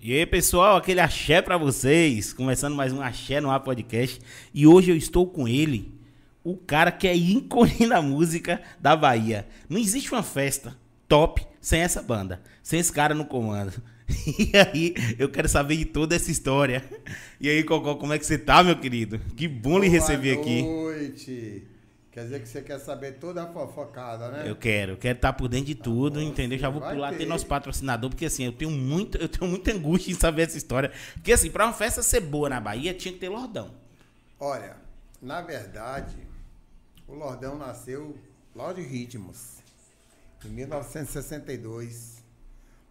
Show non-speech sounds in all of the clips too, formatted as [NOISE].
E aí, pessoal, aquele axé pra vocês. Começando mais um Axé no Ar Podcast. E hoje eu estou com ele, o cara que é ícone [LAUGHS] da música da Bahia. Não existe uma festa top sem essa banda, sem esse cara no comando. [LAUGHS] E aí, eu quero saber de toda essa história. E aí, Cocó, como é que você tá, meu querido? Que bom lhe receber aqui. Boa noite. Quer dizer que você quer saber toda a fofocada, né? Eu quero, eu quero estar por dentro de tudo, entendeu? Já vou pular ter. ter nosso patrocinador, porque assim, eu tenho muito, eu tenho muita angústia em saber essa história. Porque assim, pra uma festa ser boa na Bahia, tinha que ter Lordão. Olha, na verdade, o Lordão nasceu Lorde Ritmos, em 1962,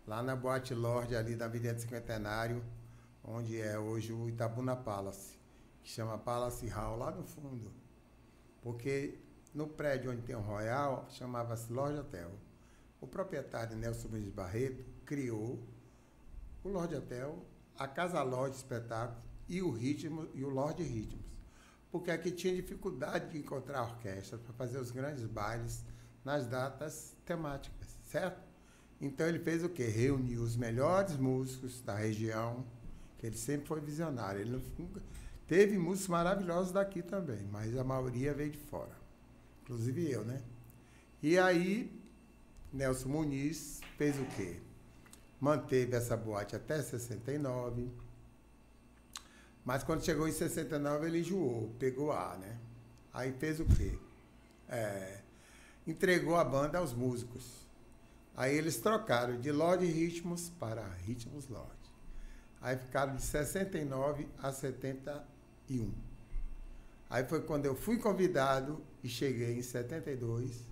lá na Boate Lorde, ali da Avenida Cinquentenário, onde é hoje o Itabuna Palace, que chama Palace Hall, lá no fundo. Porque no prédio onde tem o Royal, chamava-se Lorde Hotel. O proprietário Nelson Mendes Barreto criou o Lorde Hotel, a Casa Lorde Espetáculo e o Ritmo e o Lorde Ritmos. Porque aqui tinha dificuldade de encontrar orquestra para fazer os grandes bailes nas datas temáticas, certo? Então ele fez o quê? Reuniu os melhores músicos da região, que ele sempre foi visionário. Ele teve músicos maravilhosos daqui também, mas a maioria veio de fora. Inclusive eu, né? E aí, Nelson Muniz fez o quê? Manteve essa boate até 69. Mas quando chegou em 69, ele enjoou, pegou A, né? Aí fez o quê? É, entregou a banda aos músicos. Aí eles trocaram de Lorde Ritmos para Ritmos Lorde. Aí ficaram de 69 a 71. Aí foi quando eu fui convidado e cheguei em 72.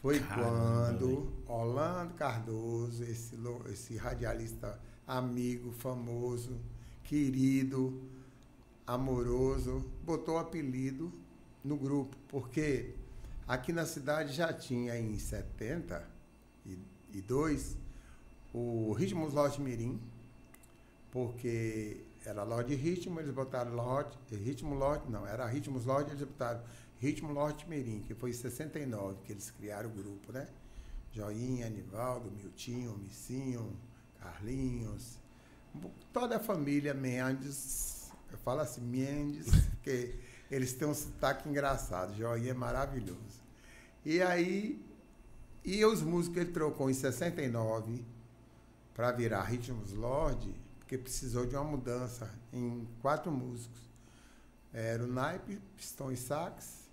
Foi Caramba, quando Orlando Cardoso, esse, esse radialista amigo, famoso, querido, amoroso, botou o apelido no grupo, porque aqui na cidade já tinha em 72 o Ritmos Lorde Mirim, porque era Lorde Ritmo, eles botaram Lorde, Ritmo Lorde, não, era Ritmos Lorde, eles botaram Ritmo Lorde Mirim, que foi em 69 que eles criaram o grupo, né? Joinha, Anivaldo, Miltinho, Missinho, Carlinhos, toda a família Mendes, eu falo assim, Mendes, [LAUGHS] porque eles têm um sotaque engraçado, Joinha é maravilhoso. E aí, e os músicos ele trocou em 69 para virar Ritmos Lorde, porque precisou de uma mudança em quatro músicos. Era o naipe, pistão e sax,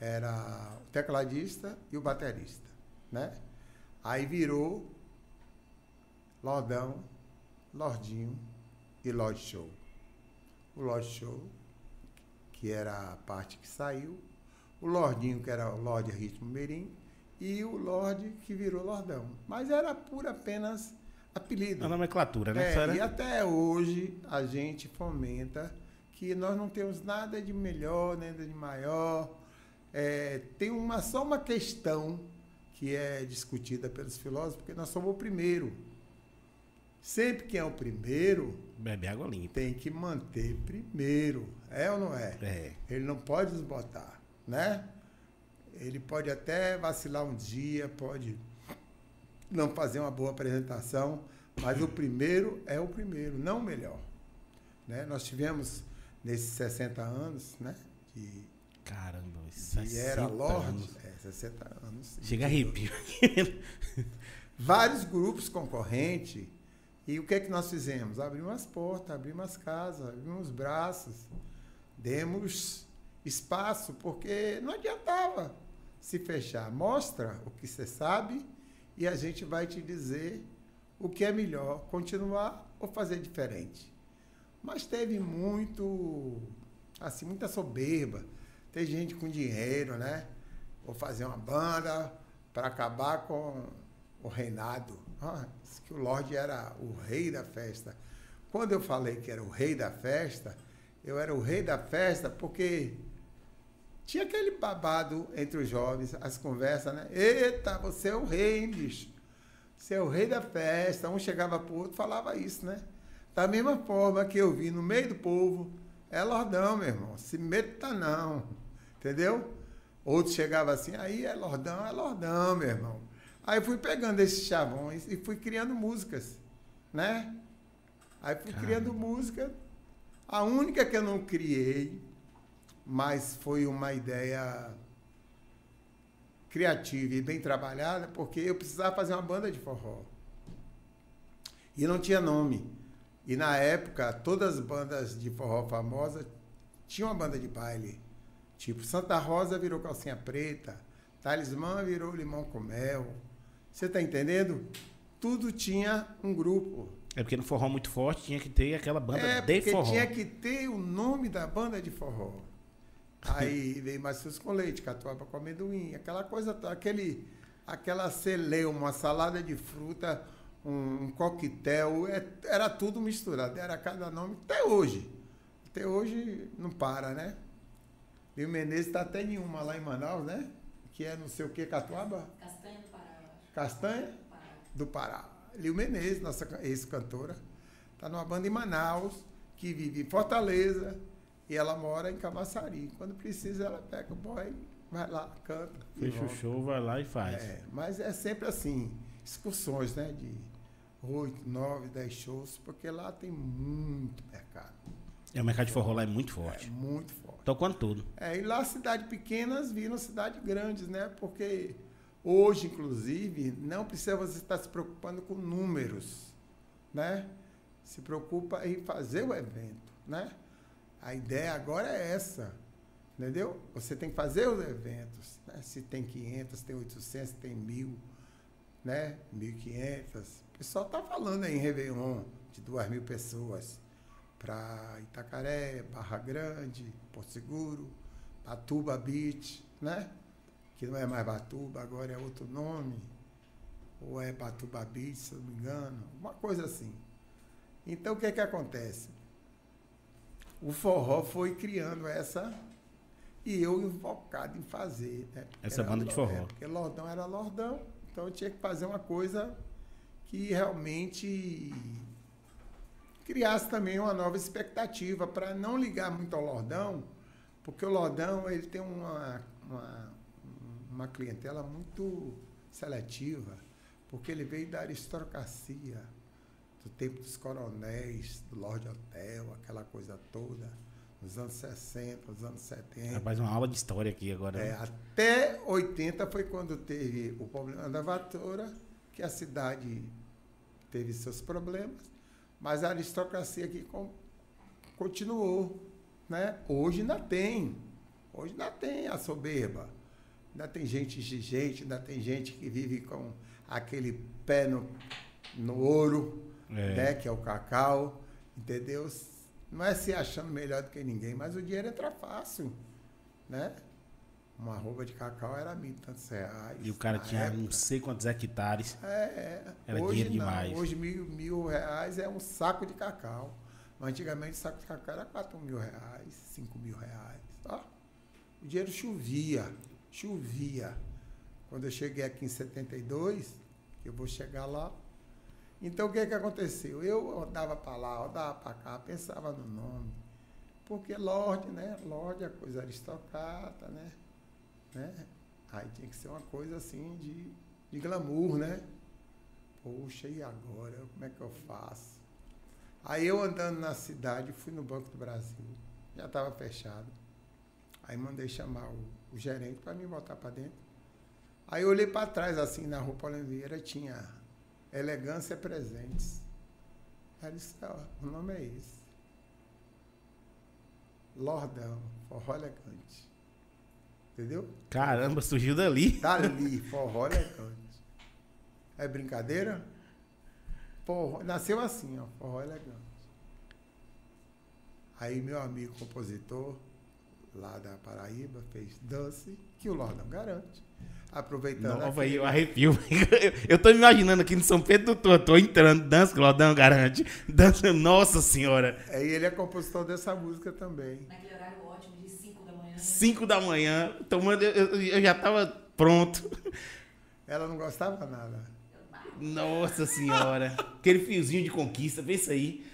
era o tecladista e o baterista, né? Aí virou Lordão, Lordinho e Lorde Show. O Lorde Show, que era a parte que saiu, o Lordinho, que era o Lorde Ritmo Mirim, e o Lorde que virou Lordão. Mas era por apenas apelido. A nomenclatura, né? É, e até hoje a gente fomenta que nós não temos nada de melhor, nada de maior. É, tem uma, só uma questão que é discutida pelos filósofos, porque nós somos o primeiro. Sempre que é o primeiro, Beber água limpa. tem que manter primeiro. É ou não é? É. Ele não pode desbotar, né? Ele pode até vacilar um dia, pode não fazer uma boa apresentação, mas o primeiro é o primeiro, não o melhor. Né? Nós tivemos nesses 60 anos, né? De, Caramba, de era 60 Lorde, anos. é, 60 anos. Chega arrepio. [LAUGHS] vários grupos concorrentes. E o que é que nós fizemos? Abrimos as portas, abrimos as casas, abrimos os braços, demos espaço, porque não adiantava se fechar. Mostra o que você sabe e a gente vai te dizer o que é melhor, continuar ou fazer diferente. Mas teve muito, assim, muita soberba. Tem gente com dinheiro, né? Vou fazer uma banda para acabar com o reinado. Ah, diz que o Lorde era o rei da festa. Quando eu falei que era o rei da festa, eu era o rei da festa porque tinha aquele babado entre os jovens, as conversas, né? Eita, você é o rei, hein, bicho. Você é o rei da festa. Um chegava pro outro falava isso, né? Da mesma forma que eu vi no meio do povo, é Lordão, meu irmão. Se meta não. Entendeu? Outro chegava assim, aí é Lordão, é Lordão, meu irmão. Aí fui pegando esses chavões e fui criando músicas, né? Aí fui criando música. A única que eu não criei, mas foi uma ideia criativa e bem trabalhada, porque eu precisava fazer uma banda de forró. E não tinha nome. E na época, todas as bandas de forró famosas tinham uma banda de baile. Tipo, Santa Rosa virou calcinha preta, Talismã virou limão com mel. Você tá entendendo? Tudo tinha um grupo. É porque no forró muito forte tinha que ter aquela banda é, de porque forró. tinha que ter o nome da banda de forró. Aí veio macios com leite, catuaba com amendoim, aquela coisa, aquele, aquela celeuma, uma salada de fruta, um, um coquetel, é, era tudo misturado, era cada nome, até hoje. Até hoje não para, né? E o Menezes está até em uma lá em Manaus, né? Que é não sei o que, Catuaba? Castanha do Pará. Castanha? Pará. do Pará. Lil Menezes, nossa ex-cantora, está numa banda em Manaus, que vive em Fortaleza, e ela mora em Camaçari. Quando precisa, ela pega o boy, vai lá, canta. Fecha o show, vai lá e faz. É, mas é sempre assim, excursões, né? De oito, nove, dez shows, porque lá tem muito mercado. É, o mercado de forró lá é muito É forte. muito forte. Tocando tudo. É, e lá cidades pequenas viram cidades grandes, né? Porque hoje, inclusive, não precisa você estar se preocupando com números, né? Se preocupa em fazer o evento, né? A ideia agora é essa, entendeu? Você tem que fazer os eventos, né? Se tem 500, tem 800, tem 1000, né? 1500. O pessoal tá falando aí em Réveillon de 2 mil pessoas para Itacaré, Barra Grande, Porto Seguro, Batuba Beach, né? Que não é mais Batuba, agora é outro nome. Ou é Batuba Beach, se não me engano. Uma coisa assim. Então, o que é que acontece? O forró foi criando essa... E eu invocado em fazer. Né? Essa era banda de forró. é, porque Lordão era Lordão, então eu tinha que fazer uma coisa que realmente criasse também uma nova expectativa para não ligar muito ao Lordão, porque o Lordão ele tem uma, uma, uma clientela muito seletiva, porque ele veio da aristocracia, do tempo dos coronéis, do Lorde Hotel, aquela coisa toda, nos anos 60, nos anos 70. Rapaz, uma aula de história aqui agora. É, né? até 80 foi quando teve o problema da Vatora, que a cidade teve seus problemas, mas a aristocracia aqui con- continuou. Né? Hoje ainda tem. Hoje ainda tem a soberba. Ainda tem gente exigente, ainda tem gente que vive com aquele pé no, no ouro, É. né? que é o cacau. Entendeu? Não é se achando melhor do que ninguém, mas o dinheiro entra fácil. Né? Uma roupa de cacau era mil tantos reais. E o cara tinha época. não sei quantos hectares. É, é. Era hoje dinheiro não. demais. Hoje mil, mil reais é um saco de cacau. Mas antigamente o saco de cacau era quatro mil reais, cinco mil reais. Ó, o dinheiro chovia, chovia. Quando eu cheguei aqui em 72, que eu vou chegar lá. Então o que, que aconteceu? Eu rodava para lá, rodava para cá, pensava no nome. Porque Lorde, né? Lorde é coisa aristocrata, né? né? Aí tinha que ser uma coisa assim de, de glamour, né? Poxa, e agora? Como é que eu faço? Aí eu andando na cidade, fui no Banco do Brasil, já estava fechado. Aí mandei chamar o, o gerente para me botar para dentro. Aí eu olhei para trás, assim, na rua Paulo Vieira, tinha Elegância Presentes. Aí eu disse, ó, o nome é esse. Lordão, forró elegante. Entendeu? Caramba, surgiu dali. Tá ali, forró elegante. É brincadeira? Forró, nasceu assim, ó, forró elegante. Aí meu amigo compositor, lá da Paraíba, fez Dance, que o Lordão garante. Aproveitando Nova aí, aquele- eu arrepio. [LAUGHS] Eu tô me imaginando aqui no São Pedro do Torto, tô entrando, dança, Claudão garante. Dança, nossa senhora. Aí ele é compositor dessa música também. Naquele horário ótimo de 5 da manhã. né? 5 da manhã, tomando, eu, eu- eu já tava pronto. Ela não gostava nada. Nossa senhora. Aquele fiozinho de conquista, pensa aí.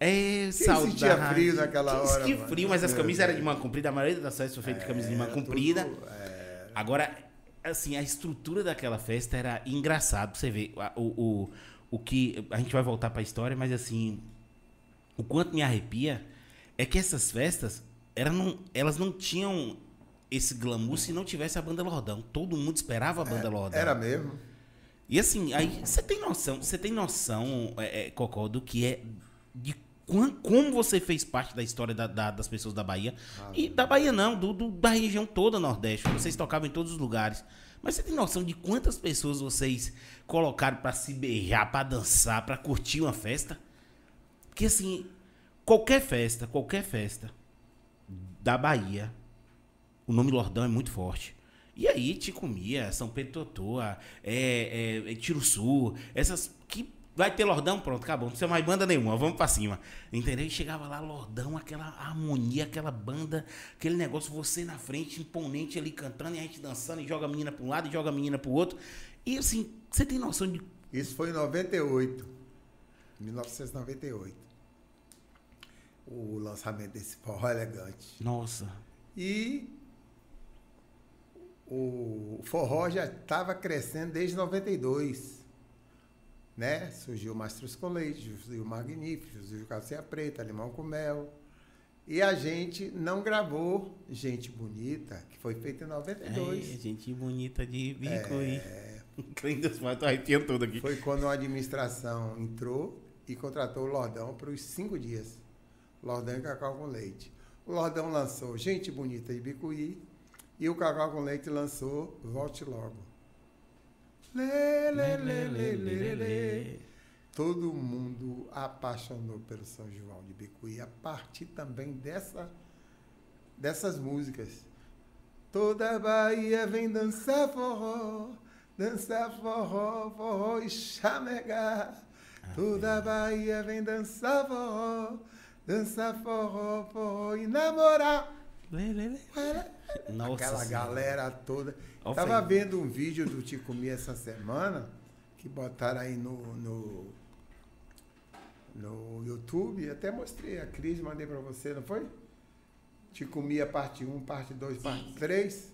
É, Quem saudade. sentia frio naquela hora, mano? frio, mas as Meu camisas eram de manga comprida. A maioria das festas foi feita de camisa de manga comprida. Tudo, é, Agora, assim, a estrutura daquela festa era engraçado. Você vê, a- o, o, o que. A gente vai voltar pra história, mas assim. o quanto me arrepia é que essas festas, elas não, elas não tinham esse glamour se não tivesse a banda Lordão. Todo mundo esperava a banda Lordão. Era mesmo. E assim, aí você tem noção, você tem noção, é, é, Cocó, do que é. De como você fez parte da história da- da- das pessoas da Bahia. e da Bahia não, do, do- da região toda Nordeste. Vocês tocavam em todos os lugares. Mas você tem noção de quantas pessoas vocês colocaram pra se beijar, pra dançar, pra curtir uma festa? Porque assim, qualquer festa, qualquer festa da Bahia, o nome Lordão é muito forte. E aí, Ticumia, São Pedro Totoa, é, é, é Tiruçu, essas que vai ter Lordão, pronto, acabou. Não precisa mais banda nenhuma, vamos pra cima. Entendeu? E chegava lá, Lordão, aquela harmonia, aquela banda, aquele negócio, você na frente, imponente ali cantando, e a gente dançando, e joga a menina pra um lado e joga a menina pro outro. E assim, você tem noção de. Isso foi em 98. 1998. O lançamento desse forró elegante. Nossa. E o forró já estava crescendo desde 92. Né? Surgiu o Mastruz com Leite, surgiu o Magnífico, surgiu Calcinha Preta, Limão com Mel. E a gente não gravou Gente Bonita, que foi feito em 92. É, gente bonita de bico. Crente [LAUGHS] Deus, mas tô arrepiando todo aqui. Foi quando a administração entrou e contratou o Lordão para os cinco dias. Lordão e Cacau com Leite. O Lordão lançou Gente Bonita de Bicuí e o Cacau com Leite lançou Volte Logo. Lê, lê, lê, lê, lê, lê. Todo mundo apaixonou pelo São João de Bicuí a partir também dessa, dessas músicas. Toda a Bahia vem dançar forró, dançar forró, forró e chamegar. Toda a Bahia vem dançar forró, dançar forró, forró e namorar. Lê, lê, lê. Nossa Aquela Senhora. galera toda. Ó, Tava vendo um vídeo do Tico Mia essa semana, que botaram aí no, no, no YouTube, até mostrei a Cris, mandei pra você, não foi? Tico Mia parte 1, parte 2, parte 3.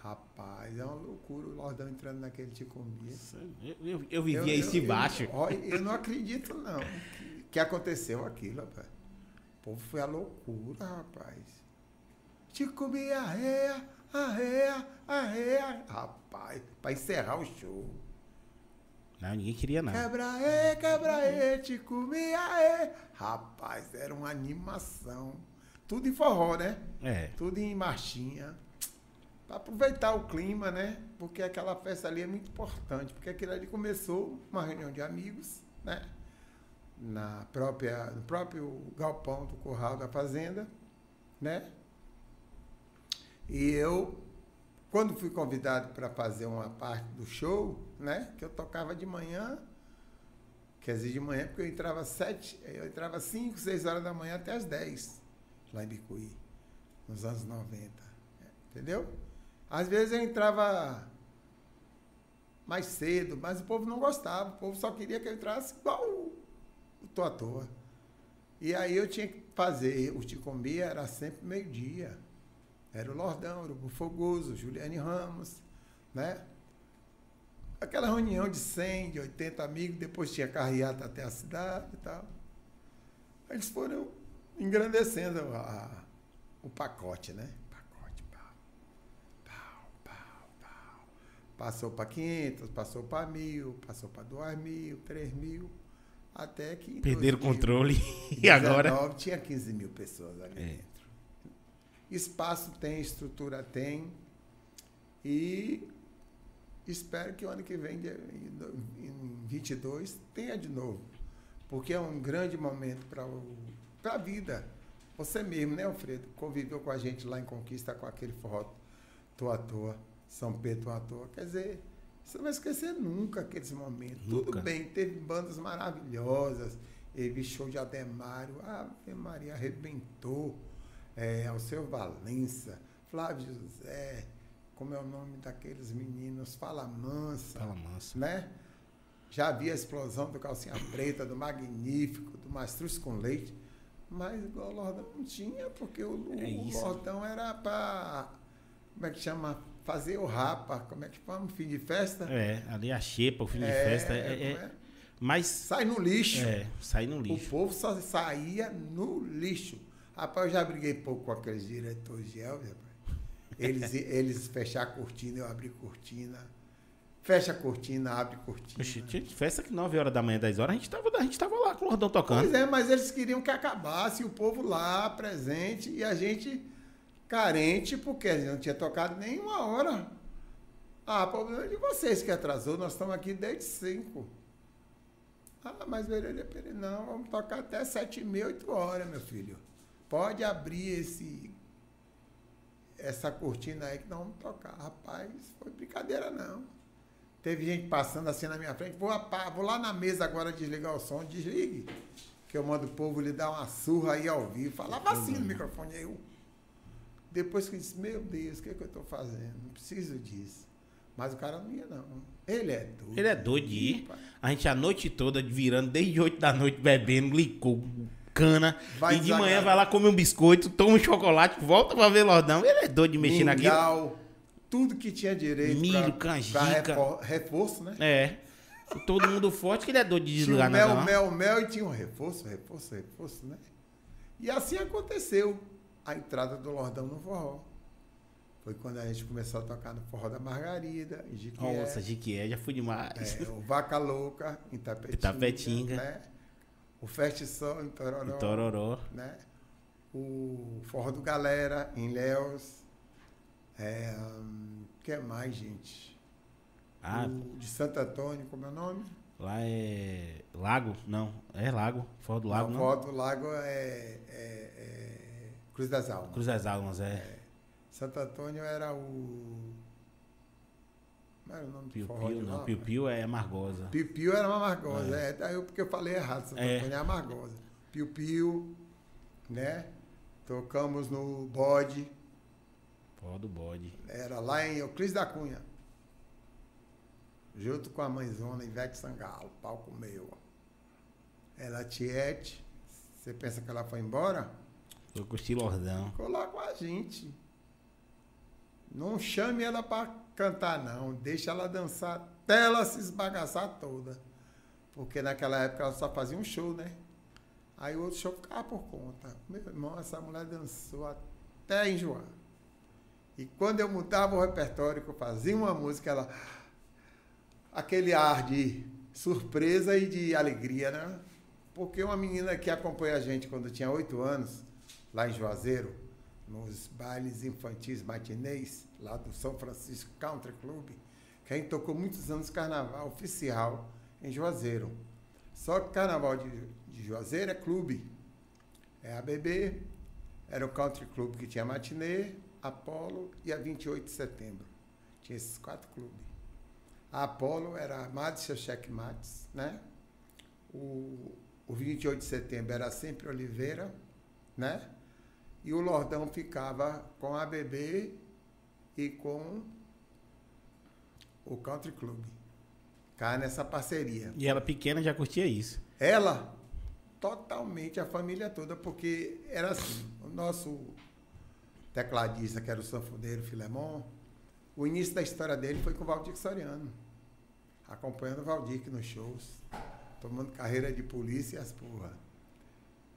Rapaz, é uma loucura o Lordão entrando naquele Mia. Eu, eu, eu vivia isso de baixo. Eu, eu não acredito, não, que, que aconteceu aquilo, rapaz. O povo foi a loucura, rapaz. Tico Mia, arreia, arreia, arreia. Rapaz, pra encerrar o show. Não, ninguém queria, não. Quebra aí, quebra aí, Tico Mia, aí. Rapaz, era uma animação. Tudo em forró, né? É. Tudo em marchinha. Pra aproveitar o clima, né? Porque aquela festa ali é muito importante. Porque aquilo ali começou uma reunião de amigos, né? Na própria, no próprio galpão do Curral da Fazenda, né? E eu, quando fui convidado para fazer uma parte do show, né? Que eu tocava de manhã, quer dizer, de manhã, porque eu entrava sete, eu entrava 5, 6 horas da manhã até as 10, lá em Bicuí, nos anos 90. Entendeu? Às vezes eu entrava mais cedo, mas o povo não gostava. O povo só queria que eu entrasse igual o Tô à Toa. E aí eu tinha que fazer, o Ticomia era sempre meio-dia. Era o Lordão, era o Bufogoso, Juliane Ramos, né? Aquela reunião de 100, de 80 amigos, depois tinha carreata até a cidade e tal. Eles foram engrandecendo a- o pacote, né? Pacote, pau, pau, pau, pau. Passou para 500, passou para mil, passou para 2 mil, 3 mil, até que... Perderam o 2000, controle. [LAUGHS] E agora? 19, tinha 15 mil pessoas ali É. dentro. Espaço tem, estrutura tem. E espero que o ano que vem, em 22, tenha de novo. Porque é um grande momento para a vida. Você mesmo, né, Alfredo? Conviveu com a gente lá em Conquista com aquele forró Tô à Toa, São Pedro Tô à Toa. Quer dizer, você não vai esquecer nunca aqueles momentos. Nunca. Tudo bem, teve bandas maravilhosas. Teve show de Ademário. Ave Maria arrebentou. É, Alceu Valença, Flávio José, como é o nome daqueles meninos? Fala Mansa Fala manso. né? Já havia a explosão do calcinha preta, do magnífico, do mastruz com leite, mas igual o Lordão não tinha, porque o, o É isso. Lordão era para, como é que chama? Fazer o rapa, como é que chama? Fim de festa? É, ali a xepa, o fim de É, festa. É, é- é? Mas. Sai no lixo. É, sai no O lixo. povo só saía no lixo. Rapaz, eu já briguei pouco com aqueles diretores de Elvis, rapaz. Eles, [LAUGHS] eles fechar a cortina, eu abri cortina. Fecha a cortina, abre cortina. Oxi, festa que 9 horas da manhã, 10 horas, a gente tava, a gente tava lá com o Lordão tocando. Pois é, mas eles queriam que acabasse, o povo lá, presente, e a gente carente, porque a gente não tinha tocado nem uma hora. Ah, problema é de vocês que atrasou, nós estamos aqui desde 5. Ah, mas Verelha Pereira, não, vamos tocar até sete e meia, oito horas, meu filho. Pode abrir esse essa cortina aí que nós vamos tocar. Rapaz, foi brincadeira não. Teve gente passando assim na minha frente. Vou, vou lá na mesa agora desligar o som. Desligue. Que eu mando o povo lhe dar uma surra aí ao vivo. Falava assim no microfone. Eu. Depois que eu disse, meu Deus, o que, é que eu estou fazendo? Não preciso disso. Mas o cara não ia, não. Ele é doido. Ele é doido de ir. Rapaz. A gente a noite toda virando, desde 8 da noite, bebendo, licou, cana. Vai e de manhã vai lá comer um biscoito, toma um chocolate, volta pra ver Lordão. Ele é doido de mexer naquilo. Mingau, tudo que tinha direito. Milho, pra- canjica. pra refor- reforço, né? É. Todo mundo forte que ele é doido de Tinha desligar nada. mel, mel, mel e tinha um reforço, reforço, reforço, né? E assim aconteceu a entrada do Lordão no forró. Foi quando a gente começou a tocar no Forró da Margarida, em Jiquié, Nossa, Jiquié, já fui demais. é, o Vaca Louca, em Tapetinga, Itapetinga. né? O Feste Sol em Tororó, Em Tororó. né? o Forró do Galera, em Léus. É, hum, que mais, gente? Ah, O de Santo Antônio, como é o nome? lá é. Lago? Não, é Lago. Fora do Lago, não. Forró do Lago é, é- é Cruz das Almas. Cruz das Almas, é. Santo Antônio era o. Como era o nome do Piu forró Piu, de não. lá? Piu Piu é Amargosa. Piu Piu era uma amargosa, é. Daí eu, porque eu falei errado, Santo É. Antônio é amargosa. Piu Piu, né? Tocamos no bode, Fora do bode. era lá em Euclides da Cunha. Junto com a mãezona Ivete Sangalo, palco meu. Ela Tiete, você pensa que ela foi embora? Eu curti Lordão. Ficou lá com a gente. Não chame ela para cantar, não. Deixa ela dançar até ela se esbagaçar toda. Porque naquela época ela só fazia um show, né? Aí o outro show ficava por conta. Meu irmão, essa mulher dançou até enjoar. E quando eu mudava o repertório, que eu fazia uma música, ela. Aquele ar de surpresa e de alegria, né? Porque uma menina que acompanha a gente quando tinha oito anos, lá em Juazeiro, nos bailes infantis matinês, lá do São Francisco Country Club, que a gente tocou muitos anos carnaval oficial em Juazeiro. Só que carnaval de, de Juazeiro é clube. É ABB, era o Country Club que tinha matinê, Apolo e a 28 de setembro. Tinha esses quatro clubes. A Apolo era a Madison Checkmates, né? O, o 28 de setembro era sempre Oliveira, né? E o Lordão ficava com a ABB e com o Country Club. Cá nessa parceria. E ela pequena já curtia isso. Ela, totalmente, a família toda, porque era assim, o nosso tecladista, que era o sanfoneiro Filemon, o início da história dele foi com o Valdir Soriano, acompanhando o Valdir nos shows, tomando carreira de polícia e as porra.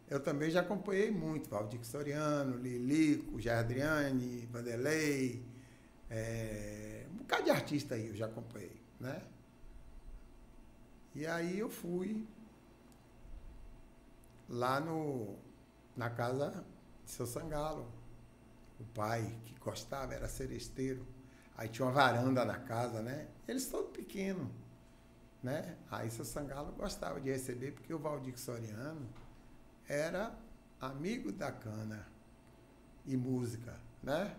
Eu também já acompanhei muito, Valdir Soriano, Lilico, Jardriane, Vanderlei, é, um bocado de artista aí eu já acompanhei, né? E aí eu fui lá no, na casa de seu Sangalo. O pai que gostava era seresteiro. Aí tinha uma varanda na casa, né? Eles todos pequenos, né? Aí seu Sangalo gostava de receber porque o Valdir Soriano era amigo da cana e música, né?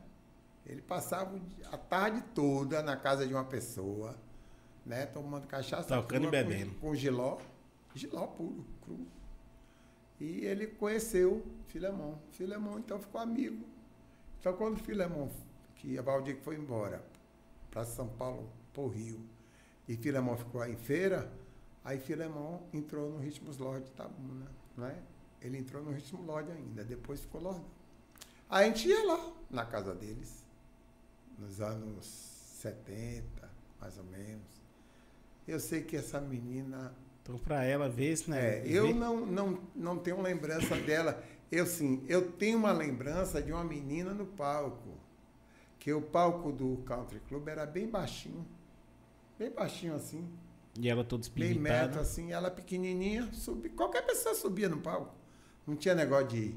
Ele passava a tarde toda na casa de uma pessoa, né? Tomando cachaça Tocando e crua com- bebendo. Com, giló, giló puro, cru. E ele conheceu Filemon. Filemon então ficou amigo. Então quando Filemon, que a Valdir foi embora para São Paulo, para o Rio, e Filemon ficou aí em feira, aí Filemon entrou no Ritmos Lorde de Tabuna, né? Ele entrou no Ritmo Lorde ainda, depois ficou Lordão. Aí a gente ia lá, na casa deles, nos anos 70, mais ou menos. Eu sei que essa menina Então, para ela ver se, né? É, eu não, não, não tenho lembrança dela. Eu sim, eu tenho uma lembrança de uma menina no palco. Que o palco do Country Club era bem baixinho. Bem baixinho assim. E ela toda espiritada. Bem metro assim, ela pequenininha, subi, qualquer pessoa subia no palco. Não tinha negócio de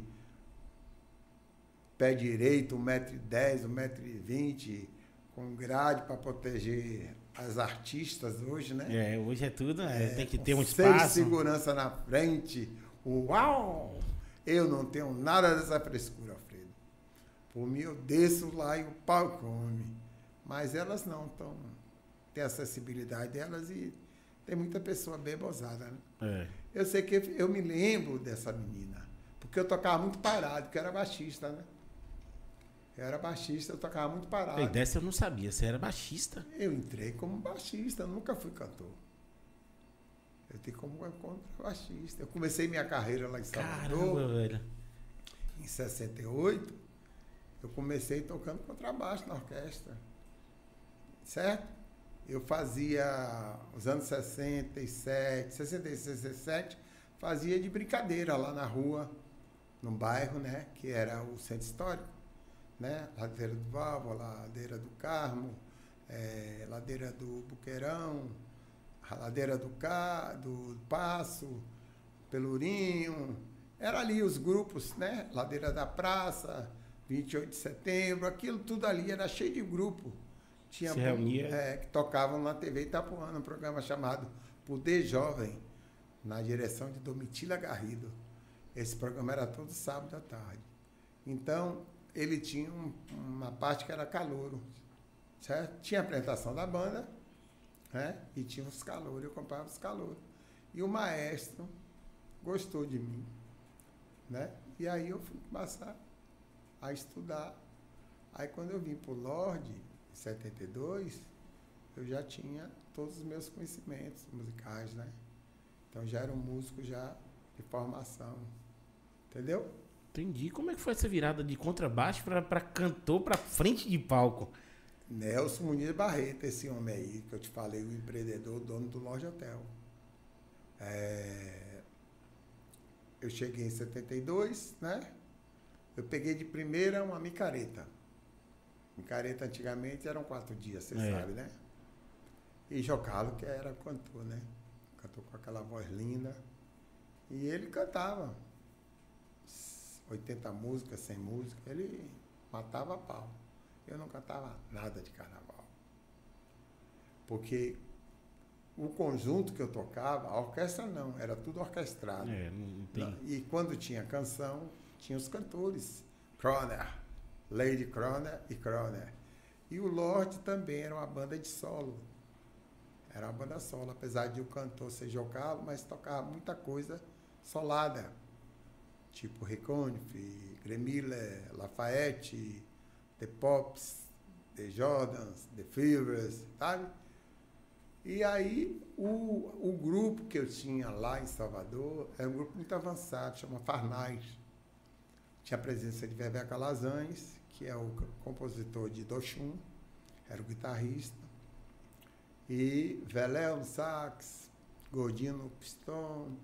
pé direito, 1,10m, 1,20m, com grade para proteger as artistas hoje, né? É, hoje é tudo, é, é, tem que ter um espaço. segurança na frente. Uau! Eu não tenho nada dessa frescura, Alfredo. Por mim, eu desço lá e o pau come. Mas elas não estão. Tem acessibilidade delas e tem muita pessoa bem bozada, né? É. Eu sei que eu me lembro dessa menina. Porque eu tocava muito parado, porque eu era baixista, né? Eu era baixista, eu tocava muito parado. E dessa eu não sabia, você era baixista? Eu entrei como baixista, nunca fui cantor. Eu entrei como baixista. Eu comecei minha carreira lá em Salvador. Caramba, velho. Em 68, eu comecei tocando contrabaixo na orquestra. Certo? Eu fazia, os anos 67, 66, 67, fazia de brincadeira lá na rua, no bairro, né? Que era o centro histórico né? Ladeira do Valvo, Ladeira do Carmo, é, Ladeira do Buqueirão, Ladeira do, Ca, do Passo, Pelourinho. Era ali os grupos, né? Ladeira da Praça, 28 de setembro, aquilo tudo ali era cheio de grupo. Tinha Se reunia. É, que tocavam na TV Itapuã, um programa chamado Poder Jovem, na direção de Domitila Garrido. Esse programa era todo sábado à tarde. Então, ele tinha um, uma parte que era calouro, certo? Tinha a apresentação da banda, né? E tinha os calouros, eu comprava os calouros. E o maestro gostou de mim, né? E aí eu fui passar a estudar. Aí quando eu vim para o Lorde, em 72, eu já tinha todos os meus conhecimentos musicais, né? Então já era um músico já de formação. Entendeu? Entendi. Como é que foi essa virada de contrabaixo para cantor para frente de palco? Nelson Muniz Barreto, esse homem aí que eu te falei, o empreendedor, dono do Loja Hotel. É... Eu cheguei em 72, né? Eu peguei de primeira uma micareta. Micareta antigamente eram quatro dias, você é. sabe, né? E Jocalo, que era cantor, né? Cantou com aquela voz linda. E ele cantava. 80 músicas, 100 músicas, ele matava a pau. Eu não cantava nada de carnaval. Porque o conjunto que eu tocava, a orquestra não, era tudo orquestrado. É, não tem... E quando tinha canção, tinha os cantores. Croner, Lady Croner e Croner. E o Lorde também era uma banda de solo. Era uma banda solo, apesar de o cantor ser jogado, mas tocava muita coisa solada tipo Reconif, Gremille, Lafayette, The Pops, The Jordans, The Fevers, sabe? E aí o, o grupo que eu tinha lá em Salvador é um grupo muito avançado, chama Farnais. Tinha a presença de Bebé Calazans, que é o compositor de Dochum, era o guitarrista, e Veléu no sax, Gordinho no pistão,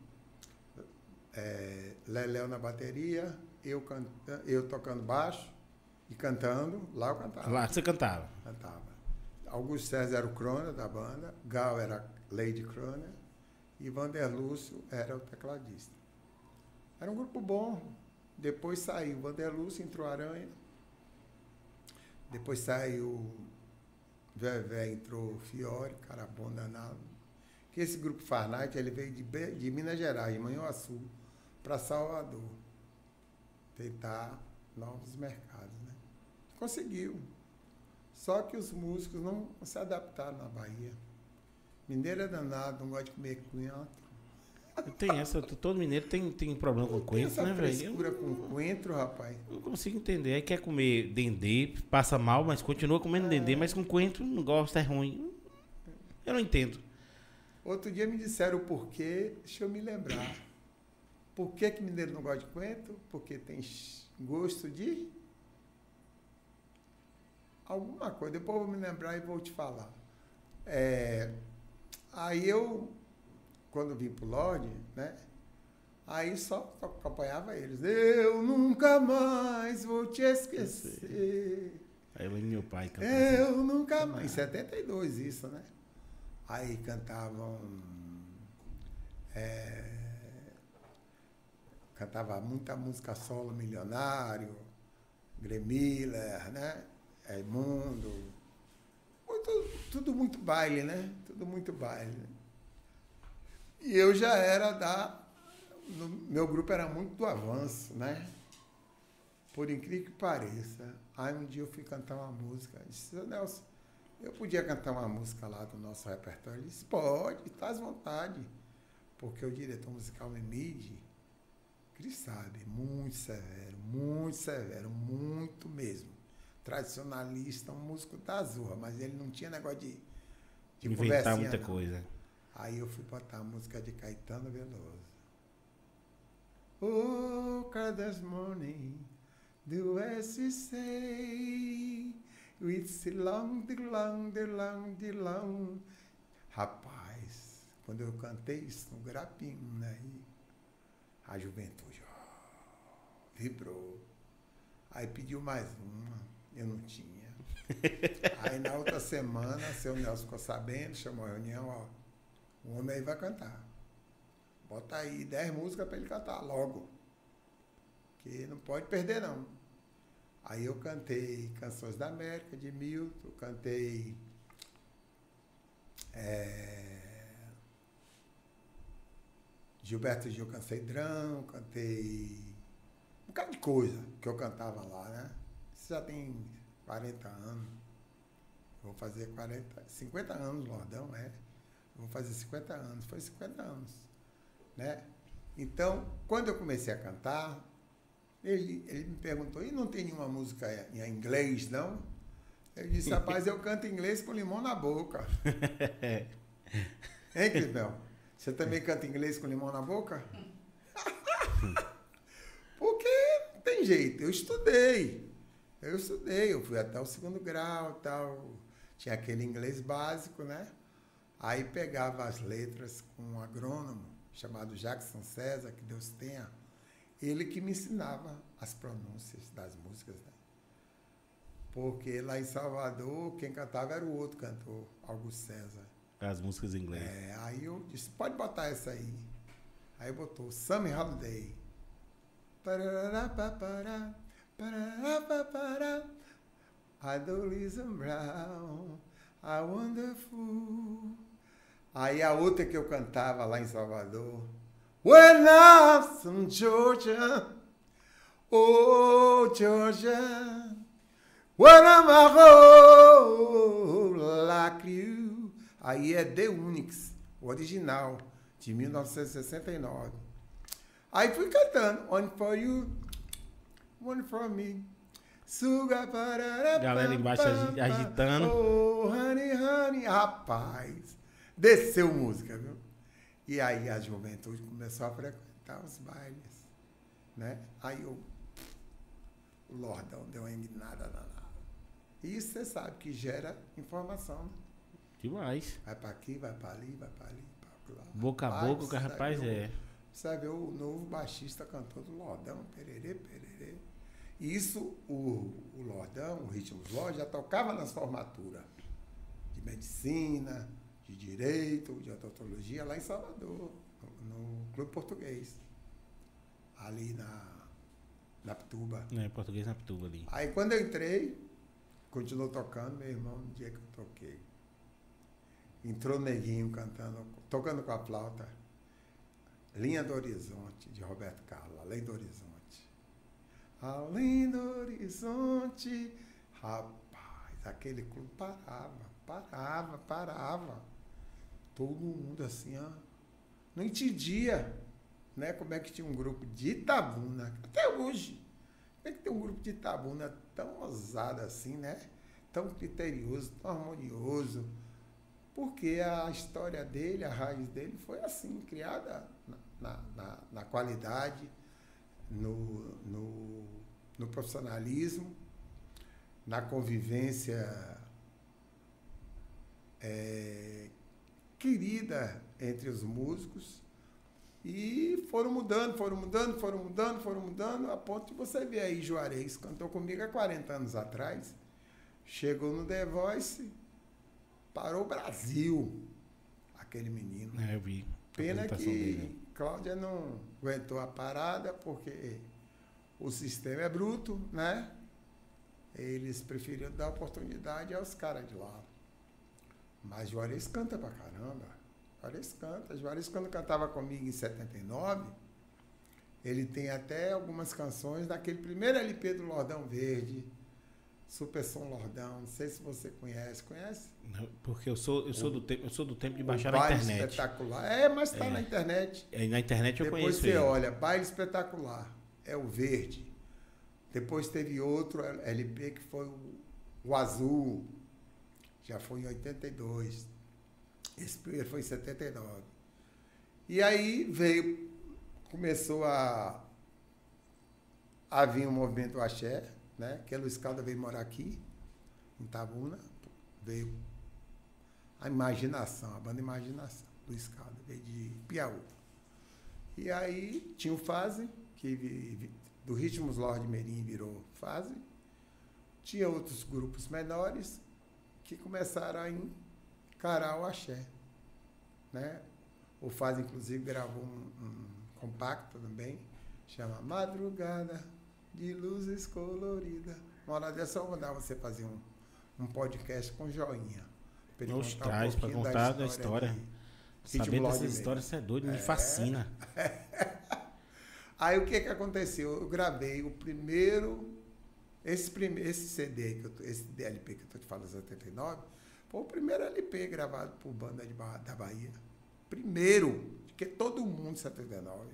é, Leléu na bateria, eu, canta, eu tocando baixo e cantando, lá eu cantava. Lá você cantava? Cantava. Augusto César era o crona da banda, Gal era Lady Crona e Vander Lúcio era o tecladista. Era um grupo bom. Depois saiu Vander Lúcio, entrou Aranha. Depois saiu Vevé, entrou Fiore, cara bom danado. Que esse grupo Farnight, ele veio de, de Minas Gerais, de Manhuaçu para Salvador, tentar novos mercados. Né? Conseguiu. Só que os músicos não se adaptaram na Bahia. Mineiro é danado, não gosta de comer coentro. Tem essa, todo mineiro tem, tem problema com coentro, né, velho? frescura com coentro, rapaz. Não consigo entender. Aí quer comer dendê, passa mal, mas continua comendo é. dendê, mas com coentro não gosta, é ruim. Eu não entendo. Outro dia me disseram o porquê, deixa eu me lembrar. Por que, que mineiro não gosta de coentro? Porque tem gosto de alguma coisa. Depois eu vou me lembrar e vou te falar. É, aí eu quando vim pro Lorde, né? Aí só acompanhava eles. Eu nunca mais vou te esquecer. Aí eu meu pai cantando. Eu assim. nunca mais. Em 72 isso, né? Aí cantavam. É, cantava muita música solo, Milionário, Gremiller, né? Edmundo. Muito, tudo muito baile, né? Tudo muito baile. E eu já era da. No, meu grupo era muito do avanço, né? Por incrível que pareça. Aí um dia eu fui cantar uma música. Eu disse, Nelson, eu podia cantar uma música lá do nosso repertório? Ele disse, pode, à vontade. Porque o diretor musical Emide, Cris sabe, muito severo, muito severo, muito mesmo. Tradicionalista, um músico da Azurra, mas ele não tinha negócio de, de inventar muita não. coisa. Aí eu fui botar a música de Caetano Veloso. Oh, cada morning, do say, it's long, the long, the long, the long. Rapaz, quando eu cantei isso no grapinho, né? A juventude ó, vibrou. Aí pediu mais uma, eu não tinha. [LAUGHS] Aí na outra semana, seu Nelson ficou sabendo, chamou a reunião, ó o homem aí vai cantar. Bota aí 10 músicas para ele cantar logo. Que não pode perder, não. Aí eu cantei Canções da América, de Milton, cantei. É, Gilberto Gil Drão, cantei. Um bocado de coisa que eu cantava lá, né? Isso já tem 40 anos. Vou fazer 40, 50 anos, Lordão, é. Vou fazer 50 anos. Foi 50 anos. Né? Então, quando eu comecei a cantar, ele, ele me perguntou, e não tem nenhuma música em inglês, não? Eu disse, rapaz, eu canto inglês com limão na boca. [LAUGHS] hein, Crisbel? Você também canta inglês com limão na boca? [LAUGHS] Porque não tem jeito, eu estudei. Eu estudei, eu fui até o segundo grau tal. Tinha aquele inglês básico, né? Aí pegava as letras com um agrônomo chamado Jackson César, que Deus tenha, ele que me ensinava as pronúncias das músicas. Né? Porque lá em Salvador, quem cantava era o outro cantor, Augusto César. As músicas em inglês. É, aí eu disse, pode botar essa aí. Aí botou Sammy Holiday. Adolescent Brown, a wonderful Aí a outra que eu cantava lá em Salvador. When I'm from Georgia, oh Georgia, when I'm a like you. Aí é The Unix, o original, de 1969. Aí fui cantando, One for you, one for me. Suga para Galera embaixo agitando. Oh, honey, honey, rapaz. Desceu música, viu? E aí a juventude começou a frequentar os bailes, né? Aí eu, o Lordão deu uma indignada danada. E isso você sabe que gera informação, né? Demais. Vai para aqui, vai para ali, vai para ali, pra lá. Boca a boca, que rapaz é. Você vê o novo baixista cantor do Lordão, pererê, pererê. E isso, o, o Lordão, o Ritmos Lorde, já tocava nas formaturas de medicina, de Direito, de Odontologia, lá em Salvador, no Clube Português. Ali na, na Pituba. É, português na Pituba ali. Aí quando eu entrei, continuou tocando, meu irmão, no dia que eu toquei. Entrou neguinho cantando, tocando com a flauta. Linha do Horizonte, de Roberto Carlos, Além do Horizonte. Além do Horizonte, rapaz, aquele clube parava, parava, parava todo mundo assim, ó, não entendia né, como é que tinha um grupo de Itabuna, até hoje. Como é que tem um grupo de Itabuna tão ousado assim, né? Tão criterioso, tão harmonioso. Porque a história dele, a raiz dele foi assim, criada na, na, na qualidade, no, no, no profissionalismo, na convivência é, querida entre os músicos. E foram mudando, foram mudando, foram mudando, foram mudando, a ponto de você ver aí Juarez, cantou comigo há 40 anos atrás, chegou no The Voice, parou o Brasil, aquele menino. É, eu vi. Pena que dele. Cláudia não aguentou a parada, porque o sistema é bruto, né? Eles preferiram dar oportunidade aos caras de lá. Mas Juarez canta pra caramba. Juarez canta. Juarez, quando cantava comigo em 79, ele tem até algumas canções daquele primeiro LP do Lordão Verde, Super Som Lordão. Não sei se você conhece. Conhece? Porque eu sou, eu sou, do, tempo, eu sou do tempo de baixar na Baile internet. Espetacular. É, mas tá na internet. É, Na internet eu Depois conheço você ele. olha, Baile Espetacular, é o verde. Depois teve outro LP que foi o, o azul, já foi em 82. Esse primeiro foi em 79. E aí veio, começou a, a vir o movimento Axé, né? Que a Luiz Calda veio morar aqui, em Tabuna, veio a imaginação, a banda Imaginação, Luiz Calda, veio de Piauí. E aí tinha o Fase, que do Ritmos Lorde Merim virou Fase. Tinha outros grupos menores que começaram a encarar o axé. Né? O Fase, inclusive, gravou um, um compacto também, chama Madrugada de Luzes Coloridas. Uma hora dessa eu vou mandar você fazer um, um podcast com joinha. pra Nos contar um traz pra pouquinho contar da história. de Ritmo Saber dessas histórias, você é doido, me fascina. [LAUGHS] Aí o que que aconteceu? Eu gravei o primeiro, esse, prime, esse CD, que eu esse DLP que eu estou te falando, 79, foi o primeiro LP gravado por banda de da Bahia. Primeiro, porque todo mundo em 79.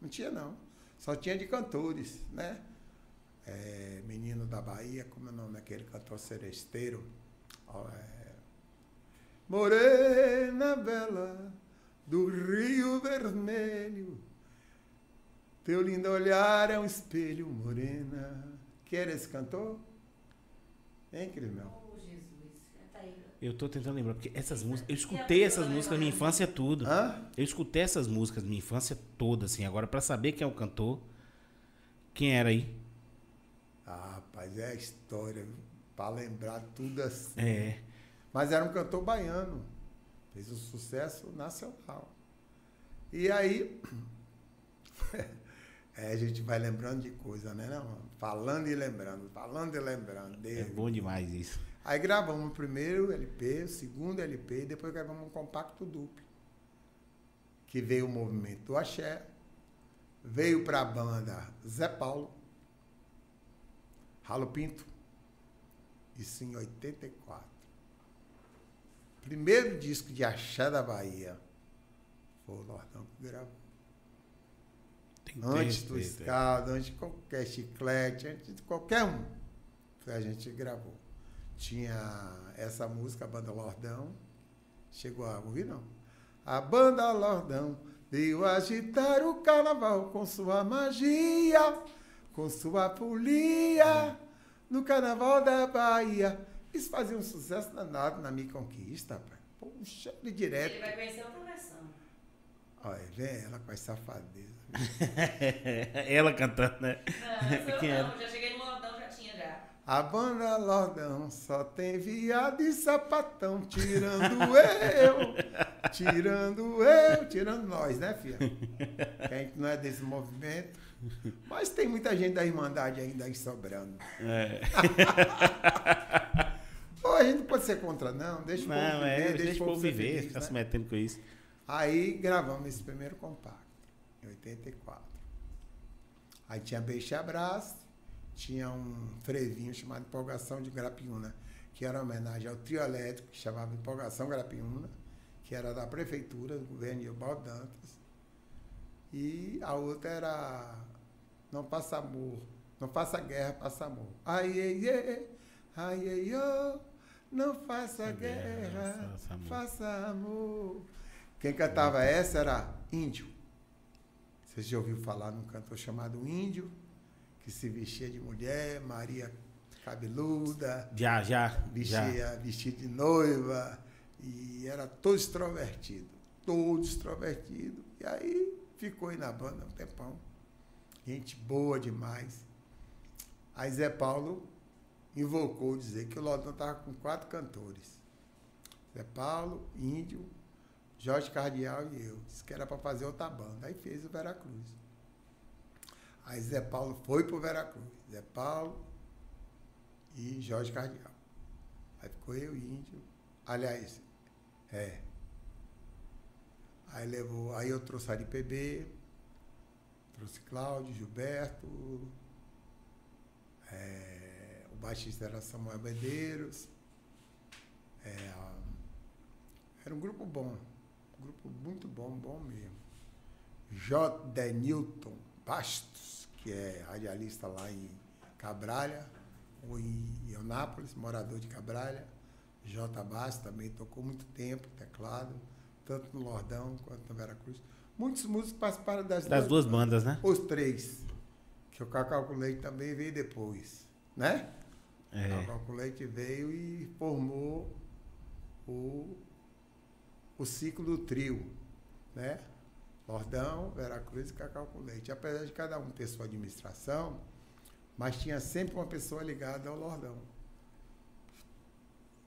Não tinha não. Só tinha de cantores, né? É, Menino da Bahia, como é o nome daquele cantor seresteiro? É, Morena Bela do Rio Vermelho. Teu lindo olhar é um espelho, morena. Que era esse cantor? Hein, Crismel? Oh, Jesus. Tá aí. Eu tô tentando lembrar, porque essas músicas. Eu escutei essas músicas na minha infância tudo. Hã? Eu escutei essas músicas na minha infância toda, assim. Agora, pra saber quem é o cantor, quem era aí? Ah, rapaz, é a história, para lembrar tudo assim. É. Mas era um cantor baiano. Fez um sucesso nacional. E aí, [COUGHS] é, a gente vai lembrando de coisa, né? Não? Falando e lembrando, falando e lembrando. É dele. bom demais isso. Aí gravamos o primeiro LP, o segundo LP, e depois gravamos um compacto duplo. Que veio o movimento do Axé, veio para a banda Zé Paulo, Ralo Pinto, isso em 84. Primeiro disco de Axé da Bahia foi o Lordão que gravou. Tem Antes do tem- escado, antes de qualquer chiclete, antes de qualquer um. Foi a gente gravou. Tinha essa música, a banda Lordão. Chegou a ouvir, não? A banda Lordão veio agitar o carnaval com sua magia, com sua folia, no carnaval da Bahia. Isso fazia um sucesso danado na minha conquista, pai. Puxa, de direto. Ele vai conhecer outra versão. Olha, vem ela com as safadezas. [LAUGHS] Ela cantando, né? Não, não sou eu Quem não. era? Já cheguei no Lordão, já tinha já. A banda Lordão só tem viado e sapatão, tirando [LAUGHS] eu, tirando eu, tirando nós, né, filha? Que a gente não é desse movimento. Mas tem muita gente da Irmandade ainda aí sobrando. É. [LAUGHS] Ou a gente não pode ser contra, não. Deixa o povo Não, viver, é, deixa o povo viver, feliz, ficar né? se metendo com isso. Aí gravamos esse primeiro compacto, em 84. Aí tinha Beixe Abraço, tinha um frevinho chamado Empolgação de Grapiúna, que era uma homenagem ao trio elétrico, que chamava Empolgação Grapiúna, que era da prefeitura, do governo de Ebaldo Dantas. E a outra era Não Passa Amor, Não Faça Guerra, Passa Amor. Ai, ai, ai, ai, ai, oh, não faça guerra, guerra, faça amor. faça amor. Quem cantava essa era Índio. Você já ouviu falar num cantor chamado Índio, que se vestia de mulher, Maria cabeluda, Já, já, já. vestia de noiva E era todo extrovertido. Todo extrovertido. E aí ficou aí na banda um tempão. Gente boa demais. Aí Zé Paulo invocou dizer que o Lodão estava com quatro cantores. Zé Paulo, Índio, Jorge Cardial e eu. Disse que era para fazer outra banda. Aí fez o Veracruz. Aí Zé Paulo foi pro Veracruz. Zé Paulo e Jorge Cardial. Aí ficou eu Índio. Aliás, é. Aí levou. Aí eu trouxe Ari PB, trouxe Cláudio, Gilberto, é, o baixista era Samuel Medeiros. É, era um grupo bom. Um grupo muito bom, bom mesmo. J. Denilton Bastos, que é radialista lá em Cabralha, ou em Ionápolis, morador de Cabralha. J. Bastos também tocou muito tempo teclado, tanto no Lordão quanto no Veracruz. Muitos músicos participaram das, Das duas bandas, né? Os três. Que o Cacau com Leite também veio depois, né? É. Cacau com Leite veio e formou o, o ciclo do trio, né? Lordão, Veracruz e Cacau com Leite. Apesar de cada um ter sua administração, mas tinha sempre uma pessoa ligada ao Lordão.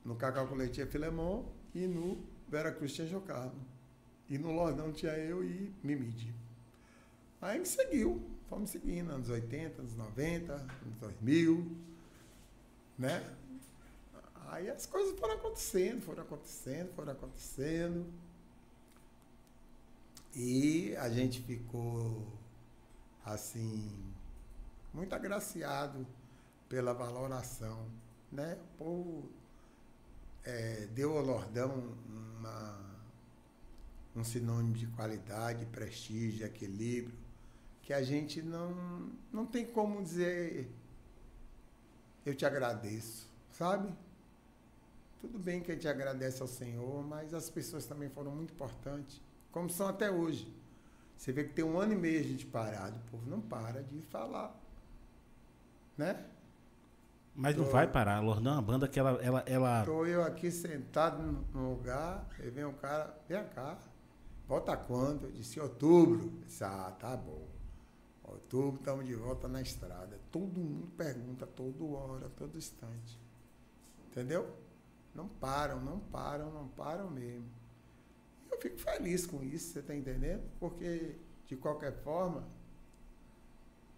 No Cacau com Leite tinha Filemon e no Veracruz tinha Jocardo. E no Lordão tinha eu e Mimide. Aí seguiu, fomos seguindo, anos 80, anos 90, anos 2000, né? Aí as coisas foram acontecendo, foram acontecendo, foram acontecendo. E a gente ficou, assim, muito agraciado pela valoração, né? O povo eh, deu ao Lordão uma, um sinônimo de qualidade, prestígio, equilíbrio, que a gente não, não tem como dizer eu te agradeço, sabe? Tudo bem que a gente agradece ao Senhor, mas as pessoas também foram muito importantes, como são até hoje. Você vê que tem um ano e meio a gente parado, o povo não para de falar, né? Mas não Tô. vai parar. Lordão é uma banda que ela. ela, ela... Estou eu aqui sentado no- lugar, aí vem um cara, vem cá, volta quando? Eu disse, outubro. Eu disse, ah, tá bom. Outubro, estamos de volta na estrada. Todo mundo pergunta, toda hora, todo instante. Entendeu? Não param, não param, não param mesmo. Eu fico feliz com isso, você está entendendo? Porque, de qualquer forma,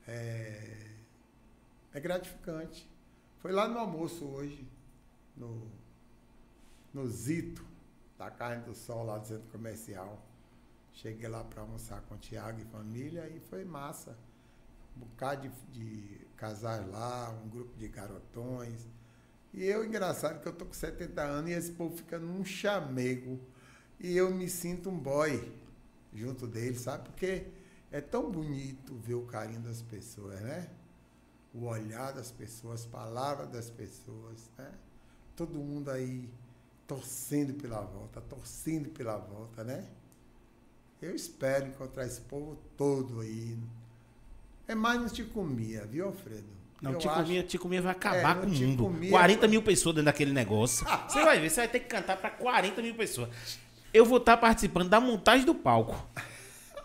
é, é gratificante. Foi lá no almoço hoje, no, no Zito, da Carne do Sol, lá do centro comercial. Cheguei lá para almoçar com o Tiago e família e foi massa. Um bocado de, de casais lá, um grupo de garotões. E eu, engraçado, que eu tô com 70 anos e esse povo fica num chamego. E eu me sinto um boy junto deles, sabe? Porque é tão bonito ver o carinho das pessoas, né? O olhar das pessoas, as palavras das pessoas, né? Todo mundo aí torcendo pela volta, torcendo pela volta, né? Eu espero encontrar esse povo todo aí. É mais no Ticumia, viu, Alfredo? Não, Eu Ticumia, acho- Ticumia vai É, acabar no com o mundo. Ticumia- 40 mil pessoas dentro daquele negócio. [LAUGHS] Você vai ver, você vai ter que cantar pra 40 mil pessoas. Eu vou estar participando da montagem do palco.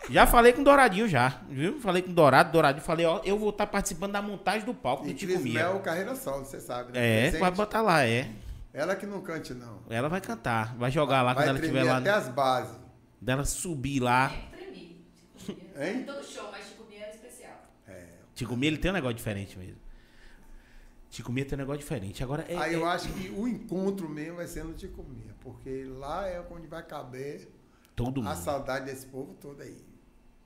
Já falei com o Douradinho já, viu? Falei com o Dourado, Douradinho, falei, ó, eu vou estar participando da montagem do palco E do Cris Ticumia. Mel, carreira solo, você sabe, né? É, Presente. vai botar lá, é. Ela que não cante, não. Ela vai cantar, vai jogar lá Vai quando ela estiver lá. até as bases. Dela subir lá. É que tremi. Mia. Hein? Todo show, mas Chico Mia era especial. É. Ticumia, ele tem um negócio diferente mesmo. Ticumia tem um negócio diferente. Agora, é, Aí é- eu acho que o encontro mesmo vai ser no Ticumia, porque lá é onde vai caber todo a mundo. saudade desse povo todo aí.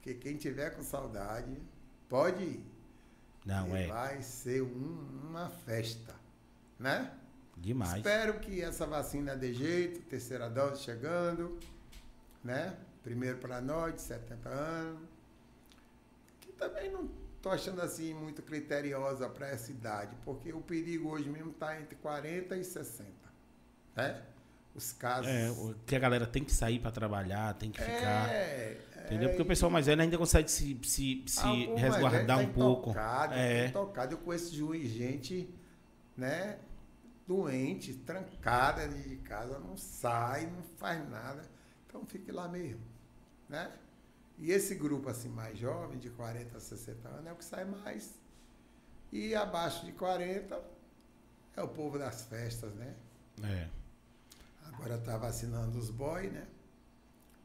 Porque quem tiver com saudade, pode ir. Não, E é Vai ser um- uma festa, né? demais. Espero que essa vacina dê jeito, terceira dose chegando, né? Primeiro para nós, de 70 anos. Que também não estou achando assim muito criteriosa para essa idade, porque o perigo hoje mesmo está entre 40 e 60, né? Os casos. É, que a galera tem que sair pra trabalhar, tem que ficar. É, Entendeu? é, Porque o pessoal mais velho ainda consegue se, se, se Ah, resguardar velho um tá pouco. Intocado, É. é. intocado. Eu conheço juiz, gente, né? doente, trancada de casa, não sai, não faz nada. Então fique lá mesmo, né? E esse grupo assim mais jovem, de 40 a 60 anos, é o que sai mais. E abaixo de 40 é o povo das festas, né? É. Agora tá vacinando os boys, né?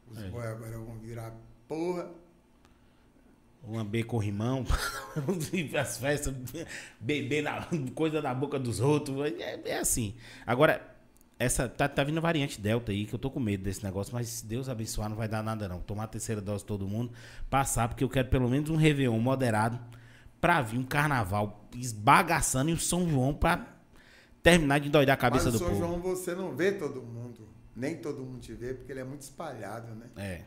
Os É. boys agora vão virar porra. Lamber corrimão, [LAUGHS] as festas, beber na, coisa na boca dos outros. É, é assim. Agora, essa tá, tá vindo a variante Delta aí, que eu tô com medo desse negócio, mas se Deus abençoar, não vai dar nada, não. Tomar a terceira dose todo mundo, passar, porque eu quero pelo menos um Réveillon moderado pra vir um carnaval esbagaçando e o São João pra terminar de doidar a cabeça Mas do São povo. João você não vê todo mundo. Nem todo mundo te vê, porque ele é muito espalhado, né? É.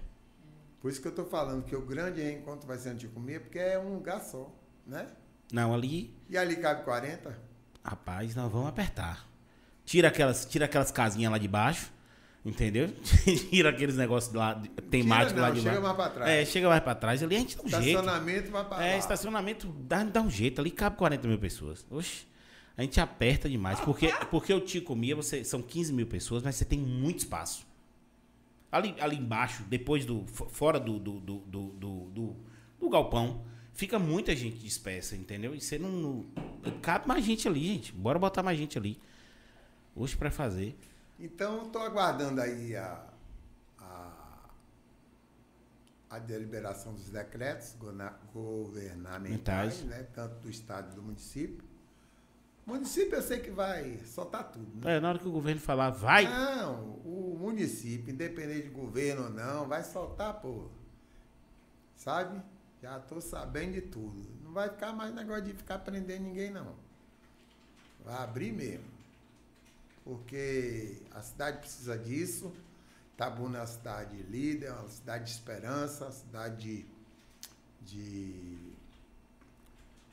Por isso que eu tô falando que o grande reencontro vai ser Anticomia, porque é um lugar só, né? Não, ali, E ali cabe 40. rapaz, nós vamos apertar. Tira aquelas, tira aquelas casinhas lá de baixo, entendeu? [LAUGHS] tira aqueles negócios lá, temáticos Tira lá não, de chega baixo. mais pra trás. É, chega mais pra trás. Ali a gente dá um jeito. Estacionamento vai pra lá. É, estacionamento dá, dá um jeito. Ali cabe 40 mil pessoas. Oxe, a gente aperta demais. Porque, porque o Tico Comia, você, são 15 mil pessoas, mas você tem muito espaço. Ali, ali embaixo, depois do. fo- Fora do, do, do, do, do, do- galpão, fica muita gente dispersa, entendeu? E você não, não- Cabe mais gente ali, gente. Bora botar mais gente ali. Hoje pra fazer. Então, estou aguardando aí a, a, a deliberação dos decretos governamentais, Mentais. né, tanto do Estado e do município. Município eu sei que vai soltar tudo. Né? É, na hora que o governo falar, vai. Não, o município, independente de governo ou não, vai soltar, pô. Sabe? Já estou sabendo de tudo. Não vai ficar mais negócio de ficar prendendo ninguém, não. Vai abrir mesmo. Porque a cidade precisa disso. Tabuna é uma cidade líder, é uma cidade de esperança, uma cidade de, de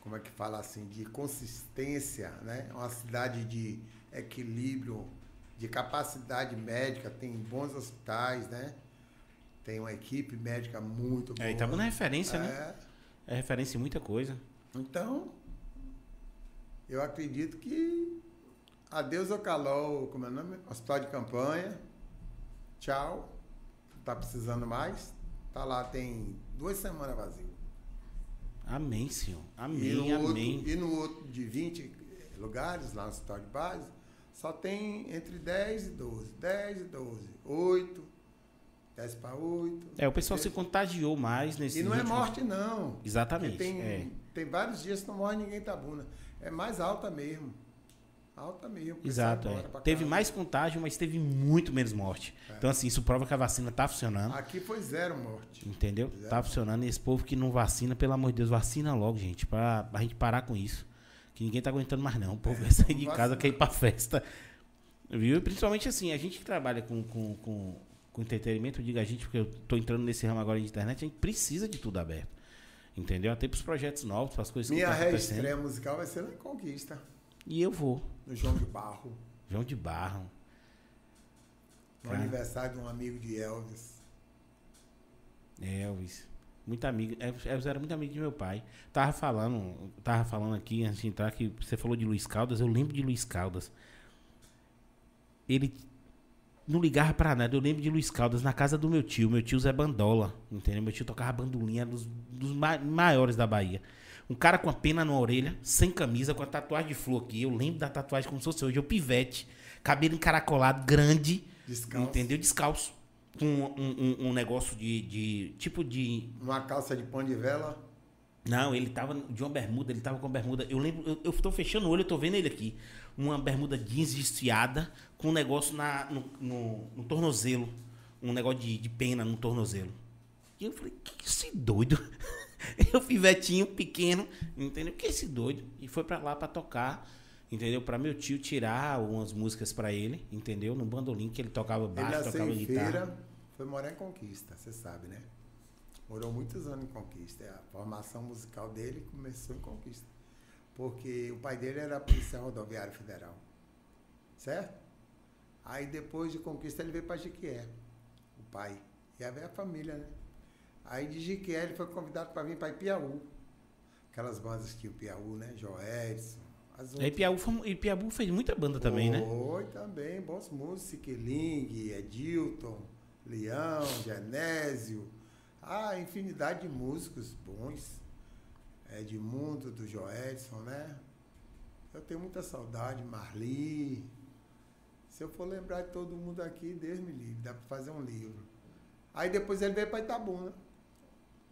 como é que fala assim, de consistência, né? Uma cidade de equilíbrio, de capacidade médica, tem bons hospitais, né? Tem uma equipe médica muito boa. É, Itabuna é referência, né? É. É referência em muita coisa. Então, eu acredito que adeus ao calor, como é o nome? Hospital de campanha. Tchau. Não tá precisando mais. Tá lá, tem duas semanas vazio. Amém, Senhor. e, Amém, outro, amém. e no outro de 20 lugares, lá no hospital de base, só tem entre 10 e 12. 10 e 12. 8, 10 para 8. É, o pessoal se contagiou mais nesse E não é morte, não. Exatamente. Porque Tem, é. tem vários dias que não morre ninguém em Itabuna. É mais alta mesmo. Alta mesmo. Exato. é. Teve mais contágio, mas teve muito menos morte. Então, assim, isso prova que a vacina tá funcionando. Aqui foi zero morte. Entendeu? Zero. Tá funcionando. E esse povo que não vacina, pelo amor de Deus, vacina logo, gente. Pra, pra gente parar com isso. Que ninguém tá aguentando mais, não. O povo É, [LAUGHS] sair de casa, quer ir pra festa. Viu? E principalmente assim, a gente que trabalha com, com, com, com entretenimento, eu digo a gente, porque eu tô entrando nesse ramo agora de internet, a gente precisa de tudo aberto. Entendeu? Até pros projetos novos, pras coisas Minha que estão acontecendo. reestreia musical vai ser em Conquista, E eu vou. no João de Barro. João de Barro. No Cara. aniversário de um amigo de Elvis. Elvis. Muito amigo. Elvis era muito amigo de meu pai. Tava falando, tava falando aqui antes de entrar que você falou de Luiz Caldas. Eu lembro de Luiz Caldas. Ele não ligava pra nada. Eu lembro de Luiz Caldas na casa do meu tio. Meu tio Zé Bandola. Entendeu? Meu tio tocava bandolinha dos, dos ma- maiores da Bahia. Um cara com a pena na orelha, sem camisa, com a tatuagem de flor aqui. Eu lembro da tatuagem como se fosse hoje. Eu pivete, cabelo encaracolado, grande. Descalço. Entendeu? Descalço. Com um, um- um negócio de, de. Tipo de. Uma calça de pão de vela. Não, ele tava de uma bermuda, ele tava com bermuda. Eu lembro, eu, eu tô fechando o olho, eu tô vendo ele aqui. Uma bermuda jeans desfiada, com um negócio na, no, no, no tornozelo. Um negócio de, de pena no tornozelo. E eu falei, que esse doido? [LAUGHS] [LAUGHS] Eu pivetinho, pequeno, entendeu? Que esse doido? E foi pra lá pra tocar, entendeu? Pra meu tio tirar umas músicas pra ele, entendeu? No bandolim que ele tocava Ele baixo, nasceu tocava guitarra. foi morar em Conquista, você sabe, né? Morou muitos anos em Conquista. A formação musical dele começou em Conquista. Porque o pai dele era policial rodoviário federal. Certo? Aí depois de Conquista ele veio para Jiquié, o pai. E aí veio a família, né? Aí de Jiquié ele foi convidado para vir para Ipiaú. Aquelas bandas que o Piauí, né? Joedson, As E outras- foi- Piabu fez muita banda também, né? Foi também, bons músicos, Siquiling, Edilton, Leão, Genésio. Ah, infinidade de músicos bons. Edmundo, do Joedson, né? Eu tenho muita saudade, Marli. Se eu for lembrar de todo mundo aqui, Deus me livre, dá para fazer um livro. Aí depois ele veio para Itabuna,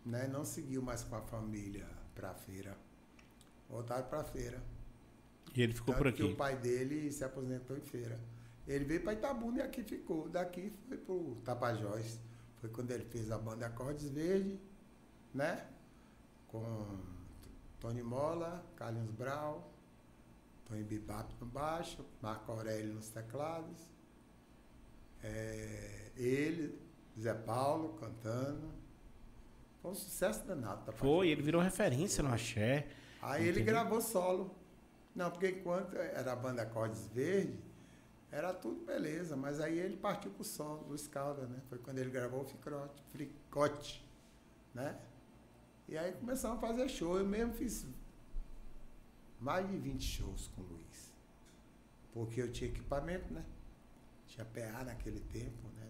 né? Não seguiu mais com a família para a feira. Voltaram para a feira. E ele ficou Tanto por aqui. o pai dele se aposentou em feira. Ele veio para Itabuna e aqui ficou. Daqui foi para o Tapajós. Foi quando ele fez a banda Acordes Verde, né? Com Tony Mola, Carlinhos Brau, Tony Bibap no baixo, Marco Aurélio nos teclados. É, ele, Zé Paulo cantando. Foi um sucesso danado. Tapajós. Foi, ele virou referência no axé. Aí ele Entendeu? gravou solo. Não, porque enquanto era a banda Acordes Verde, era tudo beleza, mas aí ele partiu pro solo, Luiz Caldas, né? Foi quando ele gravou o Fricote, Fricote, né? E aí começamos a fazer show. Eu mesmo fiz mais de 20 shows com o Luiz. Porque eu tinha equipamento, né? Tinha PA naquele tempo, né?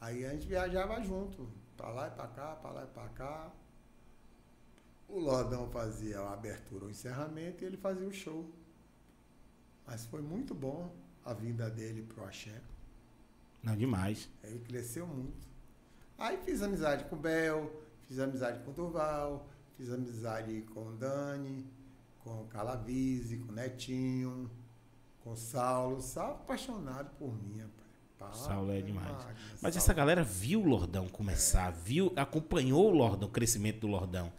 Aí a gente viajava junto, pra lá e pra cá, pra lá e pra cá. O Lordão fazia a abertura, o encerramento e ele fazia o show. Mas foi muito bom a vinda dele pro Axé. Não, demais. Ele cresceu muito. Aí fiz amizade com o Bel, fiz amizade com o Durval, fiz amizade com o Dani, com o Calavise, com o Netinho, com o Saulo. Saulo apaixonado por mim, rapaz. Pá, Saulo é demais. Mas Saulo. essa galera viu o Lordão começar, viu, acompanhou o Lordão, o crescimento do Lordão.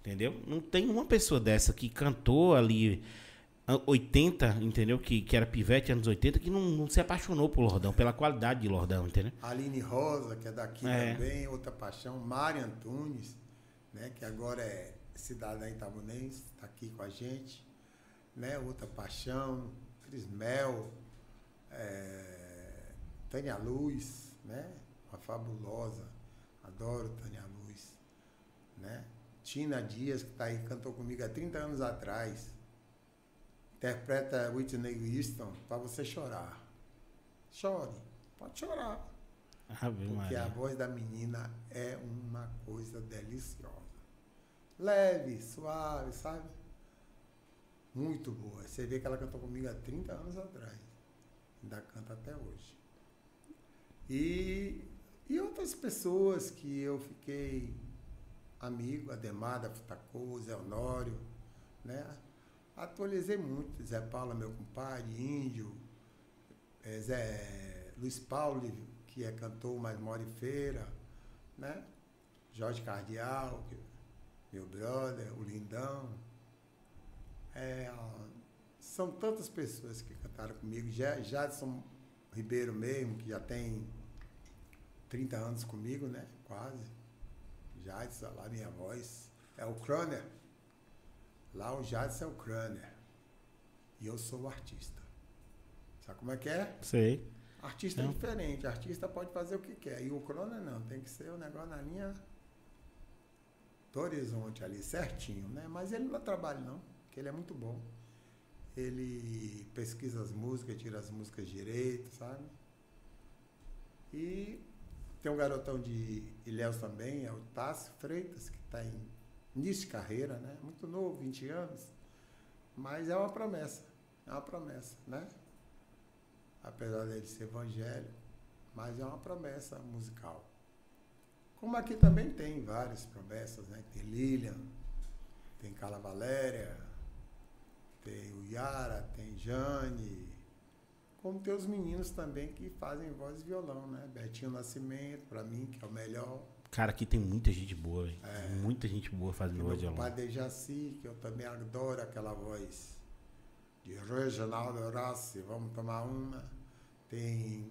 Entendeu? Não tem uma pessoa dessa que cantou ali ah, 80, entendeu? Que, que era pivete anos 80, que não, não se apaixonou por Lordão, pela qualidade de Lordão, entendeu? Aline Rosa, que é daqui É. também, outra paixão. Mari Antunes, né, que agora é cidadã itabunense, está aqui com a gente. Né, outra paixão. Cris Mel, é, Tânia Luz, né, uma fabulosa. Adoro Tânia Luz. Né? Tina Dias, que está aí, cantou comigo há 30 anos atrás. Interpreta Whitney Houston para você chorar. Chore, pode chorar. Ave Porque Maria. a voz da menina é uma coisa deliciosa. Leve, suave, sabe? Muito boa. Você vê que ela cantou comigo há 30 anos atrás. Ainda canta até hoje. E, e outras pessoas que eu fiquei amigo, Ademar da Futacô, Zé Honório, né? Atualizei muito. Zé Paulo, meu compadre, Índio, eh, Zé Luiz Paulo, que é cantor, mas mora em feira, né? Jorge Cardial, meu brother, o Lindão. É, são tantas pessoas que cantaram comigo. Jadson Ribeiro mesmo, que já tem 30 anos comigo, né? Quase. Jadson, lá minha voz. É o Croner. Lá o Jadson é o Croner. E eu sou o artista. Sabe como é que é? Sei. Artista é diferente, artista pode fazer o que quer. E o Crona não, tem que ser o negócio na linha do horizonte ali, certinho, né? Mas ele não dá trabalho não, porque ele é muito bom. Ele pesquisa as músicas, tira as músicas direito, sabe? E tem um garotão de Ilhéus também, é o Tássio Freitas, que está em início de carreira, né? Muito novo, 20 anos. Mas é uma promessa, é uma promessa, né? apesar dele ser evangélico, mas é uma promessa musical. Como aqui também tem várias promessas, né? Tem Lilian, tem Carla Valéria, tem o Yara, tem Jane, como tem os meninos também que fazem voz e violão, né? Betinho Nascimento, para mim, que é o melhor. Cara, aqui tem muita gente boa. É. Muita gente boa fazendo voz de violão. padre Jaci, que eu também adoro aquela voz de Reginaldo Horácio, vamos tomar uma. Tem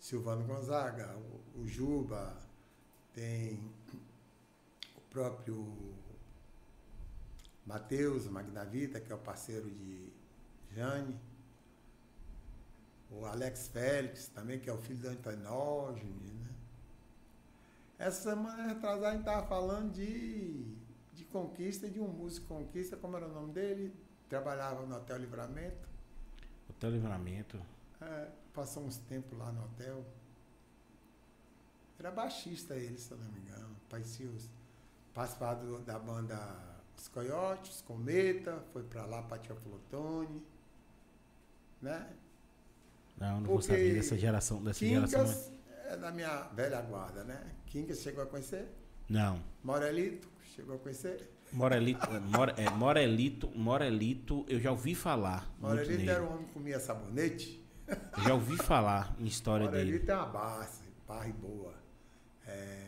Silvano Gonzaga, o, o Juba, tem o próprio Matheus Magnavita, que é o parceiro de Jane. O Alex Félix também, que é o filho do Antonógenes, né? Essa semana atrasada a gente estava falando de, de conquista de um músico conquista, como era o nome dele? trabalhava no Hotel Livramento. Hotel Livramento. É, passou uns tempos lá no hotel. Era baixista ele, se eu não me engano. Parecia os, participava do- da banda Os Coiotes, Cometa, foi pra lá pra Tia Flotone. Né? Não, não vou saber dessa geração. Dessa geração. É da minha velha guarda, né? Quincas chegou a conhecer? Não. Morelito chegou a conhecer? Morelito, More- é, Morelito, Morelito, eu já ouvi falar. Morelito era um homem que comia sabonete. Eu Já ouvi falar em história dele. Morelito é uma base, barra e boa. É...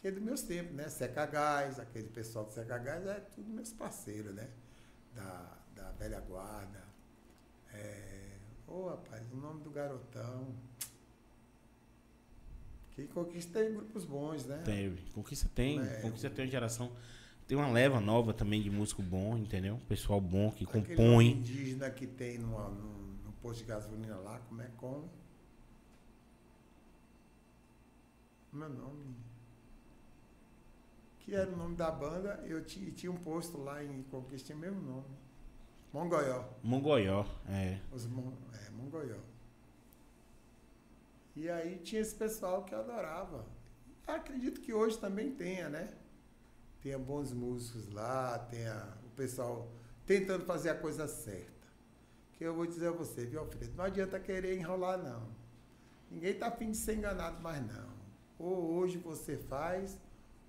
Que é dos meus tempos, né? Seca Gás, aquele pessoal do Seca Gás é tudo meus parceiros, né? Da, da velha guarda. É... Ô, rapaz, o nome do garotão. Que conquista tem grupos bons, né? Teve. Conquista tem. É, Conquista tem uma geração. Tem uma leva nova também de músico bom, entendeu? Pessoal bom que Aquele compõe. indígena que tem no, no, no posto de gasolina lá, como é como? Meu nome. Que era o nome da banda, eu ti- tinha um posto lá em Conquista, tinha o mesmo nome. Mongoió. Mongoió, é. Os Mon, é, Mongoió. E aí tinha esse pessoal que adorava. Acredito que hoje também tenha, né? Tenha bons músicos lá, tenha o pessoal tentando fazer a coisa certa. Que eu vou dizer a você, viu, Alfredo? Não adianta querer enrolar, não. Ninguém tá afim de ser enganado mais, não. Ou hoje você faz,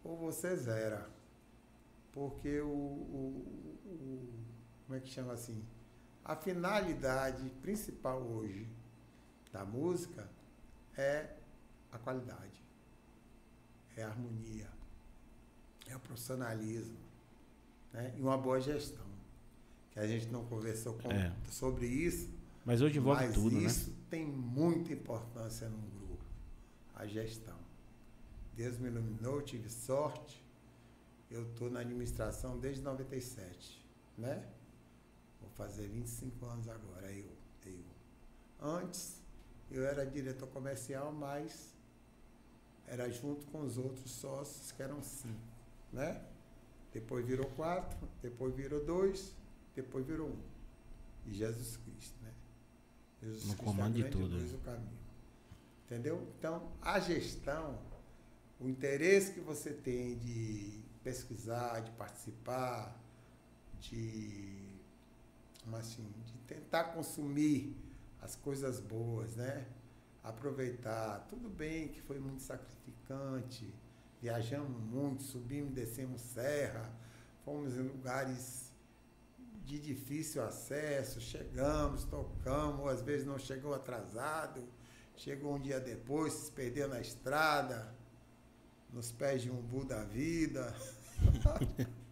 ou você zera. Porque o, o- o- como é que chama assim? A finalidade principal hoje da música é a qualidade, é a harmonia, é o profissionalismo né? e uma boa gestão. Que a gente não conversou com- É. sobre isso, Mas hoje envolve mas tudo, né? isso tem muita importância num grupo, a gestão. Deus me iluminou, tive sorte. Eu estou na administração desde 97, né? Fazer 25 anos agora, eu, eu. Antes, eu era diretor comercial, mas era junto com os outros sócios, que eram cinco, né? Depois virou quatro, depois virou dois, depois virou um. E Jesus Cristo, né? Jesus No Cristo comando é de tudo. luz do caminho. Entendeu? Então, a gestão, o interesse que você tem de pesquisar, de participar, de, como assim, de tentar consumir as coisas boas, né? Aproveitar. Tudo bem que foi muito sacrificante, viajamos muito, subimos e descemos serra, fomos em lugares de difícil acesso, chegamos, tocamos, às vezes não chegou atrasado, chegou um dia depois, se perdeu na estrada, nos pés de um umbu da vida. [LAUGHS]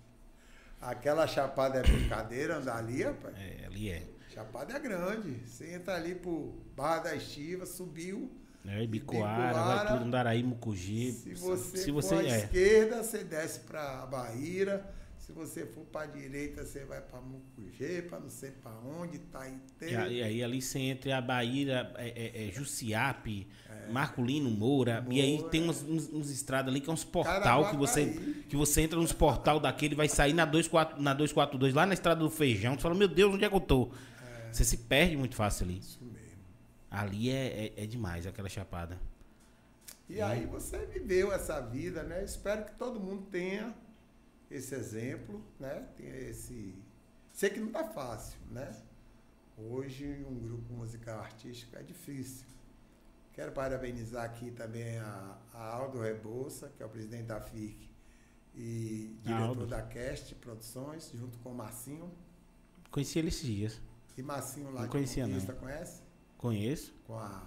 Aquela chapada é brincadeira, andar ali, rapaz. É, ali é. Chapada é grande. Você entra ali pro Barra da Estiva, subiu. É, Bicoara, Bicoara, vai tudo, Andaraí, Mucuji. Se você, se for você à é. esquerda, você desce para Bahia. Se você for para a direita, você vai para Mucugê, para não sei para onde, Itaité. E aí, ali você entra a Bahia, é, é, é Jussiape, É. Marculino, Moura, e aí Moura. tem uns, uns, uns estradas ali que é uns portal que você, que você entra nos portal daquele, vai sair na, 24, na 242, lá na estrada do feijão, você fala, meu Deus, onde é que eu tô? Você se perde muito fácil ali. Isso mesmo. Ali é, é, é demais, aquela chapada. E aí você viveu essa vida, né? Espero que todo mundo tenha esse exemplo, né? Tenha esse. Sei que não tá fácil, né? Hoje um grupo musical artístico é difícil. Quero parabenizar aqui também a, a Aldo Rebouça, que é o presidente da FIC e diretor Aldo. da Cast Produções, junto com o Marcinho. Conheci ele esses dias. E Marcinho lá Não conhecia, não. Conhece? Conheço. Com a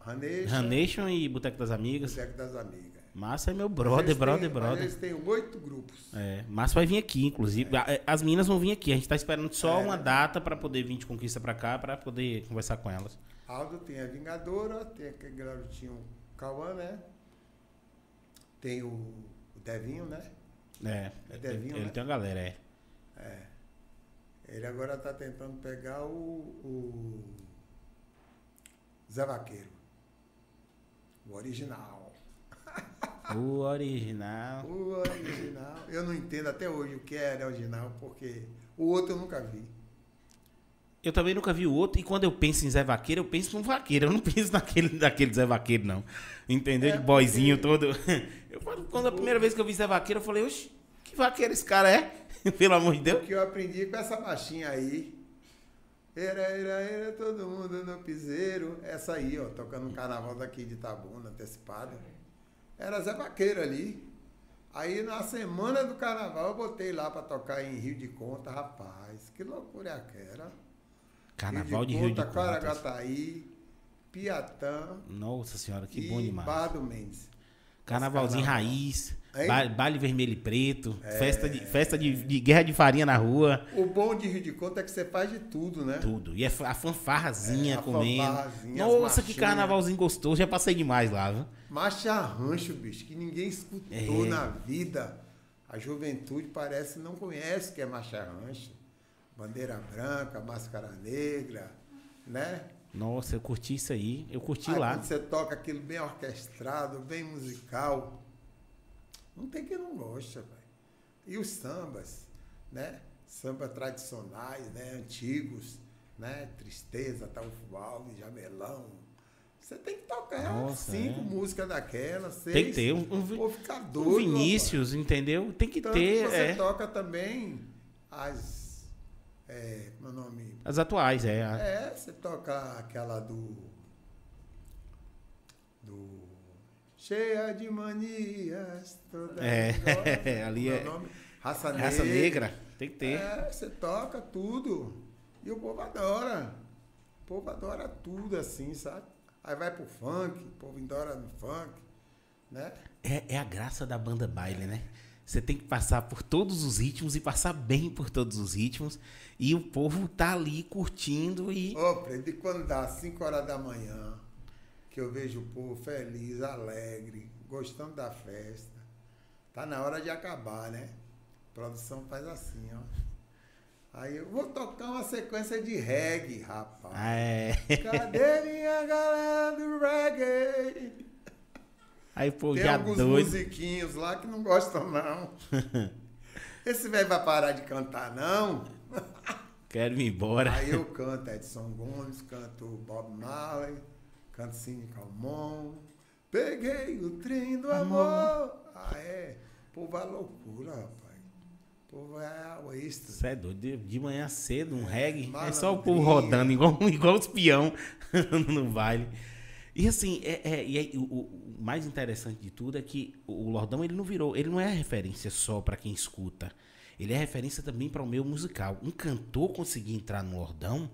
Raneja. Ranation e Boteco das Amigas. Boteco das Amigas. Massa é meu brother, brother, têm- brother. Eles têm oito grupos. É, Márcio vai vir aqui, inclusive. A- é, As meninas vão vir aqui. A gente tá esperando só É. uma data pra poder vir de conquista pra cá, pra poder conversar com elas. Aldo tem a Vingadora, tem aquele garotinho Cauã, né? Tem o, Devinho, né? É, É Devinho, ele né? tem uma galera, é. É. Ele agora tá tentando pegar o, o Zé Vaqueiro. O original. [LAUGHS] O original. O original. eu não entendo até hoje o que era original, porque o outro eu nunca vi. Eu também nunca vi o outro, e quando eu penso em Zé Vaqueiro, eu penso num vaqueiro, eu não [LAUGHS] penso naquele, naquele Zé Vaqueiro, não. Entendeu? É, De boizinho porque- todo. [LAUGHS] Eu, quando a primeira vez que eu vi Zé Vaqueiro, eu falei, oxe, que vaqueiro esse cara é? [LAUGHS] Pelo amor de O Deus. que eu aprendi com essa baixinha aí. Era, era, era, todo mundo no piseiro. Essa aí, ó, tocando no carnaval daqui de Itabuna, antecipado. Era Zé Vaqueiro ali. Aí na semana do carnaval eu botei lá pra tocar em Rio de Conta, rapaz. Que loucura é aquela. Carnaval de Rio de Conta, Contas. Caragataí, Piatã Nossa senhora, que bom demais. Mendes. Carnavalzinho Carnaval. raiz, Hein? ba- baile vermelho e preto, É. festa, de, festa de, de guerra de farinha na rua, O bom de Rio de Conta é que você faz de tudo, né? tudo. E a fa- a fanfarrazinha É, a comendo. fanfarrazinha, Nossa, que carnavalzinho gostoso, já passei demais lá, viu? Marcha rancho, bicho, que ninguém escutou É. na vida. A juventude parece não conhece o que é marcha rancho. Bandeira branca, máscara negra, né? Nossa, eu curti isso aí, eu curti Aí lá. quando você toca aquilo bem orquestrado, bem musical, não tem quem não gosta, velho. E os sambas, né? Sambas tradicionais, né? Antigos, né? Tristeza, Taufaldo, Jamelão. Você tem que tocar Nossa, cinco é. músicas daquelas, seis. Tem que ter um, um, um. Vinícius, entendeu? Tem que. Tanto ter você é, toca também as. É, o nome? as atuais, é. a- É, você toca aquela do. Do. Cheia de manias. Toda É, [LAUGHS] ali é- nome? Raça Negra. Raça negra, tem que ter. É, você toca tudo. E o povo adora. O povo adora tudo assim, sabe? Aí vai pro funk, o povo adora no funk, né? É, é a graça da banda baile, né? Você tem que passar por todos os ritmos e passar bem por todos os ritmos. E o povo tá ali curtindo e. Ô, Fred, quando dá 5 horas da manhã, que eu vejo o povo feliz, alegre, gostando da festa, tá na hora de acabar, né? A produção faz assim, ó. Aí eu vou tocar uma sequência de reggae, rapaz. Ah, é. Cadê minha galera do reggae? Aí, pô, Tem já alguns doido. musiquinhos lá que não gostam, não. [LAUGHS] Esse velho vai parar de cantar, não? Quero ir embora. Aí eu [LAUGHS] canto Edson Gomes, canto Bob Marley, canto Cine Calmon. Peguei o trem do amor. Ah, é. Povo é loucura, rapaz. Povo é o êxtase. Você é doido. De, de manhã cedo, um reggae. É só o povo rodando, igual, [LAUGHS] igual os peão no baile. E assim, é, é- e o mais interessante de tudo é que o Lordão ele não virou, ele não é referência só para quem escuta. Ele é referência também para o meio musical. Um cantor conseguir entrar no Lordão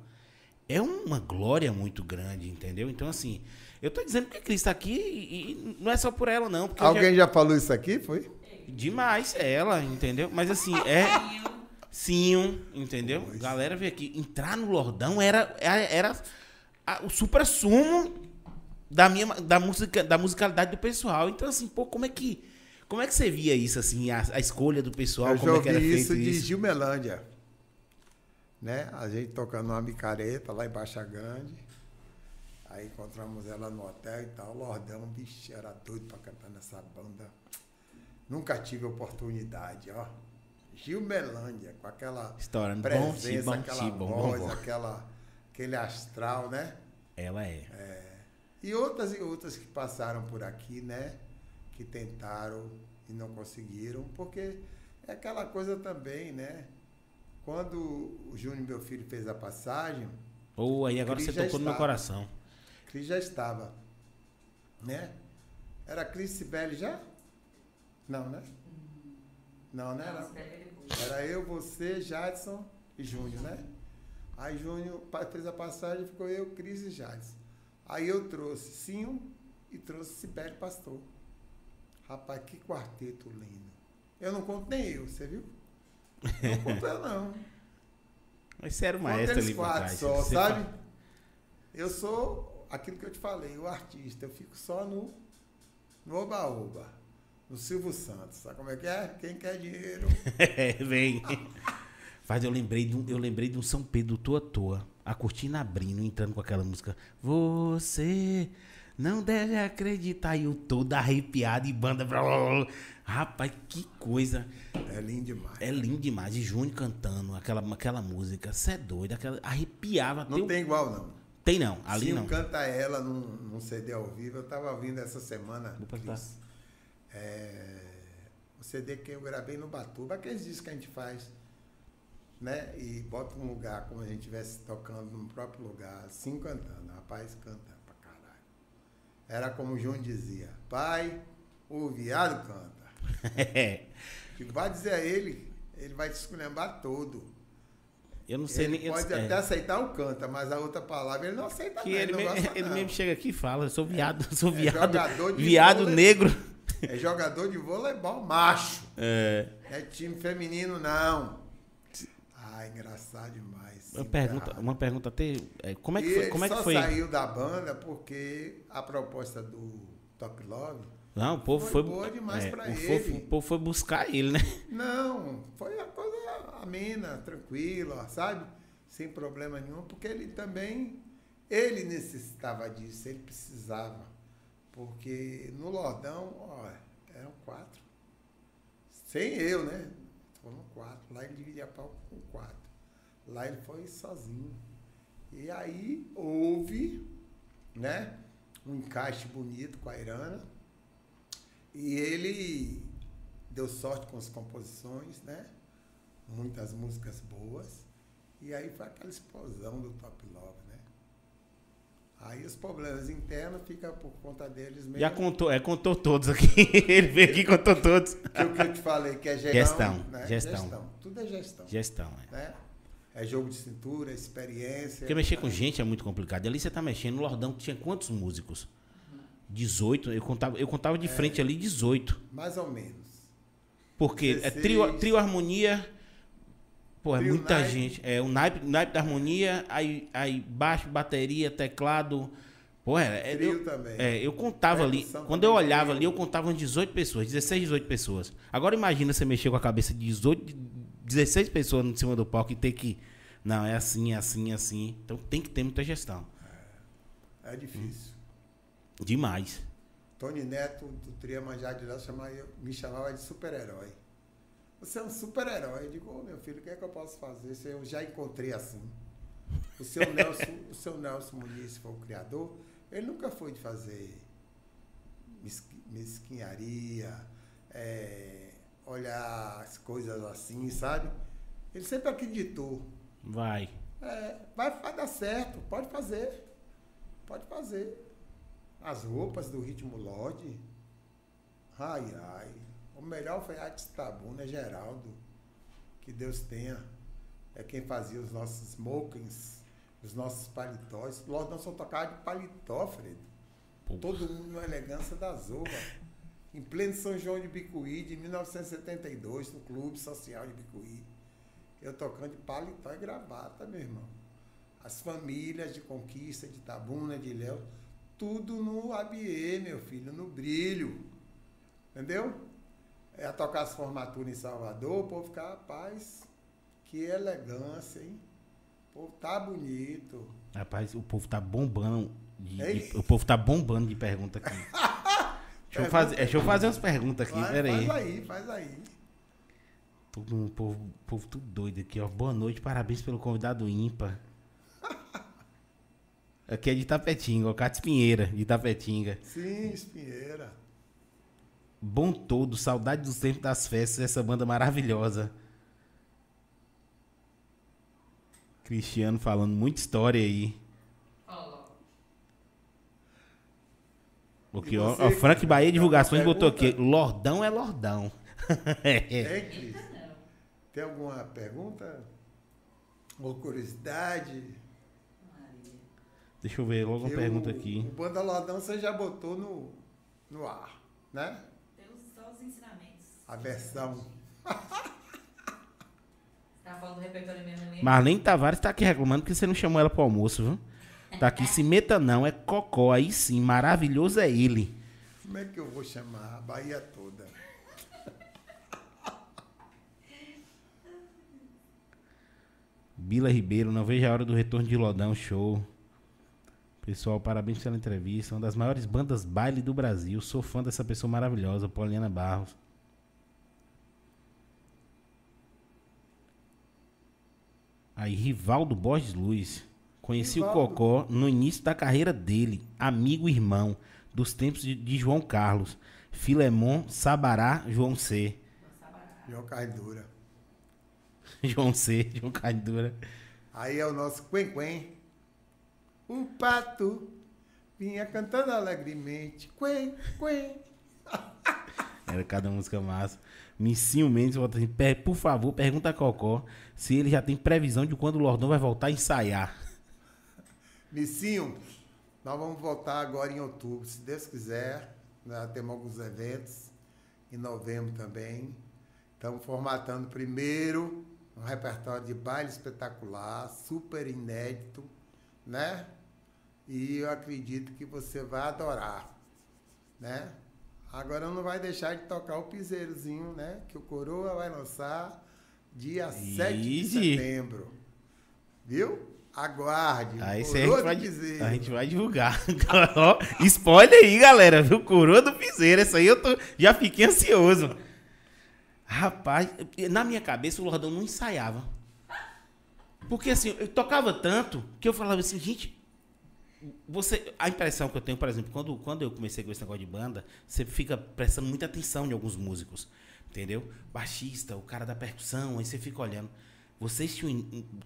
é uma glória muito grande, entendeu? Então, assim, eu tô dizendo que a Cris tá aqui e, e não é só por ela, não. Porque eu já- Alguém já falou isso aqui, foi? Demais ela, entendeu? Mas assim, é. Sim, entendeu? Galera vê aqui. Entrar no Lordão era, era, era a- o supra-sumo da minha da música da musicalidade do pessoal. Então, assim, pô, como é que. Como é que você via isso, assim, a, a escolha do pessoal, eu já como é que ouvi era feito isso isso? de Gilmelândia. Né? A gente tocando uma micareta lá em Baixa Grande. Aí encontramos ela no hotel e tal. Lordão, bicho, era doido pra cantar nessa banda. Nunca tive oportunidade, ó. Gilmelândia, com aquela bom, presença, bom, aquela bom, voz, bom, bom. aquela, aquele astral, né? Ela é. E outras e outras que passaram por aqui, né? Que tentaram e não conseguiram, porque é aquela coisa também, né? Quando o Júnior, meu filho, fez a passagem, Ou aí agora Cris você tocou no meu coração. Cris já estava, né? Era Cris Sibeli já? Não, né? Não, né? Era, era eu, você, Jadson e Júnior, né? Aí Júnior fez a passagem, ficou eu, Cris e Jadson. Aí eu trouxe Sinho e trouxe Sibeli Pastor. Rapaz, que quarteto lindo. Eu não conto nem eu, você viu? Não conto eu, não. [LAUGHS] Mas você era o maestro ali quatro só, sabe? fa- Eu sou aquilo que eu te falei, o artista. Eu fico só no no oba-oba, no Silvio Santos. Sabe como é que é? Quem quer dinheiro? [LAUGHS] É, vem. Faz, eu lembrei de um, eu lembrei de um São Pedro toa toa, a cortina abrindo, entrando com aquela música. Você não deve acreditar. E eu todo arrepiado e banda. blá, blá, blá. Rapaz, que coisa. É lindo demais. É lindo demais. E Júnior cantando aquela, aquela música. Você é doido. Aquela, arrepiava. Não Tem- tem igual, não. tem não. Ali Se não. canta ela num, num CD ao vivo, eu tava ouvindo essa semana. Vou perguntar. É, o CD que eu gravei no Batuba, aqueles discos que a gente faz, né? E bota um lugar como a gente estivesse tocando no próprio lugar, assim cantando. Rapaz, canta pra caralho. Era como o João dizia, pai, o viado canta. [LAUGHS] É. Digo, vai dizer a ele, ele vai te esculhambar todo. Eu não sei Ele nem. eu- pode é. até aceitar o canta, mas a outra palavra ele não aceita Que não, ele, não me- gosta [LAUGHS] ele mesmo chega aqui e fala, eu sou viado, [LAUGHS] eu sou É viado. jogador de viado vôlei. negro. É jogador de voleibol macho. É, é time feminino, não. Ah, engraçado demais. uma pergunta, uma pergunta até. como é que E foi? ele Como é que só foi? saiu da banda porque a proposta do Top Love. Não, o povo Foi foi. boa demais é, pra o, ele. povo, o povo foi buscar ele, né? Não, foi a coisa amena, tranquila, sabe? Sem problema nenhum, porque ele também. Ele necessitava disso, ele precisava. Porque no Lordão, ó, eram quatro. Sem eu, né? Foram quatro. Lá ele dividia pau com quatro. Lá ele foi sozinho. E aí houve, né? Um encaixe bonito com a Irana. E ele deu sorte com as composições, né? Muitas músicas boas. E aí foi aquela explosão do Top Love? Aí os problemas internos ficam por conta deles mesmo. Já contou, é, contou todos aqui. [LAUGHS] ele veio aqui e contou todos. Que o que eu te falei, que é geral, Gestão, né? gestão. Tudo é gestão. Gestão, é. Né? É jogo de cintura, experiência. Porque mexer com gente é muito complicado. Ali você tá mexendo, no Lordão tinha quantos músicos? 18. Eu contava, eu contava É. de frente ali 18. Mais ou menos. Porque é 16. trio, trio harmonia. Pô, é muita gente. É o naipe, naipe da harmonia, aí, aí baixo, bateria, teclado. Pô, é, é, eu, também. é, eu contava ali. Percussão Quando eu olhava ali, eu contava umas 18 pessoas, 16, 18 pessoas. Agora imagina você mexer com a cabeça de 18, 16 pessoas em cima do palco e ter que. Não, é assim, é assim, é assim. Então tem que ter muita gestão. É difícil. Demais. Tony Neto, do Tria Manjá de Léo, chamava me chamava de super-herói. Você é um super-herói. Eu digo, ô meu filho, o que é que eu posso fazer? Se eu já encontrei assim. O seu [LAUGHS] Nelson, o seu Nelson Muniz foi o criador, ele nunca foi de fazer mesqui- mesquinharia, é, olhar as coisas assim, sabe? Ele sempre acreditou. Vai. É, vai, vai dar certo, pode fazer. Pode fazer. As roupas do ritmo Lodge. Ai, ai. O melhor foi a Tabuna, Geraldo. Que Deus tenha. É quem fazia os nossos smokings, os nossos paletós. Não só tocava de paletó, Fredo. Pô. Todo mundo na elegância da Zova. Em pleno São João de Bicuí, de 1972, no Clube Social de Bicuí. Eu tocando de paletó e gravata, meu irmão. As famílias de Conquista, de Tabuna, de Léo, tudo no ABE, meu filho, no brilho. Entendeu? É a tocar as formaturas em Salvador, o povo ficar, rapaz, que elegância, hein? O povo tá bonito. Rapaz, o povo tá bombando. de- de- o povo tá bombando de pergunta aqui. [LAUGHS] deixa, eu fazer, deixa eu fazer umas perguntas aqui, Vai, pera aí. faz aí, faz aí. Todo mundo, povo, povo tudo doido aqui, ó. Boa noite, parabéns pelo convidado ímpar. [LAUGHS] Aqui é de Tapetinga, ó. Cates Pinheira, de Tapetinga. Sim, Espinheira. Bom todo, saudade dos tempos das festas, essa banda maravilhosa. Cristiano falando muita história aí. E ó, você, ó, Frank Bahia Divulgações botou aqui. Lordão é Lordão. [LAUGHS] É. Tem, Cris? Tem alguma pergunta? Ou curiosidade? Deixa eu ver logo uma pergunta o, aqui. O Banda Lordão você já botou no, no ar, né? Pelos só os ensinamentos. A versão. Tá falando do repertório mesmo, né? Marlene Tavares tá aqui reclamando que você não chamou ela pro almoço, viu? Tá aqui, se meta não, é cocó, aí sim, maravilhoso é ele. Como é que eu vou chamar a Bahia toda? Bila Ribeiro, não vejo a hora do retorno de Lodão Show. Pessoal, parabéns pela entrevista. Uma das maiores bandas baile do Brasil. Sou fã dessa pessoa maravilhosa, Poliana Barros. Aí, Rivaldo Borges Luiz. Conheci Rivaldo. o Cocó no início da carreira dele, amigo e irmão, dos tempos de, de João Carlos, Filemon, Sabará, João C. João Cardura. [LAUGHS] João C, João Cardura. Aí é o nosso Quen Quen. O pato vinha cantando alegremente. Quen, Quen. Era cada música massa. Missinho Mendes volta assim, "Per- por favor, pergunta a Cocó se ele já tem previsão de quando o Lordão vai voltar a ensaiar. Missinho, nós vamos voltar agora em outubro, se Deus quiser. Nós temos alguns eventos. Em novembro também. Estamos formatando primeiro um repertório de baile espetacular, super inédito, né? E eu acredito que você vai adorar, né? Agora não vai deixar de tocar o piseirozinho, né? Que o Coroa vai lançar dia 7 de setembro. Viu? Aguarde. Aí o cê a, gente vai, a gente vai divulgar. [LAUGHS] Ó, Spoiler aí, galera, viu? Coroa do Piseiro. Essa aí eu tô, já fiquei ansioso. Rapaz, na minha cabeça o Lordão não ensaiava. Porque assim, eu tocava tanto que eu falava assim, gente, você, a impressão que eu tenho, por exemplo, quando, quando eu comecei com esse negócio de banda, você fica prestando muita atenção em alguns músicos, entendeu? Baixista, o cara da percussão, aí você fica olhando. Vocês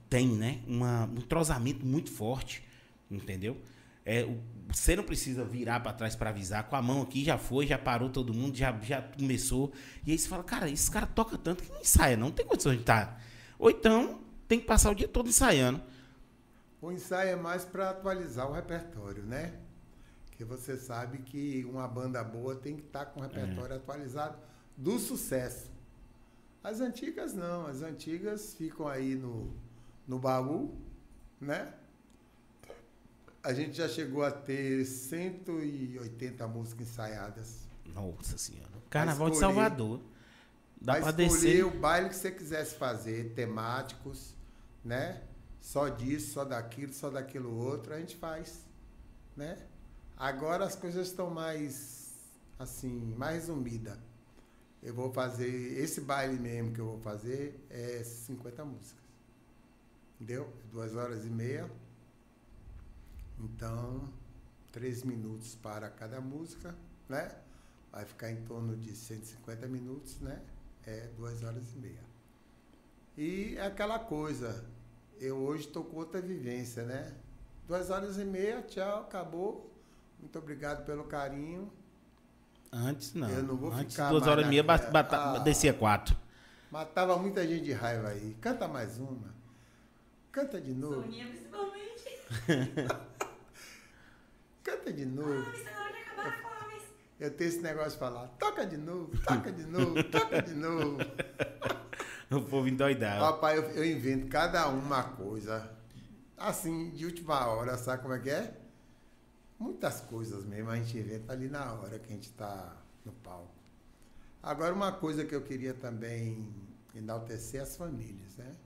têm, né, uma, um entrosamento muito forte, entendeu? É, você não precisa virar para trás para avisar, com a mão aqui já foi, já parou todo mundo, já, já começou. E aí você fala, cara, esse cara toca tanto que não ensaia, não tem condição de estar. Ou então tem que passar o dia todo ensaiando. O ensaio é mais para atualizar o repertório, né? Porque você sabe que uma banda boa tem que estar com o repertório atualizado do sucesso. As antigas não, as antigas ficam aí no, no baú, né? A gente já chegou a ter 180 músicas ensaiadas. Nossa senhora. Carnaval de escolher- Salvador. Dá Vai pra escolher descer. o baile que você quisesse fazer, temáticos, né? Só disso, só daquilo, só daquilo outro, a gente faz, né? Agora as coisas estão mais, assim, mais resumidas. Eu vou fazer, esse baile mesmo que eu vou fazer é 50 músicas. Entendeu? Duas horas e meia. Então, três minutos para cada música, né? Vai ficar em torno de 150 minutos, né? É duas horas e meia. E é aquela coisa, eu hoje estou com outra vivência, né? Duas horas e meia, tchau, acabou. Muito obrigado pelo carinho. Antes não. Eu não vou Antes, ficar duas horas e meia, naquela- bata- bata- Ah. descia quatro. Matava muita gente de raiva aí. Canta mais uma. Canta de novo. Soninha, principalmente. [LAUGHS] Canta de novo. Ah, isso não vai acabar a fome. Eu tenho esse negócio de falar, toca de novo, toca de novo, toca de novo. [LAUGHS] [LAUGHS] O povo endoidava. Papai, eu, eu invento cada uma coisa. Assim, de última hora, sabe como é que é? Muitas coisas mesmo a gente inventa ali na hora que a gente está no palco. Agora, uma coisa que eu queria também enaltecer as famílias, né?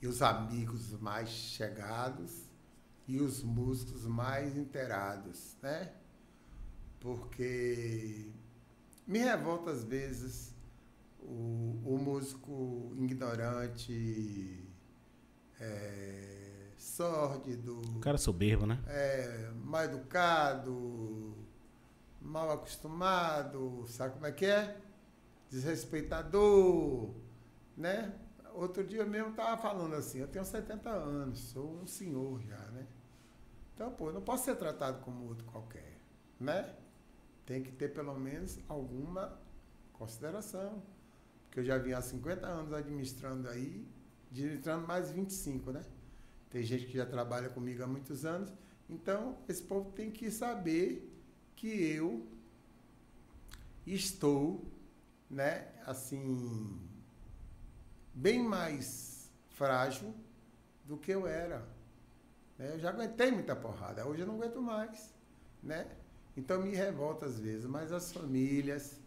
E os amigos mais chegados e os músicos mais inteirados, né? Porque me revolta às vezes o, o músico ignorante, é, sórdido, O cara soberbo, né? é, mal educado, mal acostumado, sabe como é que é? Desrespeitador, né? Outro dia mesmo estava falando assim, eu tenho 70 anos, sou um senhor já, né? Então, pô, não posso ser tratado como outro qualquer, né? Tem que ter pelo menos alguma consideração. Porque eu já vim há 50 anos administrando aí, administrando mais 25, né? Tem gente que já trabalha comigo há muitos anos. Então, esse povo tem que saber que eu estou, né, assim, bem mais frágil do que eu era. né? Eu já aguentei muita porrada, hoje eu não aguento mais, né? Então me revolta às vezes, mas as famílias,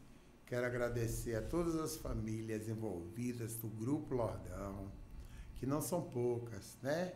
quero agradecer a todas as famílias envolvidas do Grupo Lordão, que não são poucas, né?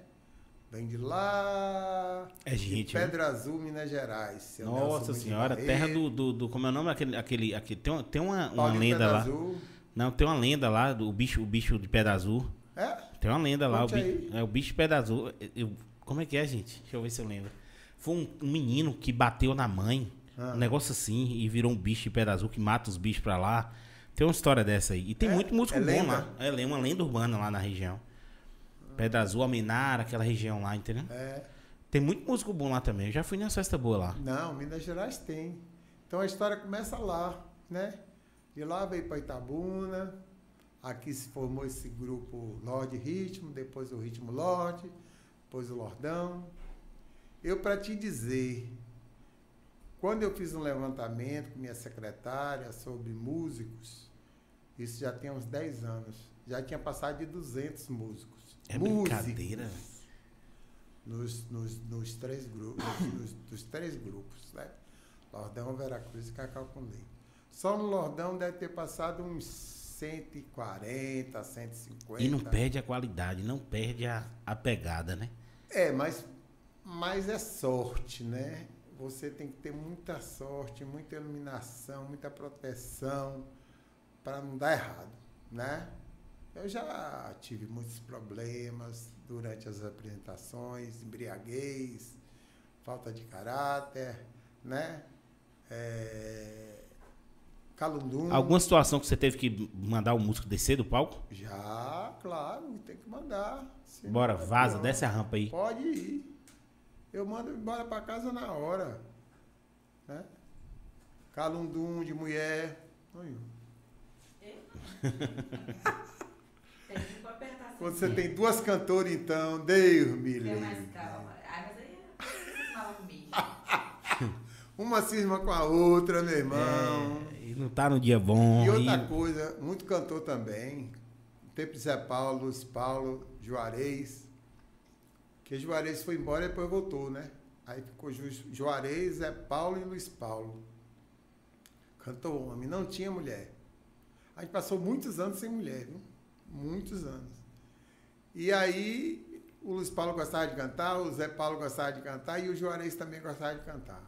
Vem de lá, É de gente, né? Pedra Azul, Minas Gerais. seu Nelson Nossa Muniz senhora, terra do, do, do- Como é o nome? Aquele. aquele, aquele tem uma, tem uma, uma lenda Pedra lá. Azul. Não, tem uma lenda lá do bicho, o bicho de pedra azul. É? Tem uma lenda lá, o bicho, é o bicho pé azul. Eu- como é que é, gente? Deixa eu ver se eu lembro. Foi um, um menino que bateu na mãe, Ah. um negócio assim, e virou um bicho de pé azul que mata os bichos pra lá. Tem uma história dessa aí. E tem É? muito músico É bom lenda? lá. É é uma lenda urbana lá na região. Pedra Azul, Almenara, aquela região lá, entendeu? É. Tem muito músico bom lá também. Eu já fui nessa festa boa lá. Não, Minas Gerais tem. Então a história começa lá, né? De lá veio para Itabuna, aqui se formou esse grupo Lorde Ritmo, depois o Ritmo Lorde, depois o Lordão. Eu, para te dizer, quando eu fiz um levantamento com minha secretária sobre músicos, isso já tem uns 10 anos, já tinha passado de 200 músicos. É Músicos brincadeira. nos, nos, nos três grupos, nos, dos três grupos, né? Lordão, Veracruz e Cacau com Leite. Só no Lordão deve ter passado uns 140, 150. E não perde a qualidade, não perde a, a pegada, né? É, mas, mas é sorte, né? Você tem que ter muita sorte, muita iluminação, muita proteção para não dar errado, né? Eu já tive muitos problemas durante as apresentações, embriaguez, falta de caráter, né? É... Calundum. Alguma situação que você teve que mandar o músico descer do palco? Já, claro, tem que mandar. Bora, é vaza, desce a rampa aí. Pode ir. Eu mando embora para casa na hora. Né? Calundum de mulher. Assim. Quando você tem duas cantoras, então, Deus me livre. calma. Ai, mas aí você fala comigo. [LAUGHS] Uma cisma com a outra, meu irmão. É, e não tá no dia bom. E outra e- coisa, muito cantor também. Tempo de Zé Paulo, Luiz Paulo, Juarez. Que Juarez foi embora e depois voltou, né? Aí ficou Ju- Juarez, Zé Paulo e Luiz Paulo. Cantou homem, não tinha mulher. A gente passou muitos anos sem mulher, viu? Muitos anos. E aí o Luiz Paulo gostava de cantar, o Zé Paulo gostava de cantar e o Juarez também gostava de cantar.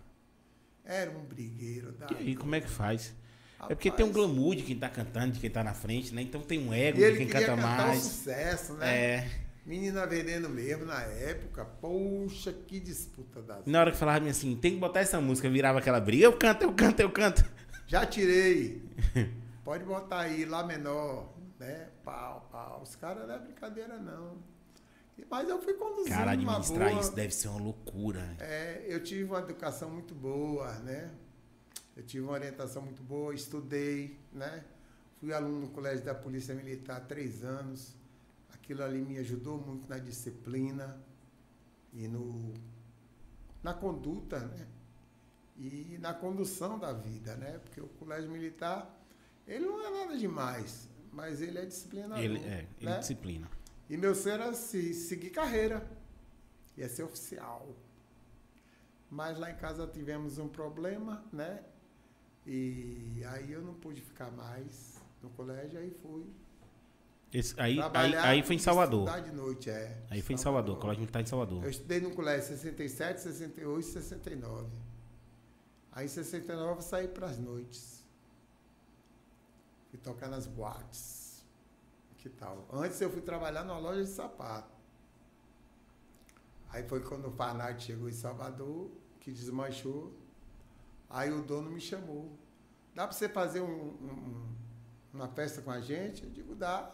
Era um brigueiro da. E como é que faz? É porque tem um Rapaz, glamour de quem tá cantando, de quem tá na frente, né? Então tem um ego de ele quem queria canta cantar o mais. sucesso, né? É. Menina Veneno mesmo na época. Poxa, que disputa das. Na hora que falava assim, tem que botar essa música, virava aquela briga. Eu canto, eu canto, eu canto. [LAUGHS] Já tirei. Pode botar aí, Lá menor, né? Pau, pau. Os caras não é brincadeira, não. Mas eu fui conduzindo Cara, uma administrar boa. isso deve ser uma loucura. É, eu tive uma educação muito boa, né? Eu tive uma orientação muito boa, estudei, né? Fui aluno no Colégio da Polícia Militar há três anos. Aquilo ali me ajudou muito na disciplina e no, na conduta, né? E na condução da vida, né? Porque o Colégio Militar, ele não é nada demais, mas ele é disciplinador. Ele, é, ele né? disciplina. E meu sonho era se, seguir carreira. Ia ser oficial. Mas lá em casa tivemos um problema, né? E aí eu não pude ficar mais no colégio, aí fui. Esse- aí, aí, aí foi em Salvador. Estudar de noite, é. Aí foi em Salvador, o colégio militar em Salvador. Eu estudei no colégio 67, 68 e 69. Aí em 69 eu saí para as noites. Fui tocar nas boates. Que tal? Antes eu fui trabalhar numa loja de sapato. Aí foi quando o Farnard chegou em Salvador, que desmanchou. Aí o dono me chamou. Dá para você fazer um- um- uma festa com a gente? Eu digo, dá.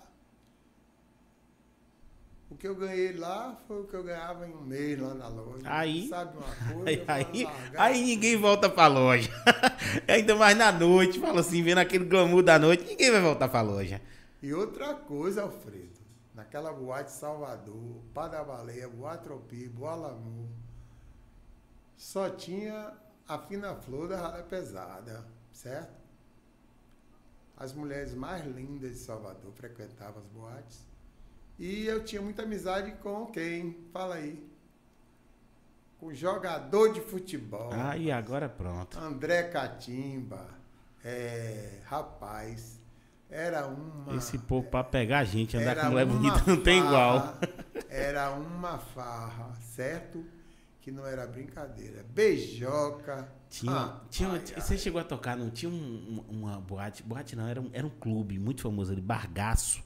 O que eu ganhei lá foi o que eu ganhava em um mês lá na loja. Aí- Sabe uma [LAUGHS] coisa? Aí, aí, ninguém volta pra loja. [LAUGHS] Ainda mais na noite, fala assim, vendo aquele glamour da noite, ninguém vai voltar pra loja. E outra coisa, Alfredo, naquela boate Salvador, Pá da Baleia, Boa Tropi, Boa Lamu, só tinha a fina flor da rala pesada, certo? As mulheres mais lindas de Salvador frequentavam as boates. E eu tinha muita amizade com quem? Fala aí. Com jogador de futebol. Aí agora pronto. André Catimba. É, rapaz, era uma. Esse povo pra pegar a gente, andar com mulher bonita [LAUGHS] não tem igual. Era uma farra, certo? Que não era brincadeira. Beijoca. Tinha, Ah, tinha, ai, você chegou a tocar, não tinha um- um- uma boate, boate não, era um, era um clube muito famoso ali, Bargaço.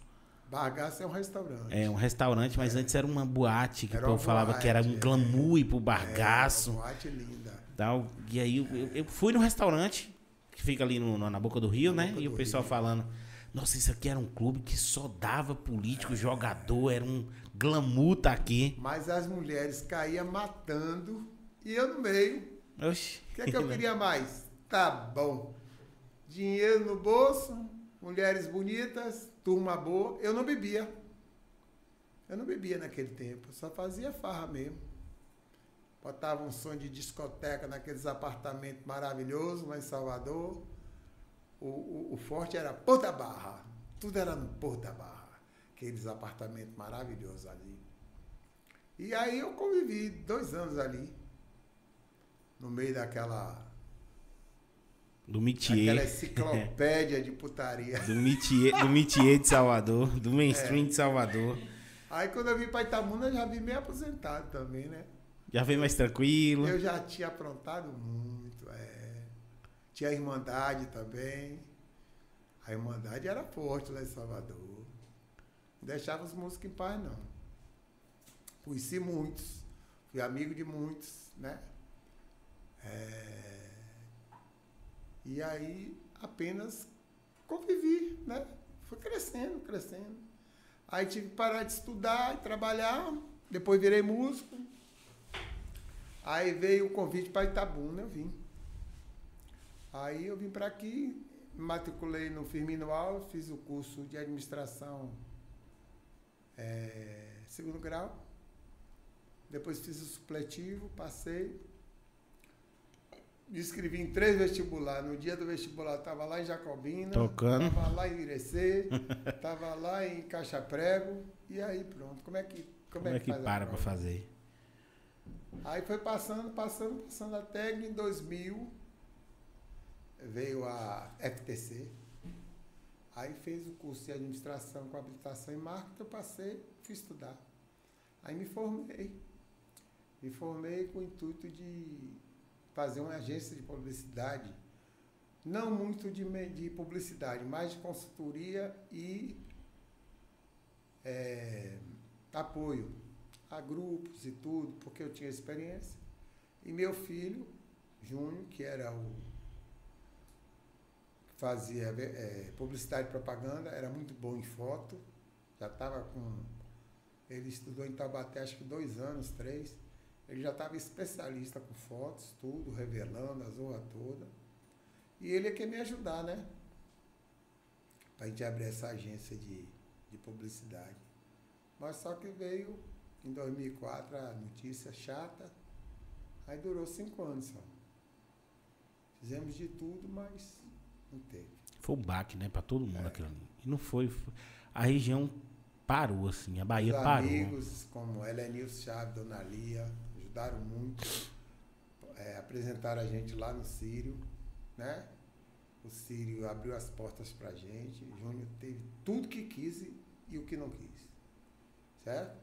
Bagaço é um restaurante. É um restaurante, mas antes era uma boate que Era o povo falava que era um boate, é. glamour ir pro É, bargaço. uma boate linda. tal. E aí eu, eu- eu fui no restaurante, que fica ali no- na boca do rio, Na né? E o pessoal rio. falando, nossa, isso aqui era um clube que só dava político, jogador, era um glamour tá aqui. Mas as mulheres caíam matando e eu no meio. Oxi. O que é que eu [LAUGHS] queria mais? Tá bom. Dinheiro no bolso, mulheres bonitas, turma boa. Eu não bebia. Eu não bebia naquele tempo, só fazia farra mesmo. Botava um som de discoteca naqueles apartamentos maravilhosos lá em Salvador. O, o, o forte era Porta Barra. Tudo era no Porta Barra. Aqueles apartamentos maravilhosos ali. E aí eu convivi dois anos ali. No meio daquela Do Aquela métier. enciclopédia de putaria. Do métier, do métier de Salvador, do mainstream É. de Salvador. Aí quando eu vim para Itamuna, eu já vim meio aposentado também, né? Já veio mais tranquilo. Eu já tinha aprontado muito, é. Tinha a Irmandade também. A Irmandade era forte lá em Salvador. Não deixava os músicos em paz, não. Conheci muitos. Fui amigo de muitos, né? É, E aí apenas convivi, né? Fui crescendo, crescendo. Aí tive que parar de estudar e trabalhar. Depois virei músico. Aí veio o convite para Itabuna, eu vim. Aí eu vim para aqui, me matriculei no Firmino Alves, fiz o curso de administração eh, segundo grau. Depois fiz o supletivo, passei. Me inscrevi em três vestibulares. No dia do vestibular estava lá em Jacobina. Tocando. Estava lá em Irecê. [LAUGHS] Estava lá em Caixa Prego. E aí pronto. Como é que, como Como é que a para pra prova? fazer? Aí foi passando, passando, passando até que em 2000 veio a FTC. Aí fez o curso de administração com habilitação em marketing, eu passei, fui estudar. Aí me formei. Me formei com o intuito de fazer uma agência de publicidade, não muito de, de publicidade, mais de consultoria e eh, apoio a grupos e tudo, porque eu tinha experiência. E meu filho, Júnior, que era o que fazia eh, publicidade e propaganda, era muito bom em foto, já estava com. Ele estudou em Taubaté acho que dois anos, três. Ele já estava especialista com fotos, tudo, revelando a zorra toda. E ele é que ia me ajudar, né? Para a gente abrir essa agência de, de publicidade. Mas só que veio em 2004 a notícia chata, aí durou cinco anos só. Fizemos de tudo, mas não teve. Foi o baque, né? Pra todo mundo É. aquilo ali. E não foi. foi- A região parou, assim. A Bahia Os parou. amigos como Helenilson Chaves, Dona Lia, ajudaram muito. É, apresentaram a gente lá no Sírio, né? O Sírio abriu as portas pra gente. Júnior teve tudo que quis e, e o que não quis. Certo?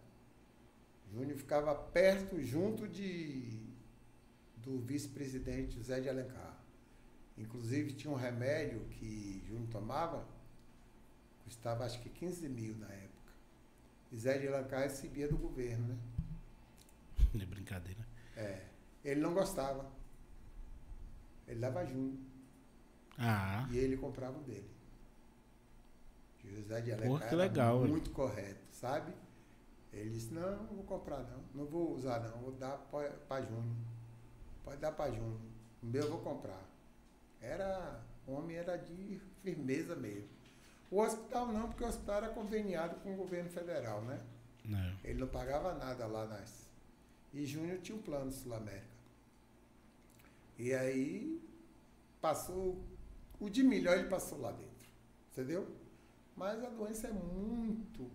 Júnior ficava perto, junto de do vice-presidente José de Alencar. Inclusive tinha um remédio que Júnior tomava, custava acho que 15 mil na época. E Zé de Alencar recebia do governo, né? Não é brincadeira. É. Ele não gostava. Ele dava Júnior. Ah, E ele comprava o dele. José de Alencar que legal, muito correto, sabe? Ele disse, não, não vou comprar não, não vou usar não, vou dar para Júnior. Pode dar para Júnior. O meu eu vou comprar. Era, o homem era de firmeza mesmo. O hospital não, porque o hospital era conveniado com o governo federal, né? não. Ele não pagava nada lá nas. E Júnior tinha um plano Sul América. E aí passou. O de melhor ele passou lá dentro. Entendeu? Mas a doença é muito,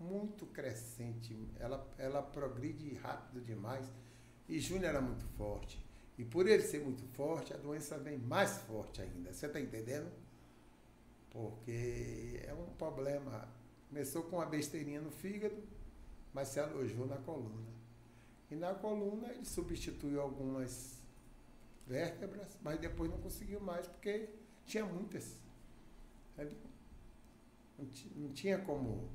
muito crescente. Ela, ela progride rápido demais. E Júnior era muito forte. E por ele ser muito forte, a doença vem mais forte ainda. Você está entendendo? Porque é um problema. Começou com uma besteirinha no fígado, mas se alojou na coluna. E na coluna ele substituiu algumas vértebras, mas depois não conseguiu mais, porque tinha muitas. Entendeu? Não, ti- não tinha como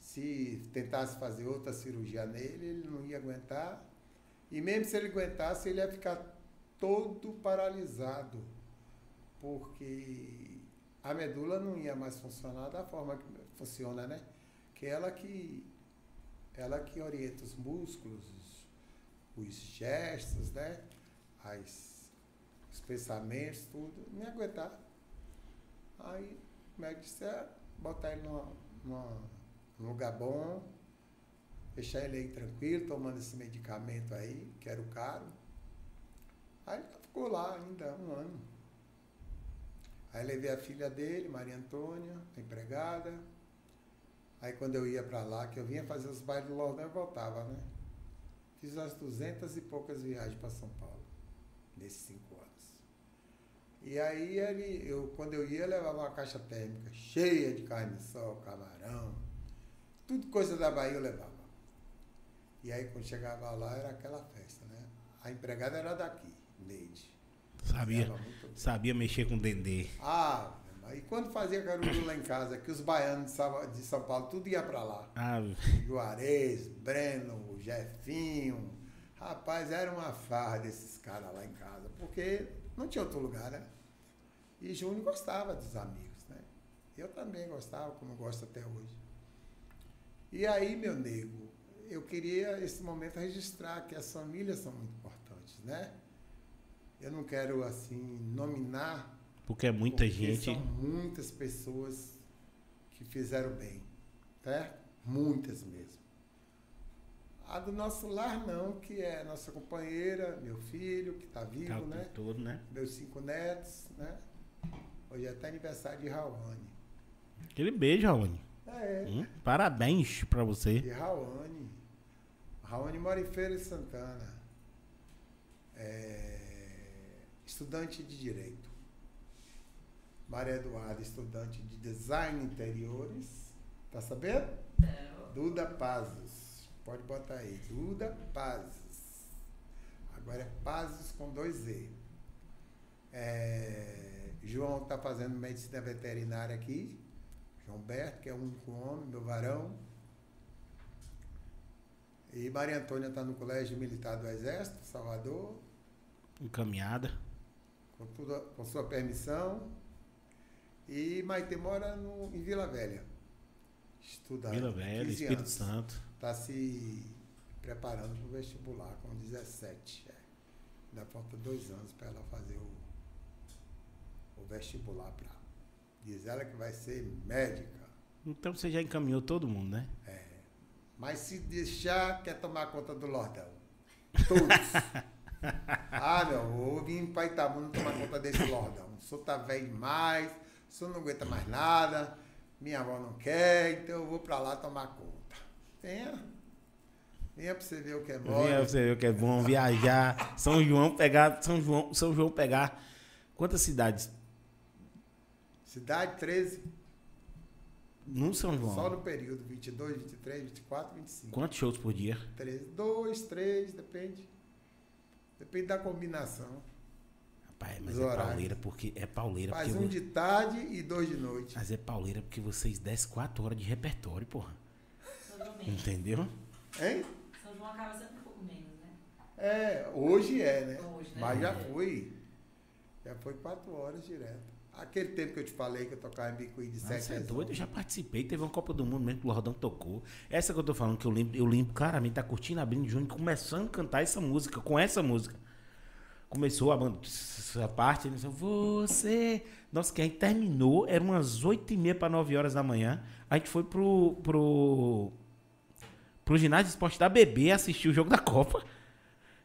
se tentasse fazer outra cirurgia nele, ele não ia aguentar. E mesmo se ele aguentasse, ele ia ficar todo paralisado, porque a medula não ia mais funcionar da forma que funciona, né? Que ela que ela que orienta os músculos, os, os gestos, né? As, os pensamentos, tudo, ia aguentar. Aí o médico disse, é, botar ele num lugar bom, deixar ele aí tranquilo, tomando esse medicamento aí, que era o caro. Aí ele ficou lá ainda um ano. Aí levei a filha dele, Maria Antônia, a empregada. Aí quando eu ia para lá, que eu vinha fazer os bailes do Lordão, eu voltava, né? Fiz umas duzentas e poucas viagens para São Paulo, nesses cinco anos. E aí ele, eu, quando eu ia, eu levava uma caixa térmica cheia de carne de sol, camarão, tudo coisa da Bahia eu levava. E aí quando chegava lá era aquela festa, né? A empregada era daqui, Neide. Sabia, sabia mexer com dendê. Ah, e quando fazia caruru lá em casa, que os baianos de São- Paulo tudo ia pra lá. Ah, Juarez, Breno, Jefinho. Rapaz, era uma farra desses caras lá em casa, porque não tinha outro lugar, né? E Júnior gostava dos amigos, né? Eu também gostava, como gosto até hoje. E aí, meu nego, eu queria esse momento registrar que as famílias são muito importantes, né? Eu não quero, assim, nominar porque é muita porque gente. São muitas pessoas que fizeram bem, certo? Muitas mesmo. A do nosso lar não, que é nossa companheira, meu filho, que está vivo, Tá né? todo, né? Meus cinco netos, né? Hoje é até aniversário de Rawane. Aquele beijo, Raoni. É, Hum, Parabéns pra você. de Rawane. Rawane mora em Feira de Santana. É, estudante de Direito. Maria Eduarda, estudante de Design Interiores. Tá sabendo? Não. Duda Pazos. Pode botar aí. Duda Pazos. Agora é Pazos com dois Z. É, João está fazendo medicina veterinária aqui. João Berto, que é o único homem, meu varão. E Maria Antônia está no Colégio Militar do Exército, Salvador, Encaminhada. com, tudo, com sua permissão. E Maite mora no, em Vila Velha. Estudando. Vila Velha, 15 Espírito anos. Santo. Está se preparando para o vestibular com 17. É. Ainda falta dois anos para ela fazer o, o vestibular para. Diz ela que vai ser médica. Então você já encaminhou todo mundo, né? Mas se deixar, quer tomar conta do Lordão. Todos. [LAUGHS] ah, meu, eu vir para Itabuna tomar conta desse Lordão. O senhor tá velho demais, o senhor não aguenta mais nada, minha avó não quer, então eu vou para lá tomar conta. Venha. Venha para você ver o que é Venha mole. você ver o que é bom viajar. São João pegar. São João, São João pegar. Quantas cidades? Cidade 13, No São João. só no período 22, 23, 24, 25. Quantos shows por dia? 13, 2, 3, depende. Depende da combinação. Rapaz, mas Os é horários. pauleira porque. É pauleira Faz porque. um de tarde e dois de noite. Mas é pauleira porque vocês descem 4 horas de repertório, porra. São João menos. Entendeu? Hein? São João acaba sendo um pouco menos, né? É, hoje é, né? Hoje, né? Mas já É. foi. Já foi quatro horas direto. Aquele tempo que eu te falei que eu tocava em Bicuí de Você 7 é doido, eu 11. já participei. Teve uma Copa do Mundo mesmo que o Lordão tocou. Essa que eu tô falando, que eu lembro, eu lembro claramente, tá curtindo abrindo junho, começando a cantar essa música, com essa música. Começou a essa parte, ele disse, você. Nossa, que a gente terminou, era umas 8 e meia para 9 horas da manhã. A gente foi pro. pro. pro ginásio de esporte da BB assistir o jogo da Copa.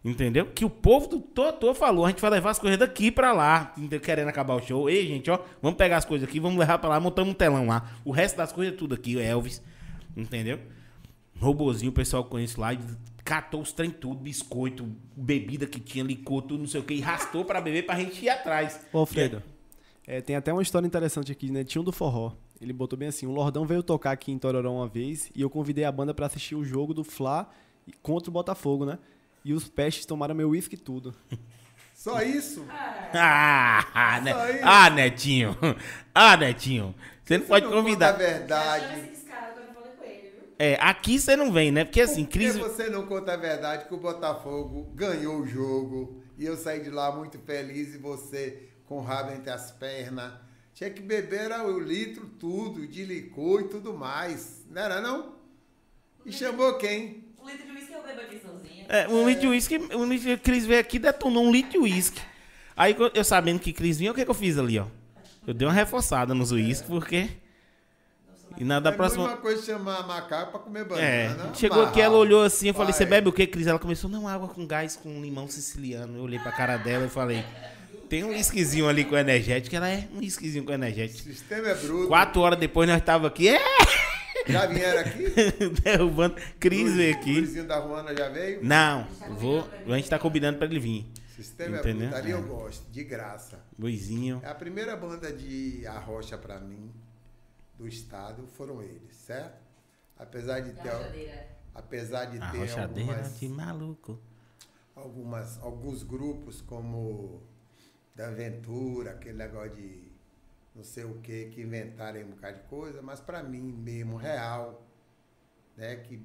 Entendeu? Que o povo do Totô falou, a gente vai levar as coisas daqui pra lá, querendo acabar o show. Ei, gente, ó, vamos pegar as coisas aqui, vamos levar pra lá, montamos um telão lá. O resto das coisas é tudo aqui, o Elvis, entendeu? Robozinho, o pessoal conhece lá, catou os trem tudo, biscoito, bebida que tinha, licor, tudo, não sei o que, e rastou pra beber pra gente ir atrás. Ô, Alfredo, é, tem até uma história interessante aqui, né? Tinha um do forró. Ele botou bem assim: o Lordão veio tocar aqui em Tororó uma vez e eu convidei a banda pra assistir o jogo do Fla contra o Botafogo, né? E os pestes tomaram meu uísque e tudo. [LAUGHS] [LAUGHS] Só isso? Ah, né? Isso aí. ah, Netinho. [LAUGHS] Ah, Netinho. Você não pode Não convidar. Chama verdade. esse cara quando eu falei com ele, viu? É, aqui você não vem, né? Porque assim, Por que Cris. você não conta a verdade que o Botafogo ganhou o jogo e eu saí de lá muito feliz e você com o rabo entre as pernas? Tinha que beber o litro, tudo, de licor e tudo mais. Não era não? E chamou quem? Um litro de uísque eu bebo aqui sozinha. É, um litro de uísque, um litro de Cris veio aqui e detonou um litro de uísque. Aí eu sabendo que Cris vinha, o que, que eu fiz ali, ó? Eu dei uma reforçada nos uísques, porque. E na da é próxima. uma coisa chamar macaco pra comer É, banana. chegou aqui, ela olhou assim, eu falei, você bebe o que, Cris? Ela começou, não, água com gás com limão siciliano. Eu olhei pra cara dela e falei, tem um whiskyzinho ali com energético. Ela é um whiskyzinho com O energético. sistema é bruto. Quatro horas depois nós tava aqui, é, Já vieram aqui? [LAUGHS] derrubando. Cris veio O aqui. vizinho da Ruana já veio? Não, vou, a gente tá combinando pra ele vir. O sistema Entendeu? é bruto. Ali eu É. gosto, de graça. Luizinho. A primeira banda de arrocha pra mim, do estado, foram eles, certo? Apesar de ter, apesar de A ter rochadeira algumas, de maluco. algumas, alguns grupos como da Aventura, aquele negócio de não sei o que, que inventaram um bocado de coisa, mas pra mim mesmo, real, né, que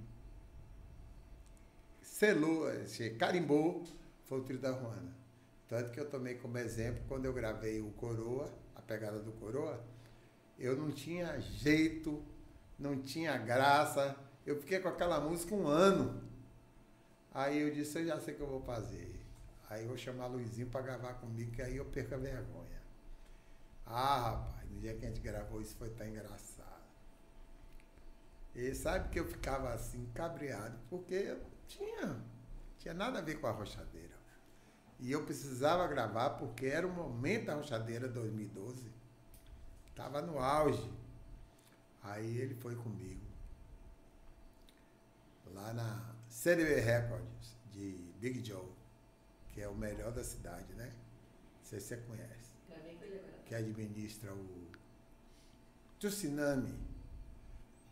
selou, eh, carimbou, foi o Trio da Ruana. Tanto que eu tomei como exemplo quando eu gravei o Coroa, a pegada do Coroa, eu não tinha jeito, não tinha graça, eu fiquei com aquela música um ano. Aí eu disse, eu já sei o que eu vou fazer. Aí eu vou chamar Luizinho para gravar comigo, que aí eu perco a vergonha. Ah, rapaz, no dia que a gente gravou isso foi tão engraçado. E sabe que eu ficava assim, cabreado, porque eu não tinha, tinha nada a ver com a rochadeira. E eu precisava gravar porque era o momento da rochadeira 2012. Estava no auge. Aí ele foi comigo. Lá na CDB Records, de Big Joe, que é o melhor da cidade, né? Não sei se você conhece. Que administra o Tsunami.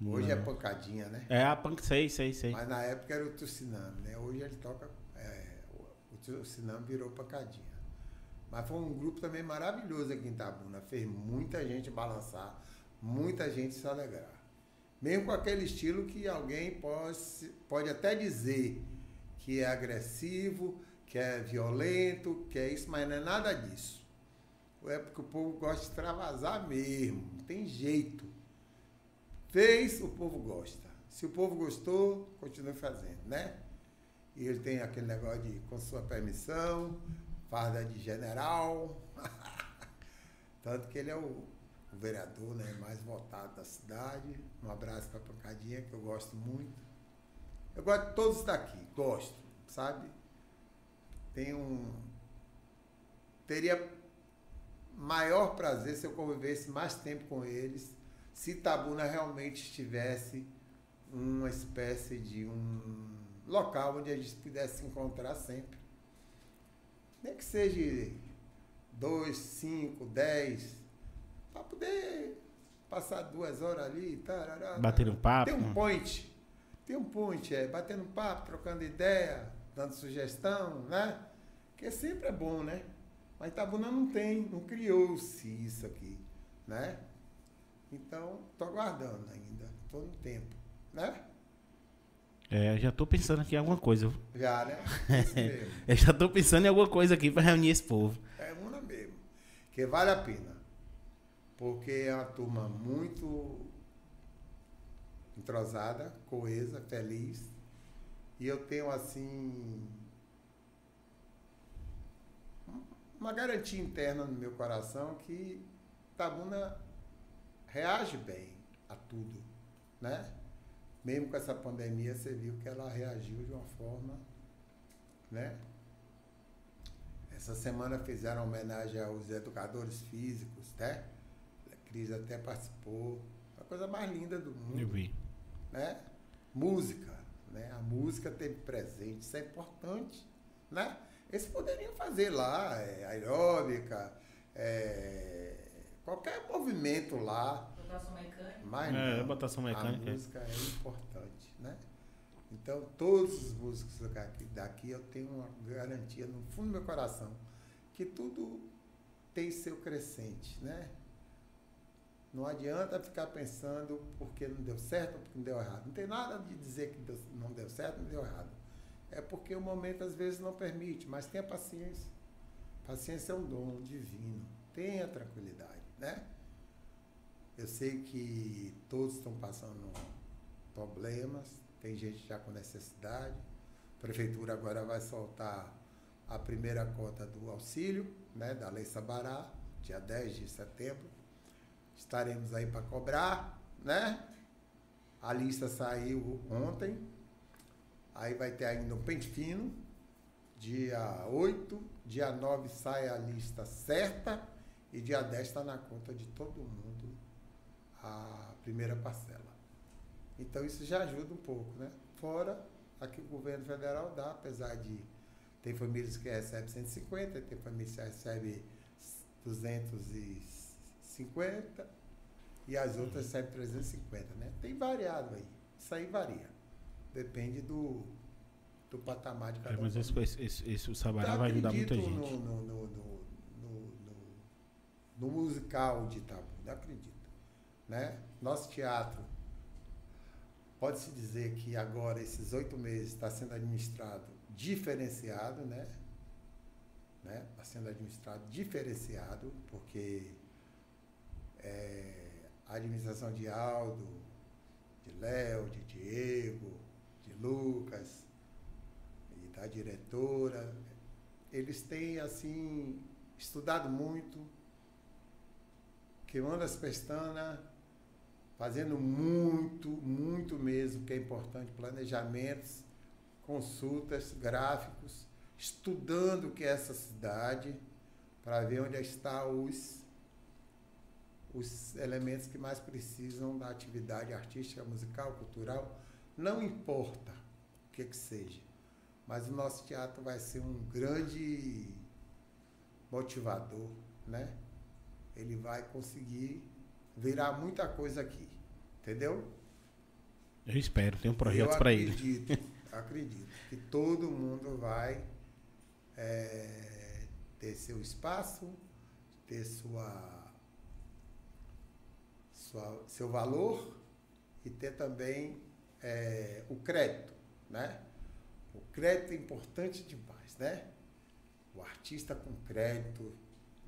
Hoje é Não. pancadinha, né? É a punk, sei, sei, sei. Mas na época era o Tsunami, né? Hoje ele toca. é, o o Tsunami virou pancadinha. Mas foi um grupo também maravilhoso aqui em Itabuna. Fez muita gente balançar, muita gente se alegrar. Mesmo com aquele estilo que alguém pode, pode até dizer que é agressivo, que é violento, que é isso, mas não é nada disso. É porque o povo gosta de extravasar mesmo, não tem jeito. Fez, o povo gosta. Se o povo gostou, continue fazendo, né? E ele tem aquele negócio de, com sua permissão, farda de general. [LAUGHS] Tanto que ele é o, o vereador né, mais votado da cidade. Um abraço para a Pancadinha, que eu gosto muito. Eu gosto de todos daqui, gosto, sabe? Tem um. Teria maior prazer se eu convivesse mais tempo com eles, se Tabuna realmente estivesse uma espécie de um local onde a gente pudesse se encontrar sempre. Nem que seja dois, cinco, dez, para poder passar duas horas ali, tarará, Bater um papo. tem um point. Tem um point, é, batendo papo, trocando ideia, dando sugestão, né? Que sempre é bom, né? Mas Itabuna não tem, não criou-se isso aqui, né? Então, tô aguardando ainda, tô no tempo, né? É, já tô pensando aqui em alguma coisa. Já, né? [LAUGHS] Eu já tô pensando em alguma coisa aqui pra reunir esse povo. É uma mesmo. Que vale a pena. Porque é uma turma muito entrosada, coesa, feliz. E eu tenho, assim, uma garantia interna no meu coração que Tabuna reage bem a tudo, né? Mesmo com essa pandemia, você viu que ela reagiu de uma forma, né? Essa semana fizeram homenagem aos educadores físicos, né? A Cris até participou. A coisa mais linda do mundo Eu vi. né? Música, né? A música teve presente, isso é importante, né? Eles poderiam fazer lá é, aeróbica, é, qualquer movimento lá, Mas É, não, botação mecânica, a música é importante, né? Então, todos os músicos daqui, daqui eu tenho uma garantia no fundo do meu coração que tudo tem seu crescente, né? Não adianta ficar pensando porque não deu certo ou porque não deu errado. Não tem nada de dizer que deu- não deu certo, não deu errado. É porque o momento às vezes não permite, mas tenha paciência. Paciência é um dom divino. Tenha tranquilidade, né? Eu sei que todos estão passando problemas, tem gente já com necessidade. A prefeitura agora vai soltar a primeira cota do auxílio, né, da Lei Sabará, dia 10 de setembro. Estaremos aí para cobrar, né? A lista saiu ontem. Aí vai ter ainda um pente fino. Dia 8, dia 9 sai a lista certa e dia 10 está na conta de todo mundo a primeira parcela. Então isso já ajuda um pouco, né? Fora a que o governo federal dá, apesar de tem famílias que recebem 150, tem famílias que recebem 250 e as outras recebem 350, né? Tem variado aí. Isso aí varia. Depende do, do patamar de cada É, mas um. esse, esse, esse, esse- o Sabará Eu vai ajudar muita gente. No, no, no, no, musical de Itabu, não acredito. Né? Nosso teatro, pode-se dizer que agora, esses oito meses, está sendo administrado diferenciado, né? Né? Está sendo administrado diferenciado, porque é, a administração de Aldo, de Léo, de Diego, de Lucas, e da diretora, eles têm assim estudado muito, queimando as pestanas, fazendo muito, muito mesmo, que é importante, planejamentos, consultas, gráficos, estudando o que é essa cidade, para ver onde estão os, os elementos que mais precisam da atividade artística, musical, cultural, não importa o que que seja. Mas o nosso teatro vai ser um grande motivador, né? Ele vai conseguir virar muita coisa aqui, entendeu? Eu espero, tem um projeto para ele. acredito, acredito que todo mundo vai é, ter seu espaço, ter sua, sua- seu valor e ter também é, o crédito, né? O crédito é importante demais, né? O artista com crédito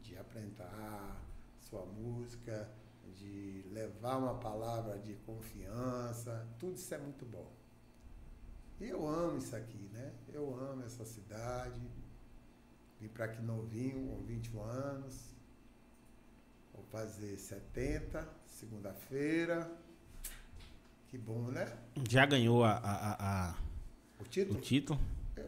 de apresentar sua música, de levar uma palavra de confiança, tudo isso é muito bom. E eu amo isso aqui, né? Eu amo essa cidade. Vim para aqui novinho, com 21 anos. Vou fazer 70, segunda-feira. Que bom, né? Já ganhou a, a- a- a- O o título?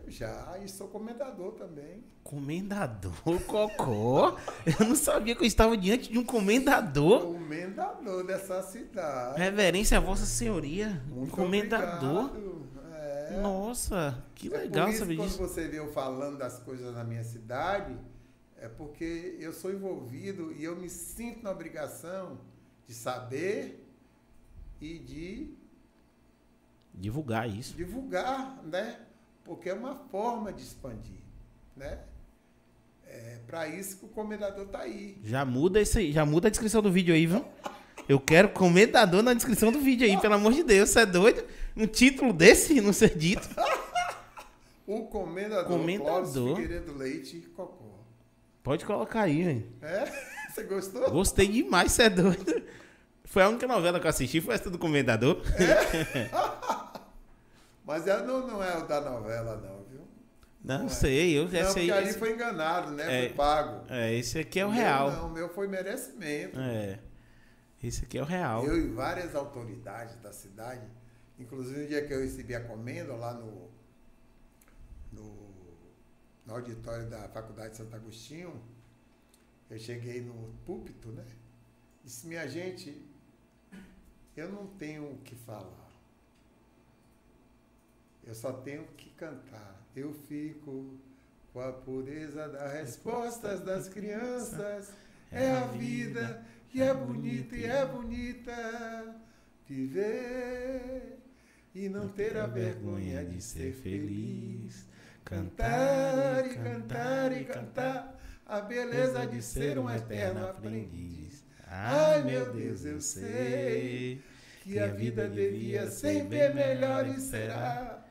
Eu já, e sou comendador também. Comendador, Cocó. Eu não sabia que eu estava diante de um comendador. Comendador dessa cidade. Reverência a Vossa Senhoria. Muito comendador. É. Nossa, que É legal isso, saber quando disso. você vê eu falando das coisas na minha cidade, é porque eu sou envolvido e eu me sinto na obrigação de saber e de Divulgar isso. divulgar, né? Porque é uma forma de expandir, né? É para isso que o comendador está aí. Já muda isso aí, já muda a descrição do vídeo aí, viu? Eu quero comendador na descrição do vídeo aí, pelo amor de Deus, você é doido? Um título desse não ser dito. O [LAUGHS] comendador, Comendador. Clóvis Figueiredo Leite Cocó. Pode colocar aí, velho. É? [LAUGHS] Você gostou? Gostei demais, você é doido. Foi a única novela que eu assisti, foi essa do comendador. [LAUGHS] Mas ela não, não é o da novela, não, viu? Não, é. sei, eu Não, esse aí. porque ali esse- foi enganado, né? É. Foi pago. É, esse aqui é o meu real. Não, o meu foi merecimento. É. Esse aqui é o real. Eu e várias autoridades da cidade, inclusive no dia que eu recebi a comenda lá no, no, no auditório da Faculdade de Santo Agostinho, eu cheguei no púlpito, né? Disse, minha gente, eu não tenho o que falar. Eu só tenho que cantar. Eu fico com a pureza das respostas das crianças. É a vida e é bonita e é bonita viver e não ter a vergonha de ser feliz. Cantar e cantar e cantar a beleza de ser um eterno aprendiz. Ai, meu Deus, eu sei que a vida devia ser bem melhor e será.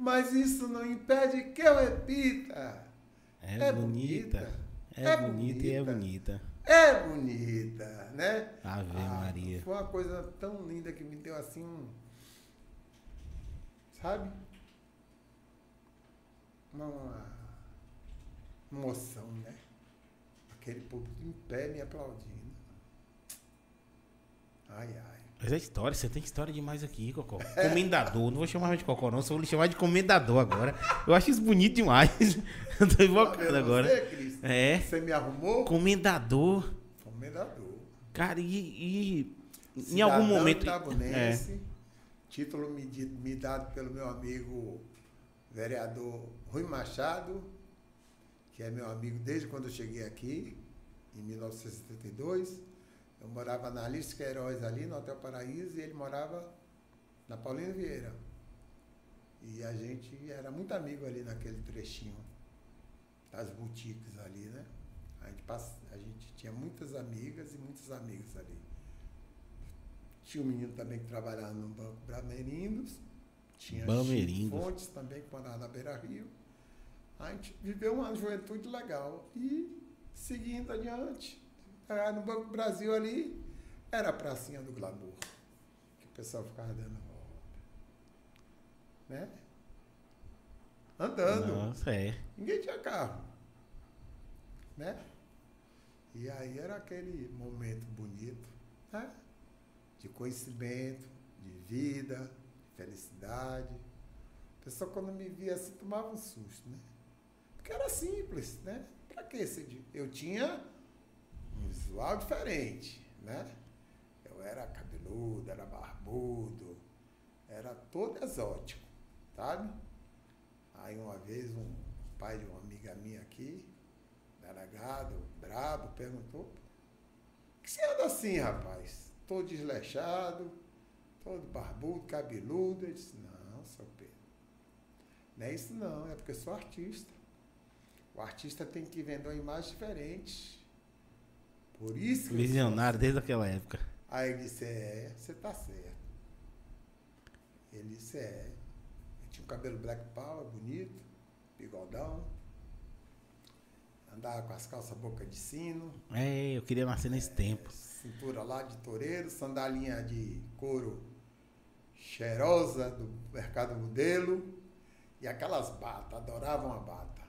Mas isso não impede que eu repita. É, É bonita. bonita. É, É bonita e é bonita. É bonita, né? Ave Maria. Foi uma coisa tão linda que me deu assim um. Sabe? Uma, uma emoção, né? Aquele público em pé me aplaudindo. Ai, ai. Mas é história, você tem história demais aqui, Cocó. Comendador, não vou chamar de Cocó, não, só vou lhe chamar de comendador agora. Eu acho isso bonito demais. Eu [LAUGHS] tô invocando agora. Você, Cris? É. Você me arrumou? Comendador. Comendador. Cara, e, e em algum momento. É, Título me dado pelo meu amigo vereador Rui Machado, que é meu amigo desde quando eu cheguei aqui, em 1972. Eu morava na Alice Queiroz ali, no Hotel Paraíso, e ele morava na Paulina Vieira. E a gente era muito amigo ali naquele trechinho das boutiques ali, né? A gente, pass- a gente tinha muitas amigas e muitos amigos ali. Tinha um menino também que trabalhava no Banco Bramerindos. Tinha Bamerindos. Fontes também, que morava na Beira Rio. A gente viveu uma juventude legal. E seguindo adiante, no Banco Brasil ali, era a pracinha do glamour. Que o pessoal ficava dando volta. Né? Andando. Nossa, é. Ninguém tinha carro. Né? E aí era aquele momento bonito, né? De conhecimento, de vida, de felicidade. A pessoa quando me via assim tomava um susto, né? Porque era simples, né? Pra que esse Eu tinha um visual diferente, né? Eu era cabeludo, era barbudo, era todo exótico, sabe? Aí uma vez um pai de uma amiga minha aqui, delegado, brabo, perguntou, "Por que você anda assim, rapaz? Todo desleixado, todo barbudo, cabeludo. Eu disse, não, seu Pedro. Não é isso não, é porque eu sou artista. O artista tem que vender uma imagem diferente. Por isso Visionário desde aquela época. Aí ele disse, é, você tá certo. Ele disse, é. Eu tinha um cabelo black power, bonito, bigodão. Andava com as calças boca de sino, É, eu queria nascer nesse tempo. cintura lá de toureiro, sandalinha de couro cheirosa do mercado modelo. E aquelas batas, adorava uma bata.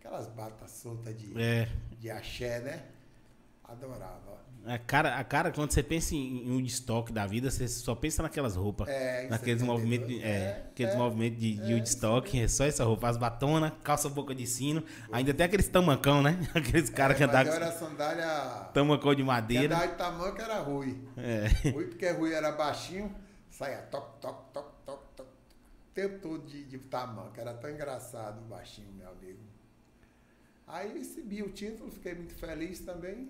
Aquelas batas soltas de, É. de axé, né? Adorava. A cara, a cara, quando você pensa em, em um estoque da vida, você só pensa naquelas roupas. É, naqueles 72, movimentos de, é, é, aqueles é, movimentos de, de é, Woodstock, é só essa roupa. As batonas, calça boca de sino. Ainda tem aqueles tamancão, né? [LAUGHS] Aqueles caras que É, andavam era sandália. tamancão de madeira. andava de tamanco era Rui. É. Rui, porque Rui era baixinho, saía toc, toc, toc, toc, toc. O tempo todo de, de tamanco. Era tão engraçado o baixinho, meu amigo. Aí recebi o título, fiquei muito feliz também.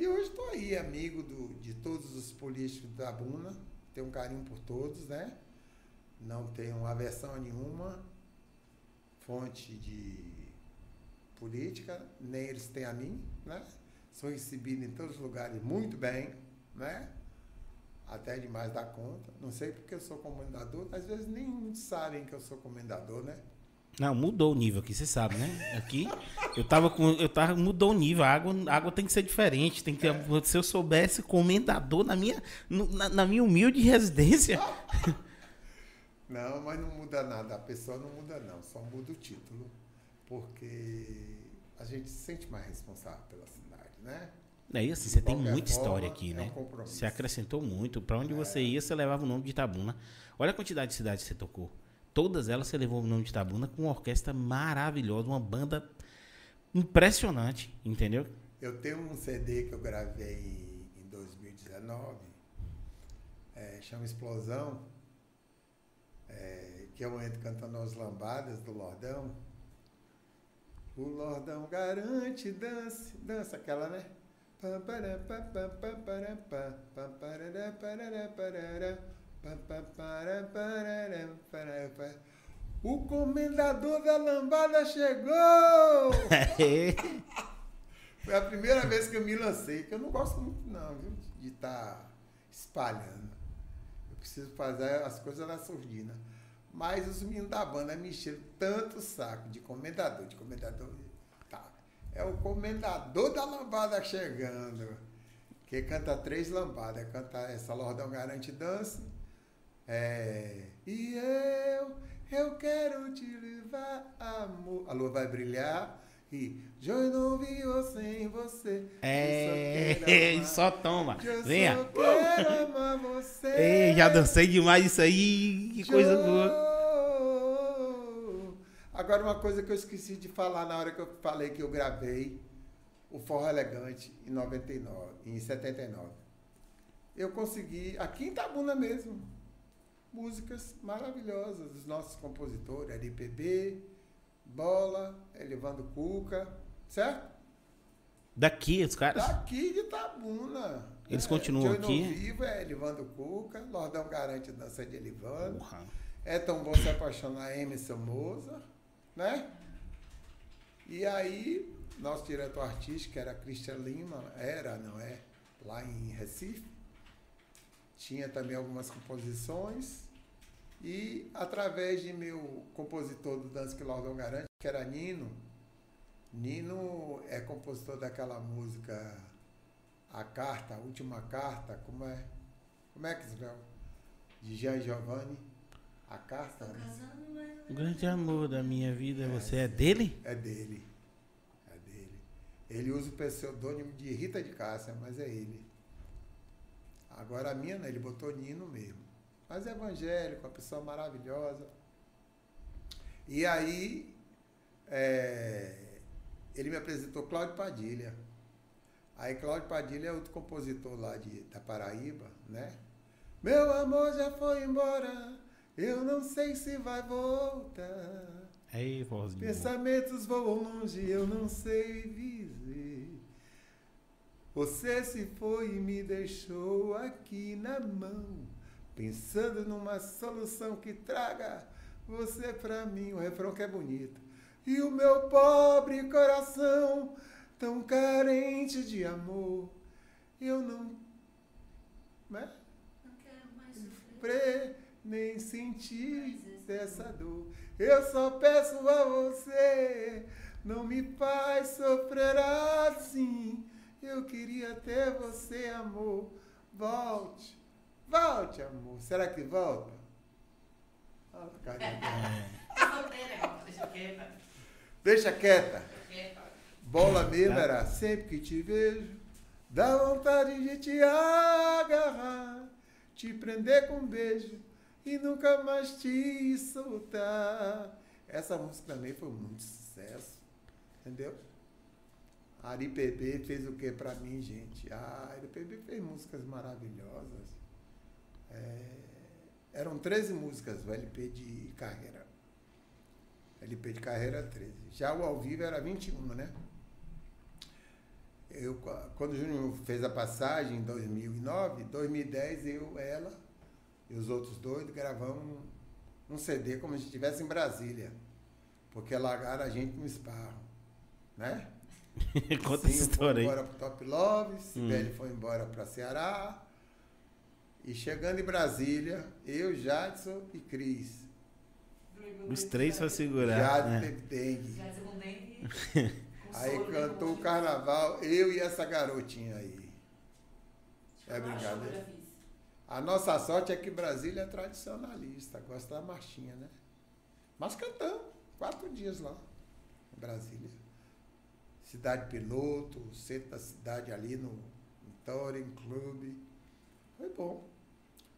E hoje estou aí, amigo do, de todos os políticos da Buna. Tenho um carinho por todos, né? Não tenho aversão nenhuma. Fonte de política, nem eles têm a mim, né? Sou recebido em todos os lugares muito bem, né? Até demais da conta. Não sei porque eu sou comendador, às vezes nem sabem que eu sou comendador, né? Não, mudou o nível aqui, você sabe, né? Aqui, eu tava com. Eu tava, mudou o nível. A água, a água tem que ser diferente. Tem que Se eu soubesse comendador na minha, na, na minha humilde residência. Não, mas não muda nada. A pessoa não muda, não. Só muda o título. Porque a gente se sente mais responsável pela cidade, né? É isso, assim, você tem muita história forma, aqui, é né? um compromisso. Você acrescentou muito. Pra onde você ia, você levava o nome de Itabuna. Olha a quantidade de cidades que você tocou. Todas elas você levou o nome de Itabuna com uma orquestra maravilhosa, uma banda impressionante, entendeu? Eu tenho um CD que eu gravei em 2019, é, chama Explosão, é, que eu entro cantando as lambadas do Lordão. O Lordão garante, dance, dança aquela, né? O comendador da lambada chegou! [LAUGHS] Foi a primeira vez que eu me lancei, que eu não gosto muito não, viu? De estar espalhando. Eu preciso fazer as coisas na surdina. Mas os meninos da banda me encheram tanto saco de comendador, de comendador. Tá. É o comendador da lambada chegando. Que canta três lambadas. Canta essa Lordão Garante Dance. É, e eu, eu quero te levar, amor. A lua vai brilhar. E eu não vivo sem você. É, Eu só [LAUGHS] só toma. Eu Venha. só quero amar você. Ei, já dancei demais isso aí. Que coisa boa. Agora, uma coisa que eu esqueci de falar na hora que eu falei que eu gravei o Forró Elegante em 99, em 79. Eu consegui, aqui em Itabuna mesmo, músicas maravilhosas dos nossos compositores, LPB, Bola, Elevando Cuca, certo? Daqui, os caras. Daqui de Itabuna. Eles É, continuam aqui? Vivo é Elivando Cuca, Lordão Garante Dança de Elivando. Porra. É tão bom se apaixonar Emerson Moza, né? E aí, nosso diretor artístico, que era Cristian Lima, era, não é? Lá em Recife. Tinha também algumas composições. E através de meu compositor do Dança que Lordão Garante, que era Nino, Nino é compositor daquela música A Carta, a Última Carta, como é? Como é que se chama? De Jean Giovanni. A Carta, né? O grande amor da minha vida, você é dele? É dele. É dele. Ele usa o pseudônimo de Rita de Cássia, mas é ele. Agora a minha, né? Ele botou Nino mesmo. Mas é evangélico, uma pessoa maravilhosa. E aí, é, ele me apresentou Cláudio Padilha. Aí Cláudio Padilha é outro compositor lá de, da Paraíba, né? Meu amor já foi embora, eu não sei se vai voltar. Aí, vozinho. Pensamentos voam longe, eu não sei dizer. Você se foi e me deixou aqui na mão, pensando numa solução que traga você pra mim. O refrão que é bonito. E o meu pobre coração, tão carente de amor, eu não. Né? Não quero mais sofrer. nem sentir essa dor. Eu só peço a você, não me faz sofrer assim. Eu queria ter você, amor. Volte, volte, amor. Será que volta? Ah, carinha. Solteira, irmão, deixa quieta. Deixa quieta. Quieta. Bola mesmo era sempre que te vejo, dá vontade de te agarrar, te prender com um beijo e nunca mais te soltar. Essa música também foi muito sucesso, entendeu? A Ari PB fez o que pra mim, gente? A Ari PB fez músicas maravilhosas. É, eram 13 músicas o LP de carreira. LP de carreira 13. Já o ao vivo era 21, né? Eu, quando o Júnior fez a passagem em 2009, 2010 eu, ela e os outros dois gravamos um CD como se estivesse em Brasília. Porque largaram a gente no esparro, né? [LAUGHS] Conta essa Sim, história foi aí. embora para Top Love, Sibeli foi embora para Ceará. E chegando em Brasília, eu, Jadson e Cris. Os três pra segurar. Jadson né? teve dengue. Com [LAUGHS] Aí cantou o carnaval, eu e essa garotinha aí. É brincadeira. A nossa sorte é que Brasília é tradicionalista, gosta da marchinha, né? Mas cantamos quatro dias lá, em Brasília. Cidade Piloto, centro da cidade ali no, no Touring Club. Foi bom.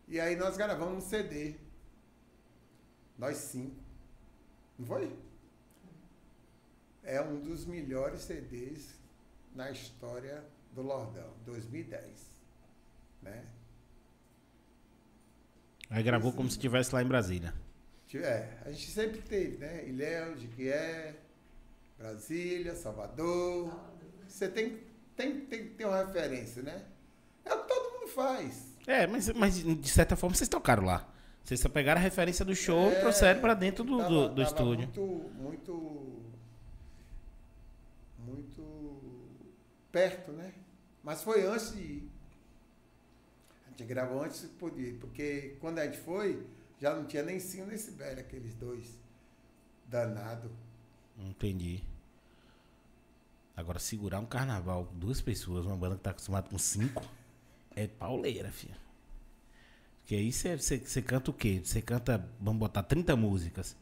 E aí nós gravamos um CD. Nós cinco. Não foi? É um dos melhores CDs na história do Lordão, 2010. Né? Aí gravou como se estivesse lá em Brasília. É, a gente sempre teve, né? Ilhéus, Jiquié, Brasília, Salvador. Você tem, tem, tem que ter uma referência, né? É o que todo mundo faz. É, mas, mas de certa forma vocês tocaram lá. Vocês só pegaram a referência do show e É, trouxeram pra dentro do, tava- do, do estúdio. Muito, muito, muito perto, né? Mas foi antes de ir. A gente gravou antes de poder ir, porque quando a gente foi, já não tinha nem Cine nem Sibéria, aqueles dois danados. Entendi. Agora, segurar um carnaval, duas pessoas, uma banda que tá acostumada com cinco, é pauleira, filha. Porque aí você- canta o quê? Você canta, vamos botar 30 músicas.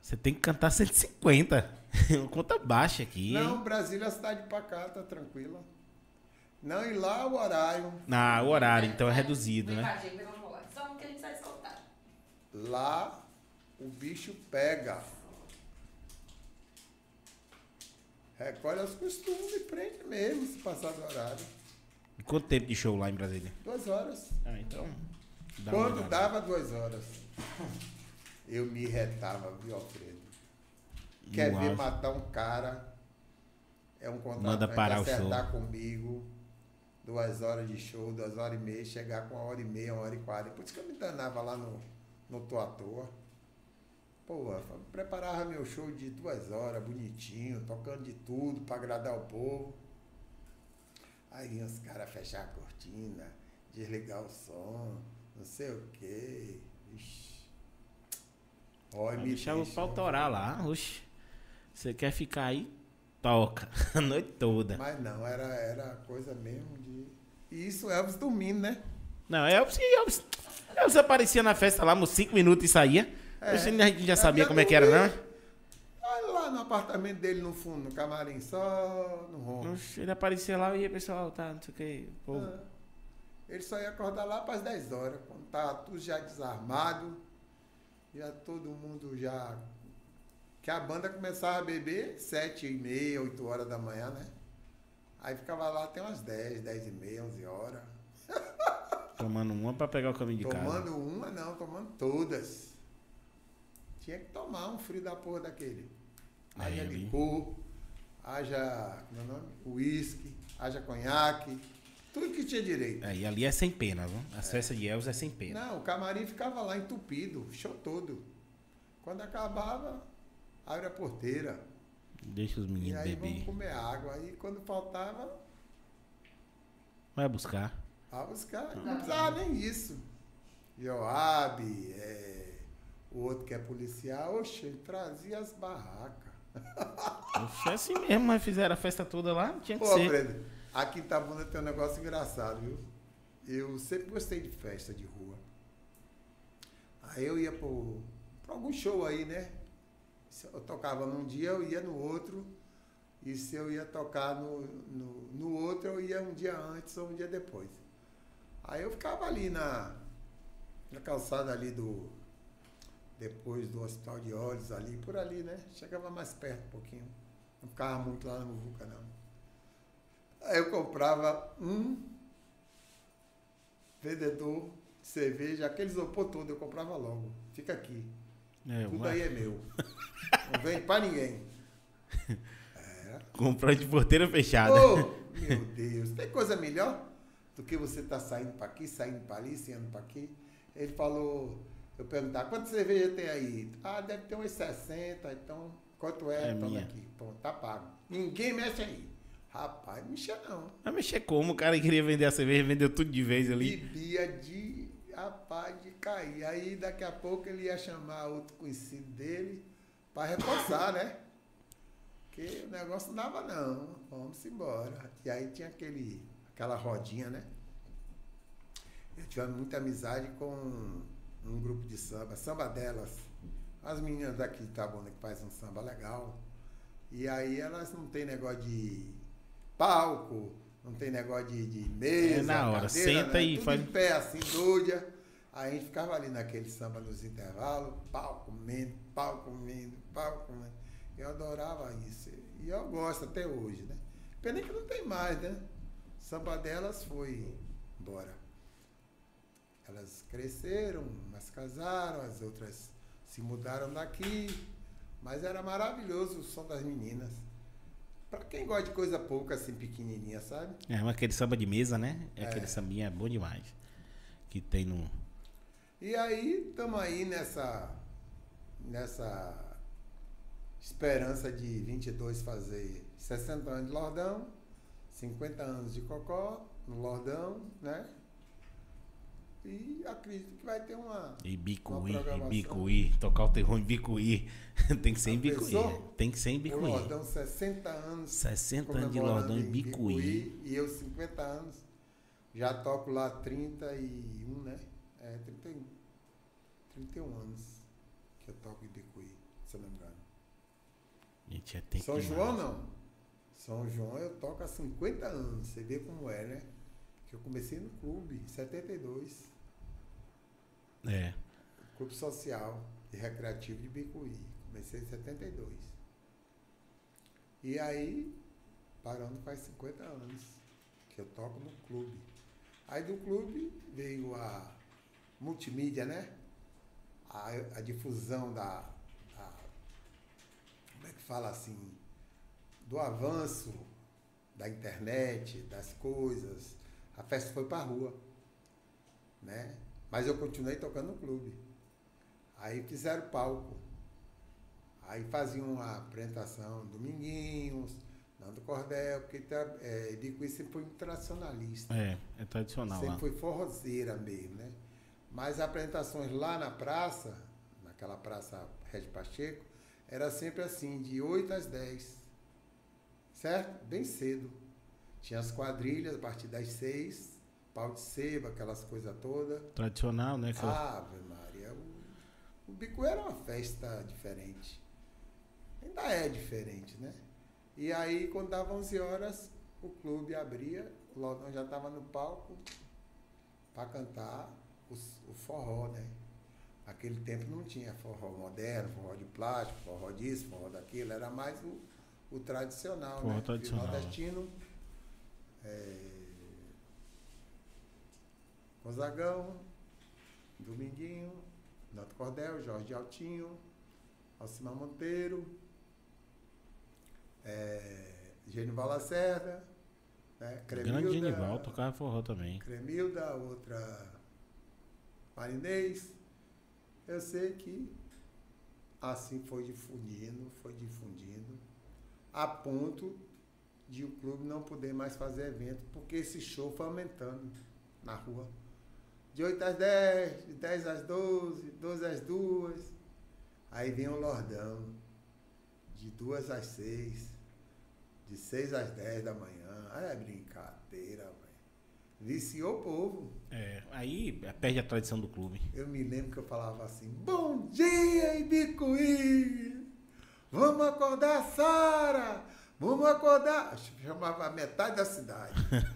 Você tem que cantar 150. [LAUGHS] Uma conta baixa aqui. Não, hein? Brasília é a cidade pra cá, tá tranquila. Não, e lá o horário. Ah, o horário, então é reduzido, né? vamos lá. Só um que a gente vai escutar. Lá o bicho pega. Recolhe os costumes e prende mesmo se passar do horário. E quanto tempo de show lá em Brasília? Duas horas. Ah, então. dá Quando dava duas horas, eu me retava, viu, Alfredo? Quer No ver matar um cara? É um contrato Manda pra parar o acertar comigo. Duas horas de show, duas horas e meia, chegar com uma hora e meia, uma hora e quarenta. Por isso que eu me danava lá no, no Tô à Toa. Pô, eu preparava meu show de duas horas, bonitinho, tocando de tudo pra agradar o povo. Aí vinham os caras fechar a cortina, desligar o som, não sei o quê. Ixi. Me Deixava o deixa- pau torar lá. Oxe. Você quer ficar aí? Toca. [LAUGHS] A noite toda. Mas não, era, era coisa mesmo de. E isso Elvis dormindo, né? Não, Elvis, Elvis, Elvis aparecia na festa lá, uns 5 minutos e saía. É. Hoje a gente já sabia como é que era? Olha lá no apartamento dele no fundo, no camarim, só no ronco. Ele aparecia lá e ia, pessoal, tá, não sei o que. Ah. Ele só ia acordar lá para as 10 horas, quando tava tudo já desarmado, já todo mundo já. Que a banda começava a beber 7 e meia, 8 horas da manhã, né? Aí ficava lá até umas 10, 10 e meia, 11 horas. [LAUGHS] tomando uma pra pegar o caminho de casa. Tomando uma, não, tomando todas. Tinha que tomar um frio da porra daquele. Haja É, licor, haja, como é o nome? Uísque, haja conhaque, tudo que tinha direito. É, e ali é sem pena, viu? As festas de Elvis é sem pena. Não, o camarim ficava lá entupido, show todo. Quando acabava, abre a porteira. Deixa os E meninos aí beber. vamos comer água. Aí quando faltava, Vai buscar. a buscar. Não precisava nem isso. Joab, é, o outro que é policial, oxe, ele trazia as barracas. [LAUGHS] Oxe, é assim mesmo, mas fizeram a festa toda lá, tinha que Pô, ser. Fred, aqui em Itabuna tem um negócio engraçado, viu? Eu sempre gostei de festa de rua. Aí eu ia pro, pra algum show aí, né? Eu tocava num dia, eu ia no outro. E se eu ia tocar no, no, no outro, eu ia um dia antes ou um dia depois. Aí eu ficava ali na, na calçada ali do. Depois do Hospital de Olhos, ali, por ali, né? Chegava mais perto um pouquinho. Não ficava muito lá no Muvuca, não. Aí eu comprava um vendedor de cerveja, aquele isopor todo, eu comprava logo. Fica aqui. É, Tudo uma- aí é meu. [LAUGHS] Não vende pra ninguém. Comprou de porteira fechada. Oh, meu Deus, tem coisa melhor do que você tá saindo pra aqui, saindo pra ali, saindo pra aqui? Ele falou, eu perguntar, quantas cerveja tem aí? Ah, deve ter uns 60, então quanto é? É Toma minha. aqui. Pronto, tá pago. Ninguém mexe aí. Rapaz, não mexe não. Vai mexer como? O cara queria vender a cerveja, vendeu tudo de vez ali. Bebia de, rapaz, de cair. Aí daqui a pouco ele ia chamar outro conhecido dele pra reforçar, né? Porque o negócio não dava não. Vamos embora. E aí tinha aquele, aquela rodinha, né? Eu tinha muita amizade com um grupo de samba, samba delas. As meninas daqui de Itabuna que fazem um samba legal. E aí elas não tem negócio de palco, não tem negócio de, de mesa, É na hora, cadeira, senta né? e Tudo faz- em pé, assim, doida. Aí a gente ficava ali naquele samba nos intervalos, pau comendo, pau comendo, pau comendo. Eu adorava isso. E eu gosto até hoje, né? Pena que não tem mais, né? Samba delas foi embora. Elas cresceram, umas casaram, as outras se mudaram daqui. Mas era maravilhoso o som das meninas. Pra quem gosta de coisa pouca, assim, pequenininha, sabe? É, mas aquele samba de mesa, né? É. É. Aquele sambinha bom demais. Que tem no. E aí, estamos aí nessa, nessa esperança de 22 fazer 60 anos de Lordão, 50 anos de Cocó, no Lordão, né? E acredito que vai ter uma. E Bicuí, e. Bicuí. Tocar o terror em Bicuí. [LAUGHS] Tem que ser em Já Bicuí. Tem que ser em O Bicuí. Lordão, 60 anos. 60 anos de Lordão em Bicuí. E eu, 50 anos. Já toco lá 31, né? É, 31. 31 anos que eu toco em Bicuí, se eu não me engano. Gente, é tempo São. João não. São João eu toco há 50 anos. Você vê como é, né? Que eu comecei no clube, em 72. É. Clube Social e Recreativo de Bicuí. Comecei em 72. E aí, parando faz 50 anos que eu toco no clube. Aí do clube veio a multimídia, né? A, a difusão da, da- Como é que fala assim? Do avanço da internet, das coisas. A festa foi pra rua. Né? Mas eu continuei tocando no clube. Aí fizeram palco. Aí faziam uma apresentação Dominguinhos, Nando Cordel, porque é, Bicuí sempre foi muito tradicionalista. É, é tradicional Sempre lá. foi forrozeira mesmo, né? Mas apresentações lá na praça, naquela praça Red Pacheco, era sempre assim, de 8 às 10. Certo? Bem cedo. Tinha as quadrilhas a partir das 6, pau de seba, aquelas coisas todas. Tradicional, né? eu- Ave Maria, o, o Bico era uma festa diferente. Ainda é diferente, né? E aí, quando dava 11 horas, o clube abria, o Lodão já estava no palco para cantar os- o forró, né? Naquele tempo não tinha forró moderno, forró de plástico, forró disso, forró daquilo, era mais o, o tradicional, Forró né? tradicional, o nordestino, é, Gonzagão, Dominguinho, Nato Cordel, Jorge Altinho, Alcimar Monteiro, é, Genival Lacerda, né? Grande Cremilda, Genival tocava forró também. Cremilda, outra Marinês. Eu sei que assim foi difundindo, foi difundindo, a ponto de o clube não poder mais fazer evento, porque esse show foi aumentando na rua. De 8 às 10, de 10 às 12, 12 às 2. Aí vem o Lordão, de 2 às 6, de 6 às 10 da manhã. Aí é brincadeira, velho. Viciou o povo. É, aí perde a tradição do clube. Eu me lembro que eu falava assim: Bom dia, Ibicuí! Vamos acordar, Sara! Vamos acordar! Chamava metade da cidade.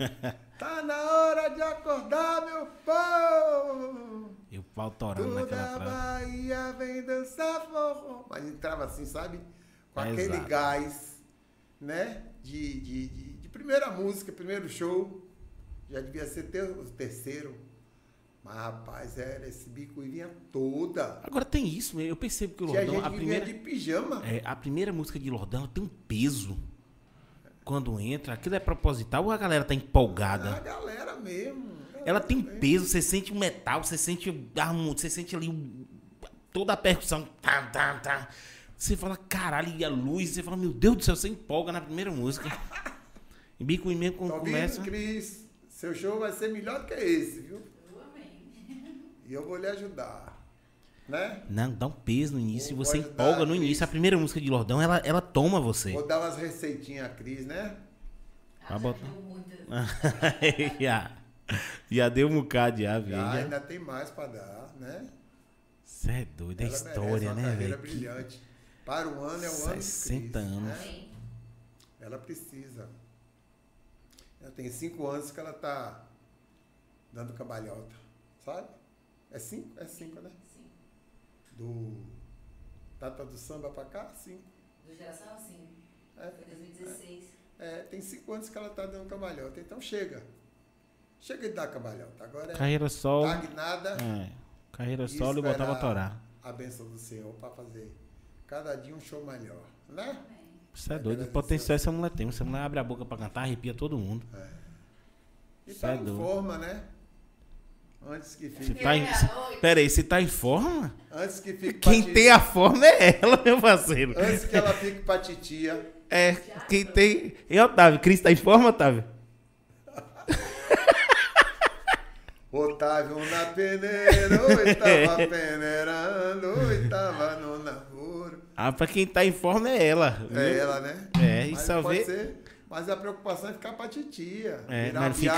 [LAUGHS] tá na hora de acordar, meu povo! E o pau torando naquela Toda a praia. Bahia vem dançar forró. Mas entrava assim, sabe? Com É aquele exato. gás, né? De, de, de, de primeira música, primeiro show. Já devia ser ter, o terceiro. Mas, rapaz, era esse bico e vinha toda. Agora tem isso, né? eu percebo que o Lordão, gente a primeira, de pijama. é, a primeira música de Lordão tem um peso. Quando entra, aquilo é proposital ou a galera tá A empolgada? galera mesmo. Ela tem mesmo. peso, você sente o metal, você sente, o- você sente ali o- toda a percussão. Tá, tá, tá. Você fala, caralho, e a luz, você fala, meu Deus do céu, você empolga na primeira música. [LAUGHS] E bico e meio quando Tô começa. ouvindo, Cris? Seu show vai ser melhor do que esse, viu? Eu amei. E eu vou lhe ajudar. Né? Não, dá um peso no início, Vou você empolga a no Cris. início. A primeira música de Lordão, ela, ela toma você. Vou dar umas receitinhas à Cris, né? Ah, já botar. deu [LAUGHS] já, já deu um bocado já, viu? Já, Já. ainda tem mais pra dar, né? Você é doido, é história, né, velho? Que brilhante. Para o ano é o ano de 60 Cris, anos. né? Ela precisa. Ela tem cinco anos que ela tá dando cambalhota, sabe? É cinco? É cinco, né? Do Tata do Samba pra cá, cinco. Do geração, sim. É, Foi 2016. é, tem cinco anos que ela tá dando cambalhota, então chega. Chega de dar cambalhota. Agora é Carreira solo. tagnada É, carreira e solo e botava a torar. a bênção do Senhor para fazer cada dia um show melhor, né? Amém. Você é É doido, o potencial essa mulher tem. Essa mulher abre a boca pra cantar, arrepia todo mundo. E Cê tá é em doido. forma, né? Antes que fique, tá em... Pera aí, você tá em forma? antes que fique Quem pra tem a forma é ela, meu parceiro. Antes que ela fique pra titia. É, quem tem. E Otávio, Cris tá em forma, Otávio? [LAUGHS] Otávio na peneira, oi, tava [LAUGHS] peneirando, oi, tava no namoro. Ah, pra quem tá em forma é ela. É viu? ela, né? É, e só pode vê- ser. Mas a preocupação é ficar pra titia. É, virar mas não fica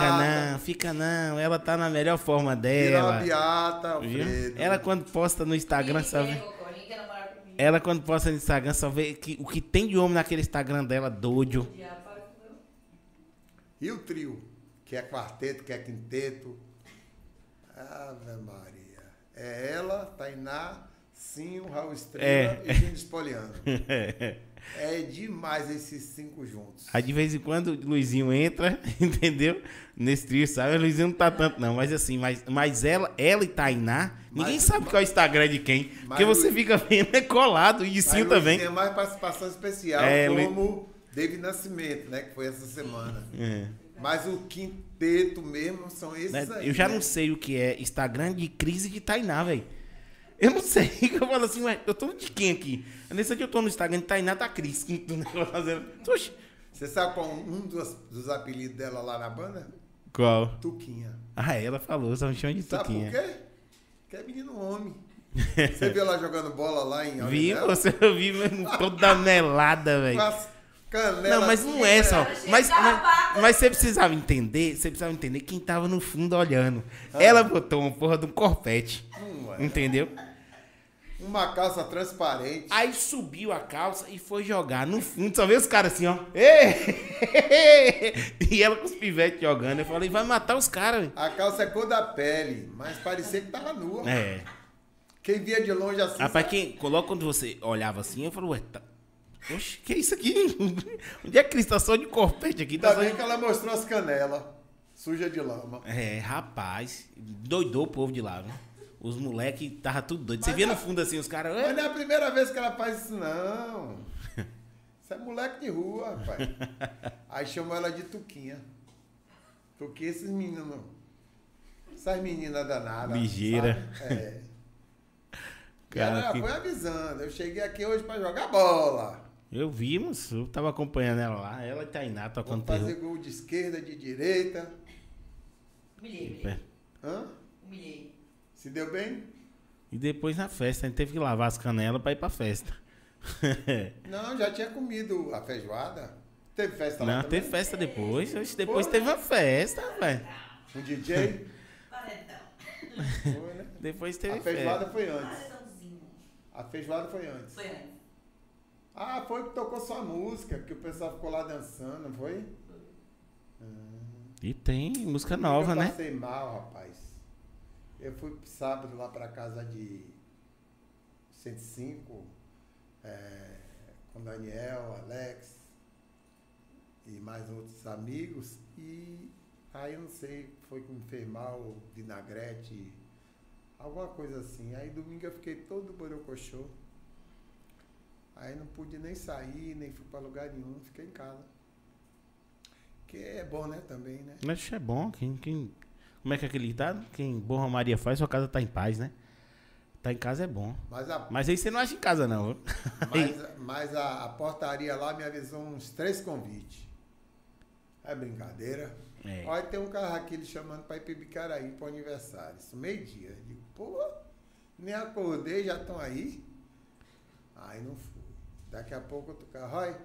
não, fica não. Ela tá na melhor forma Virar uma dela. Alfredo. Ela quando posta no Instagram, comigo. Ela quando posta no Instagram, só vê que, o que tem de homem naquele Instagram dela, doido. E o trio? Que é quarteto, que é quinteto. Ave Maria. É ela, Tainá, Sim, Raul Estrela É. e Júnior Espoliano. É [LAUGHS] demais esses cinco juntos. Aí de vez em quando o Luizinho entra, [LAUGHS] entendeu? Nesse trio, sabe? O Luizinho não tá tanto, não. Mas assim, mas, mas ela, ela e Tainá, ninguém Mas- sabe qual é o Instagram de quem. Porque você Luiz- fica vendo, é colado. E sim Mas também. Tem mais participação especial, É, Lu- como David Nascimento, né? Que foi essa semana. É. Mas o quinteto mesmo são esses Né? aí. Eu já né? não sei o que é Instagram de crise de Tainá, velho. Eu não sei. [LAUGHS] Eu falo assim, ué, eu tô de quem aqui? Nesse dia eu tô no Instagram de Tainá, tá Cris. que tu tá fazendo. Oxi. Você sabe qual um dos, dos apelidos dela lá na banda? Qual? Tuquinha. Ah, ela falou, só me chama de Sabe Tuquinha. por quê? Porque é menino homem. [LAUGHS] Você viu ela jogando bola lá em Vi, você eu [LAUGHS] vi mesmo toda melada, Com velho. as canelas Não, mas não é só. Mas, mas, mas você precisava entender, você precisava entender quem tava no fundo olhando. Ela botou uma porra de um corpete. Não é. Uma calça transparente. Aí subiu a calça e foi jogar no fundo. Só veio os caras assim, ó. [LAUGHS] E ela com os pivetes jogando. Eu falei, vai matar os caras. A calça é cor da pele, mas parecia que tava nua. É. Quem via de longe assim. Rapaz, quem, coloca quando você olhava assim, eu falei, ué, tá. Oxe, que é isso aqui? [LAUGHS] Onde é que Cris tá só de corpete aqui? Tá Ainda de... bem que ela mostrou as canelas. Suja de lama. É, rapaz, doidou o povo de lá, viu? Os moleques tava tudo doido. Você Mas via no a- fundo assim, os caras. Mas não é a primeira vez que ela faz isso, não. Isso é moleque de rua, rapaz. [LAUGHS] Aí chamou ela de Tuquinha. Tuquinha, esses meninos. Essas meninas danadas. Ligeira. sabe? É. [LAUGHS] E Cara, ela que- foi avisando. Eu cheguei aqui hoje pra jogar bola. Eu vi, moço. Eu tava acompanhando ela lá. Ela e Tainá tocando Vou fazer gol de esquerda, de direita. Humilhei, É. humilhei. Hã? Humilhei. Se deu bem? E depois na festa, a gente teve que lavar as canelas pra ir pra festa. [LAUGHS] Não, já tinha comido a feijoada. Teve festa lá Não, também? teve festa depois. Depois Pô. teve uma festa, velho. Um DJ? [LAUGHS] Foi, né? Depois teve A feijoada festa. foi antes. A feijoada foi antes. Foi antes. Ah, foi que tocou sua música, que o pessoal ficou lá dançando, não foi? E tem música Eu nova, né? passei mal, rapaz. Eu fui sábado lá pra casa de 105, é, com Daniel, Alex e mais outros amigos. E aí eu não sei, foi que me fez mal, vinagrete, alguma coisa assim. Aí domingo eu fiquei todo borocochô. Aí não pude nem sair, nem fui pra lugar nenhum, fiquei em casa. Que é bom, né, também, né? Mas é bom. Quem, quem, como é que é aquele ditado? Quem Borra Maria faz, sua casa tá em paz, né? Tá em casa é bom. Mas a, Mas aí você não acha em casa, não. [LAUGHS] mas, mas a, a portaria lá me avisou uns três convites. É brincadeira. É. Olha, tem um carro aqui ele chamando pra ir pra Ibicaraí pro aniversário. Isso meio-dia. Digo, pô, nem acordei, já estão aí. Aí não fui. Daqui a pouco outro carro. Olha,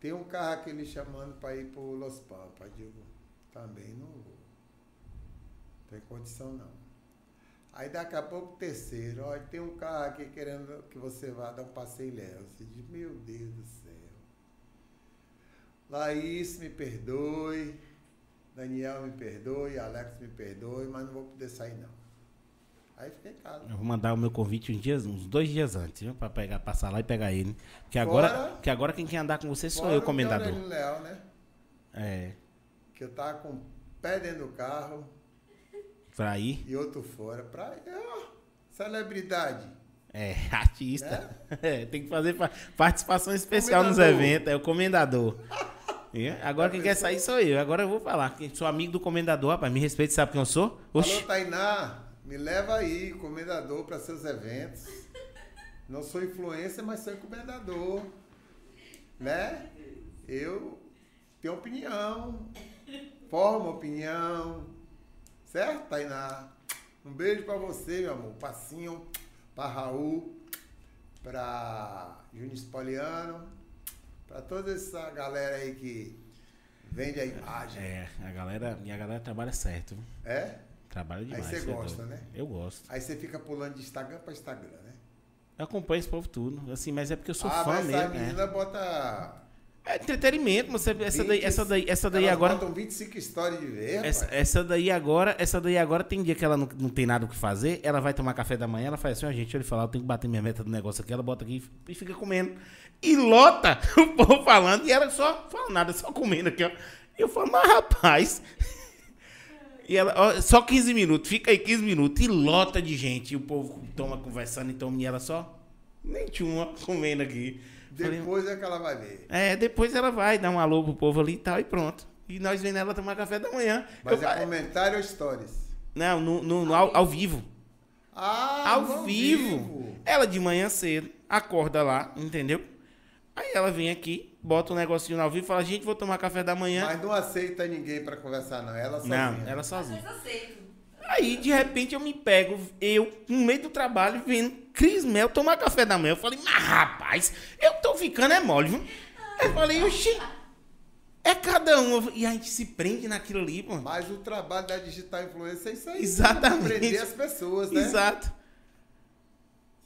tem um carro aqui ele chamando pra ir pro Los Pampas. Digo, também não vou. Não tem condição não. Aí daqui a pouco o terceiro, olha, tem um carro aqui querendo que você vá dar um passeio em Léo. Você diz, meu Deus do céu. Laís, me perdoe. Daniel, me perdoe. Alex, me perdoe, mas não vou poder sair não. Aí fiquei em casa. Eu vou mandar o meu convite uns, dias, uns dois dias antes, viu? Pra pegar, passar lá e pegar ele. Porque Fora- agora, porque agora quem quer andar com você sou Fora eu, comendador. Leal, né? É. Que eu tava com o pé dentro do carro Pra ir. e outro fora. Pra ó, celebridade. É, [LAUGHS] artista. É, tem que fazer pa- participação especial nos eventos. É o comendador. É, [LAUGHS] Agora quem quer sair sou eu. Agora eu vou falar. Sou amigo do comendador, rapaz. Me respeite, sabe quem eu sou? Oxi. Tainá, me leva aí, comendador, para seus eventos. Não sou influencer, mas sou encomendador. Né? Eu tenho opinião, formo opinião. Certo, Tainá? Um beijo pra você, meu amor. Passinho, pra Raul, pra Júnior Spoliano, pra toda essa galera aí que vende a imagem. É, a galera, minha galera trabalha certo. É? Trabalha demais. você cê é gosta, né? Eu gosto. Aí você fica pulando de Instagram pra Instagram, né? Eu acompanho esse povo tudo. Assim, mas é porque eu sou ah, fã mas mesmo. essa é. menina bota. É entretenimento, você, essa, 20 daí, essa daí, essa daí elas agora. botam 25 histórias de ver, Essa, essa daí agora, essa daí agora tem dia que ela não, não tem nada o que fazer, ela vai tomar café da manhã, ela faz assim, ó, gente, eu lhe falar, eu tenho que bater minha meta do negócio aqui, ela bota aqui e fica comendo. E lota [LAUGHS] o povo falando, e ela só fala nada, só comendo aqui, ó. E eu falo, mas rapaz. [LAUGHS] E ela, ó, só 15 minutos, fica aí 15 minutos, e lota de gente, e o povo toma conversando, então, e ela só, nem tinha uma comendo aqui. Falei, Depois é que ela vai ver. é, depois ela vai dar um alô pro povo ali e tal, e pronto. E nós vendo ela tomar café da manhã. Mas Eu é comentário ou stories? Não, no, no- no- ao, ao vivo. Ah, ao no vivo. Ela de manhã cedo, acorda lá, entendeu? Aí ela vem aqui, bota um negocinho no ao vivo e fala, gente, vou tomar café da manhã. Mas não aceita ninguém pra conversar, não. Ela sozinha. não, ela sozinha. vezes aceito. Aí, de repente, eu me pego, eu, no meio do trabalho, vendo Cris Mel tomar café da manhã. Eu falei, mas rapaz, eu tô ficando é mole, viu? Eu falei, oxi, é cada um. E a gente se prende naquilo ali, pô. Mas o trabalho da digital influencer é isso aí. Exatamente. Prender as pessoas, né? Exato.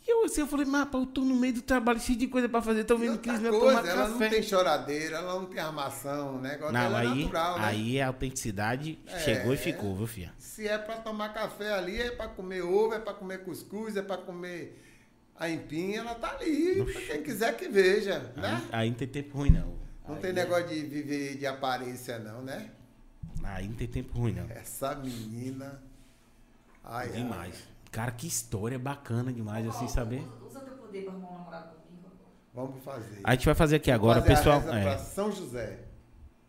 E eu assim, eu falei, mas rapaz, eu tô no meio do trabalho, cheio de coisa pra fazer, tô vendo Cris Mel coisa, tomar ela não café. tem choradeira, ela não tem armação, negócio Não, dela é aí, natural, né? aí a autenticidade É. chegou e ficou, viu, filha? Se é pra tomar café ali, é pra comer ovo, é pra comer cuscuz, é pra comer a empinha, ela tá ali. Pra quem quiser que veja, né? Aí, aí não tem tempo ruim, não. Não aí, tem negócio de viver de aparência, não, né? Aí não tem tempo ruim, não. Essa menina. Ai, ai. Cara, que história bacana demais, assim, saber. Usa, teu poder pra arrumar um namorado comigo. Vamos fazer. A gente vai fazer aqui agora, Fazer a pessoal. reza é. pra São José.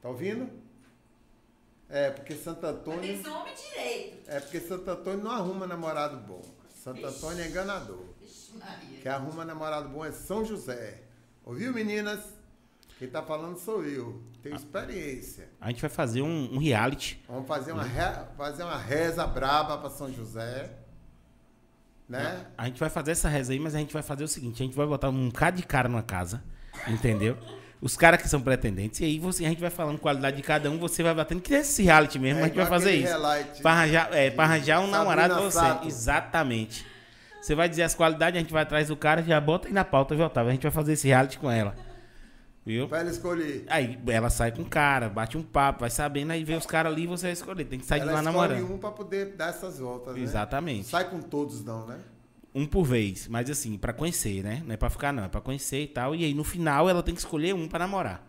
Tá ouvindo? É, porque Santo Mas tem Antônio. que um homem direito. É porque Santo Antônio não arruma namorado bom. Santo Antônio é enganador. Maria. Quem arruma namorado bom é São José. Ouviu, meninas? Quem tá falando sou eu. Tenho experiência. A gente vai fazer um, um reality. Vamos fazer uma, re- fazer uma reza braba para São José. Né? A gente vai fazer essa reza aí, mas a gente vai fazer o seguinte: a gente vai botar um cara de cara numa casa, entendeu? Os caras que são pretendentes, e aí você, a gente vai falando qualidade de cada um, você vai batendo, que é esse reality mesmo, É a gente vai fazer isso. reality Pra arranjar, é, pra arranjar um namorado você. Sato. Exatamente. Você vai dizer as qualidades, a gente vai atrás do cara, já bota aí na pauta, viu, Otávio? A gente vai fazer esse reality com ela. Viu? Pra ela escolher. Aí ela sai com o cara, bate um papo, vai sabendo, aí vê os caras ali e você vai escolher. Tem que sair ela de lá escolhe namorando. um para poder dar essas voltas, né? Exatamente. Sai com todos, não, né? Um por vez, mas assim, pra conhecer, né? Não é pra ficar, não, é pra conhecer e tal. E aí no final ela tem que escolher um pra namorar.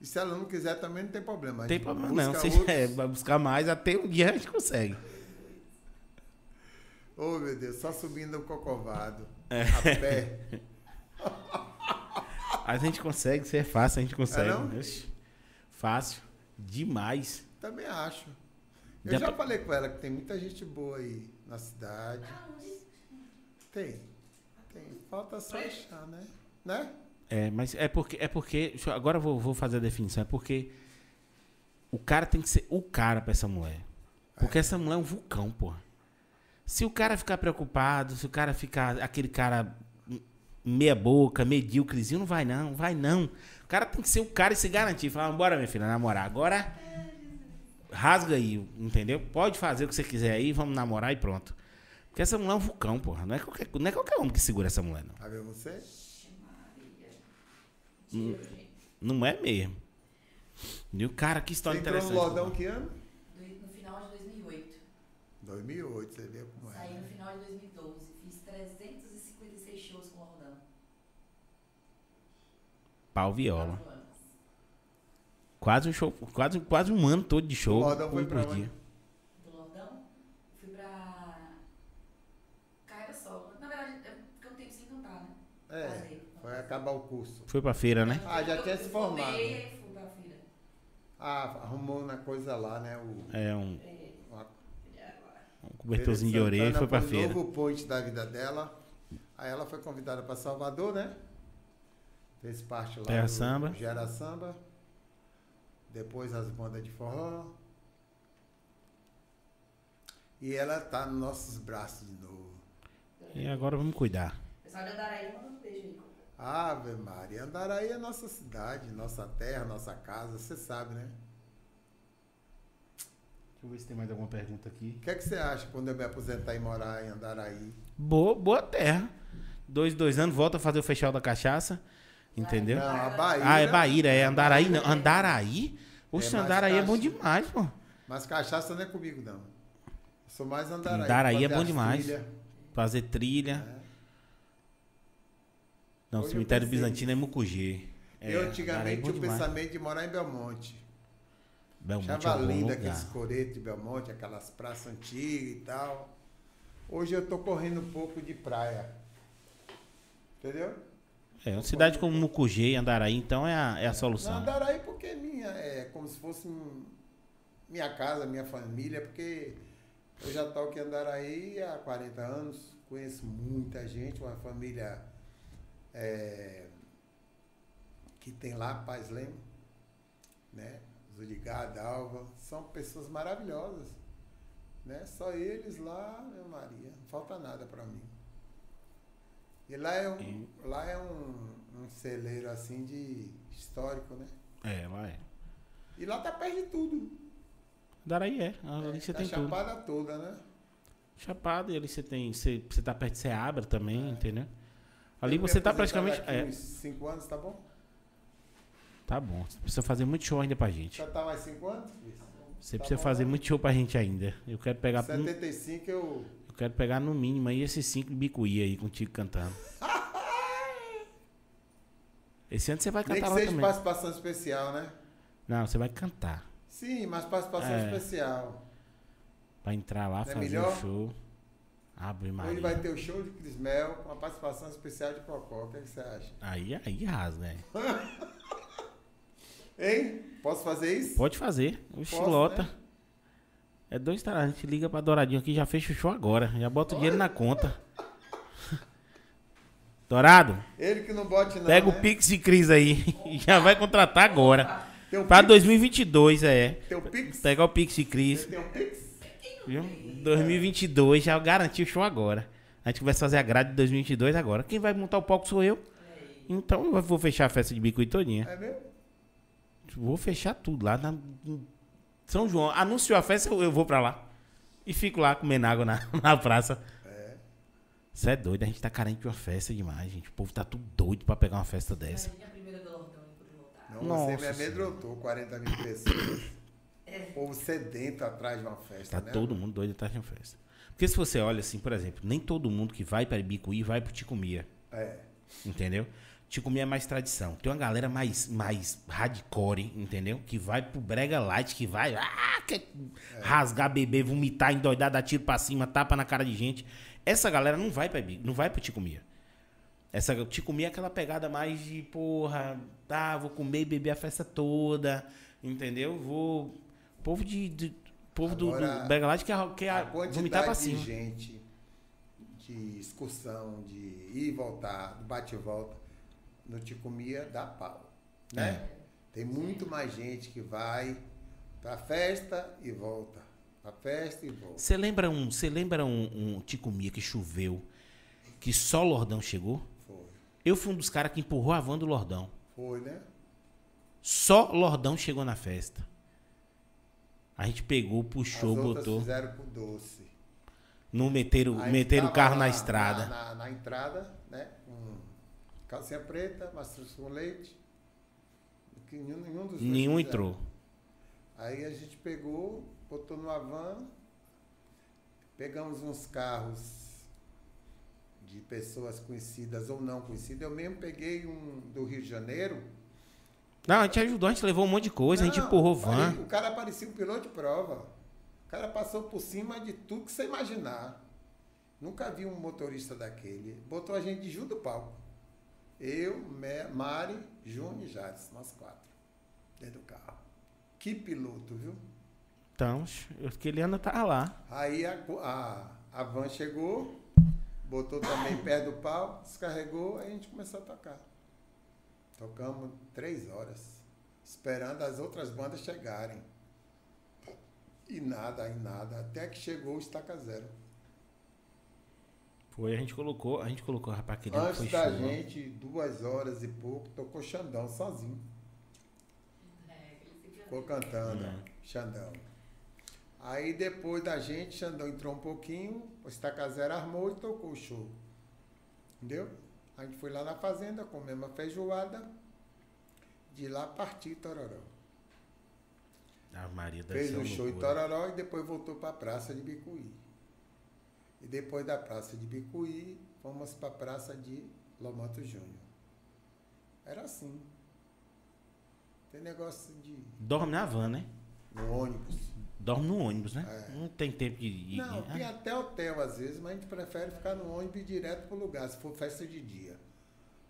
E se ela não quiser também, não tem problema. Não tem problema, não. Você outros. é, vai buscar mais, até um dia a gente consegue. [LAUGHS] Oh, meu Deus, só subindo o cocovado. É. A pé. [LAUGHS] A gente consegue, se é fácil, a gente consegue. É não? Oxi, fácil. Demais. Também acho. Eu Dá já pra- falei com ela que tem muita gente boa aí na cidade. Tem. Tem. Falta só achar, né? Né? É, mas é porque. É porque eu- agora eu vou, vou fazer a definição. É porque o cara tem que ser o cara pra essa mulher. Porque essa mulher é um vulcão, porra. Se o cara ficar preocupado, se o cara ficar aquele cara meia boca, medíocrezinho, não vai não, vai não. O cara tem que ser o cara e se garantir. Falar, bora, minha filha, namorar. Agora rasga aí, entendeu? Pode fazer o que você quiser aí, vamos namorar e pronto. Porque essa mulher é um vulcão, porra. Não é qualquer, não é qualquer homem que segura essa mulher, não. Vai ver você? Não é mesmo. E o cara, que Você história entrou no interessante. Que ano? No final de 2008. 2008, você vê como Saí é. no final de 2012. Fiz 356 shows com o Lordão. Pau viola. Quase um show, quase, quase um ano todo de show. O Lordão um foi pra por onde? dia. Do Lordão, fui pra Carreira Solo. Na verdade, eu fiquei um tempo sem cantar, né? É, Fazer. foi acabar o curso. Foi pra feira, né? Ah, já Eu- tinha eu se formei, formado. aí fui pra feira. Ah, arrumou na coisa lá, né? O, É um, uma um cobertorzinho de Feira orelha e foi pra foi o feira. novo point da vida dela. Aí ela foi convidada para Salvador, né? Fez parte lá Terra do Samba. Gera Samba. Depois as bandas de forró. E ela tá nos nossos braços de novo. E agora vamos cuidar. Pessoal de Andaraí, manda um beijo aí. Ave Maria, Andaraí é nossa cidade, nossa terra, nossa casa, você sabe, né? Deixa eu ver se tem mais alguma pergunta aqui. O que é que você acha quando eu me aposentar e morar em Andaraí? Boa, boa terra. Dois, dois anos, volta a fazer o festival da cachaça. Entendeu? Não, a Bahia. Ah, é Bahia, é Andaraí, não. Andaraí? Oxe, É Andaraí é bom demais, pô. Mas cachaça não é comigo, não. Eu sou mais Andaraí. Andaraí é bom demais. trilhas. Fazer trilha. É. Não, Hoje eu cemitério pensei bizantino é Mucugê. É, eu é antigamente bom tinha o pensamento de morar em Belmonte. Belmonte é Achava bom lindo aqueles coretos de Belmonte, aquelas praças antigas e tal. Hoje eu tô correndo um pouco de praia. Entendeu? É, uma cidade como Mucugê e Andaraí, então, é a, é a Não, solução. Andaraí porque é minha, é como se fosse minha casa, minha família, porque eu já toco em Andaraí há 40 anos, conheço muita gente, uma família é, que tem lá, Paz Leme, né? Zuligá, Dalva, são pessoas maravilhosas. Né? Só eles lá, meu Maria, não falta nada para mim. E lá é um, lá é um, um celeiro assim de histórico, né? É, lá é. E lá tá perto de tudo. Andaraí é. Ali você tá tem tudo. chapada toda, né? Chapado, e ali você tem. Você, você tá perto de Seabra também, É. entendeu? Ali você tá praticamente. daqui É, uns cinco anos, tá bom? tá bom. Você precisa fazer muito show ainda pra gente. Já tá mais cinco anos? Você Tá precisa bom, fazer né? muito show pra gente ainda. Eu quero pegar. no- 75 eu. Eu quero pegar no mínimo aí esses cinco bicuí aí contigo cantando. [LAUGHS] Esse ano você vai Nem cantar que lá seja também. participação especial, né? Não, você vai cantar. Sim, mas participação É. especial. Pra entrar lá, Não é fazer melhor? o show. Abre Hoje Maria. vai ter o show de Crismel com a participação especial de Cocó. O que, é que você acha? Aí, aí rasga, né? [LAUGHS] Hein? Posso fazer isso? Pode fazer. O Posso, Chilota. né? É dois taras. A gente liga pra Douradinho aqui já fecha o show agora. Já bota o dinheiro na conta. [LAUGHS] Dourado, Ele que não bote não, pega né? o Pix e Cris aí. já vai contratar agora. Tem um Pra Pix? 2022, é. Tem o Pix? Pega o Pix e Cris. Um Pix? Viu? 2022 já garantiu o show agora. A gente começa a fazer a grade de 2022 agora. Quem vai montar o palco sou eu. Então eu vou fechar a festa de bico todinha. É mesmo? Vou fechar tudo lá na São João. Anunciou a festa, eu, eu vou pra lá. E fico lá comendo água na, [LAUGHS] na praça. É. Você é doido, a gente tá carente de uma festa demais, gente. O povo tá tudo doido pra pegar uma festa dessa. Não, Nossa você me amedrontou, 40 mil pessoas. [COUGHS] O povo sedento atrás de uma festa, Tá né? todo mundo doido atrás de uma festa. Porque se você olha assim, por exemplo, nem todo mundo que vai para Ibicuí vai pro Ticumia. É. Entendeu? Ticumia é mais tradição. Tem uma galera mais, mais hardcore, entendeu? Que vai pro Brega Light, que vai ah, quer rasgar, beber, vomitar, endoidar, dar tiro pra cima, tapa na cara de gente. Essa galera não vai pra não vai pro Ticumia. Essa Ticumia é aquela pegada mais de, porra, tá, vou comer e beber a festa toda, entendeu? Vou. Povo de. de- povo do, Agora, do Brega Light quer, quer vomitar pra de cima. gente, de excursão, de ir e voltar, do bate e volta, no Ticumia dá pau. Né? É. Tem muito mais gente que vai pra festa e volta. Pra festa e volta. Você lembra um, você lembra um, um Ticumia que choveu, que só Lordão chegou? Foi. Eu fui um dos caras que empurrou a van do Lordão. Foi, né? Só Lordão chegou na festa. A gente pegou, As puxou, outras botou. fizeram com doce. Não meteram, meteram o carro na lá estrada. Na, na- na entrada, calcinha preta, maçãs com leite. Que nenhum, nenhum dos Nenhum fizeram. entrou. Aí a gente pegou, botou numa van, pegamos uns carros de pessoas conhecidas ou não conhecidas. Eu mesmo peguei um do Rio de Janeiro. Não, a gente ajudou, a gente levou um monte de coisa, a gente Não, empurrou van. O cara parecia um piloto de prova. O cara passou por cima de tudo que você imaginar. Nunca vi um motorista daquele. Botou a gente junto do palco. Eu, Mari, Júnior e Jades, nós quatro. Dentro do carro. Que piloto, viu? Então, aquele ano tava lá. Aí a, a, a van chegou, botou também pé do pau, descarregou, aí a gente começou a tocar. Tocamos três horas, esperando as outras bandas chegarem. E nada, e nada, até que chegou o Estaca Zero. Foi, a gente colocou, a gente colocou, rapaz, aquele ano Antes da show. gente, duas horas e pouco, tocou Xandão sozinho. Ficou cantando, É. Xandão. Aí depois da gente, Xandão entrou um pouquinho, o Estaca Zero armou e tocou o show. Entendeu? A gente foi lá na fazenda, comemos a feijoada, de lá partiu Tororó. A Maria Fez uma show em. Tororó e depois voltou para a Praça de Bicuí. E depois da Praça de Bicuí, fomos para a Praça de Lomoto Júnior. Era assim. Tem negócio de. Dorme na van, né? no ônibus. Dorme no ônibus, né? É. Não tem tempo de. de- Não, de- tem ah, até hotel às vezes, mas a gente prefere ficar no ônibus e ir direto pro lugar, se for festa de dia.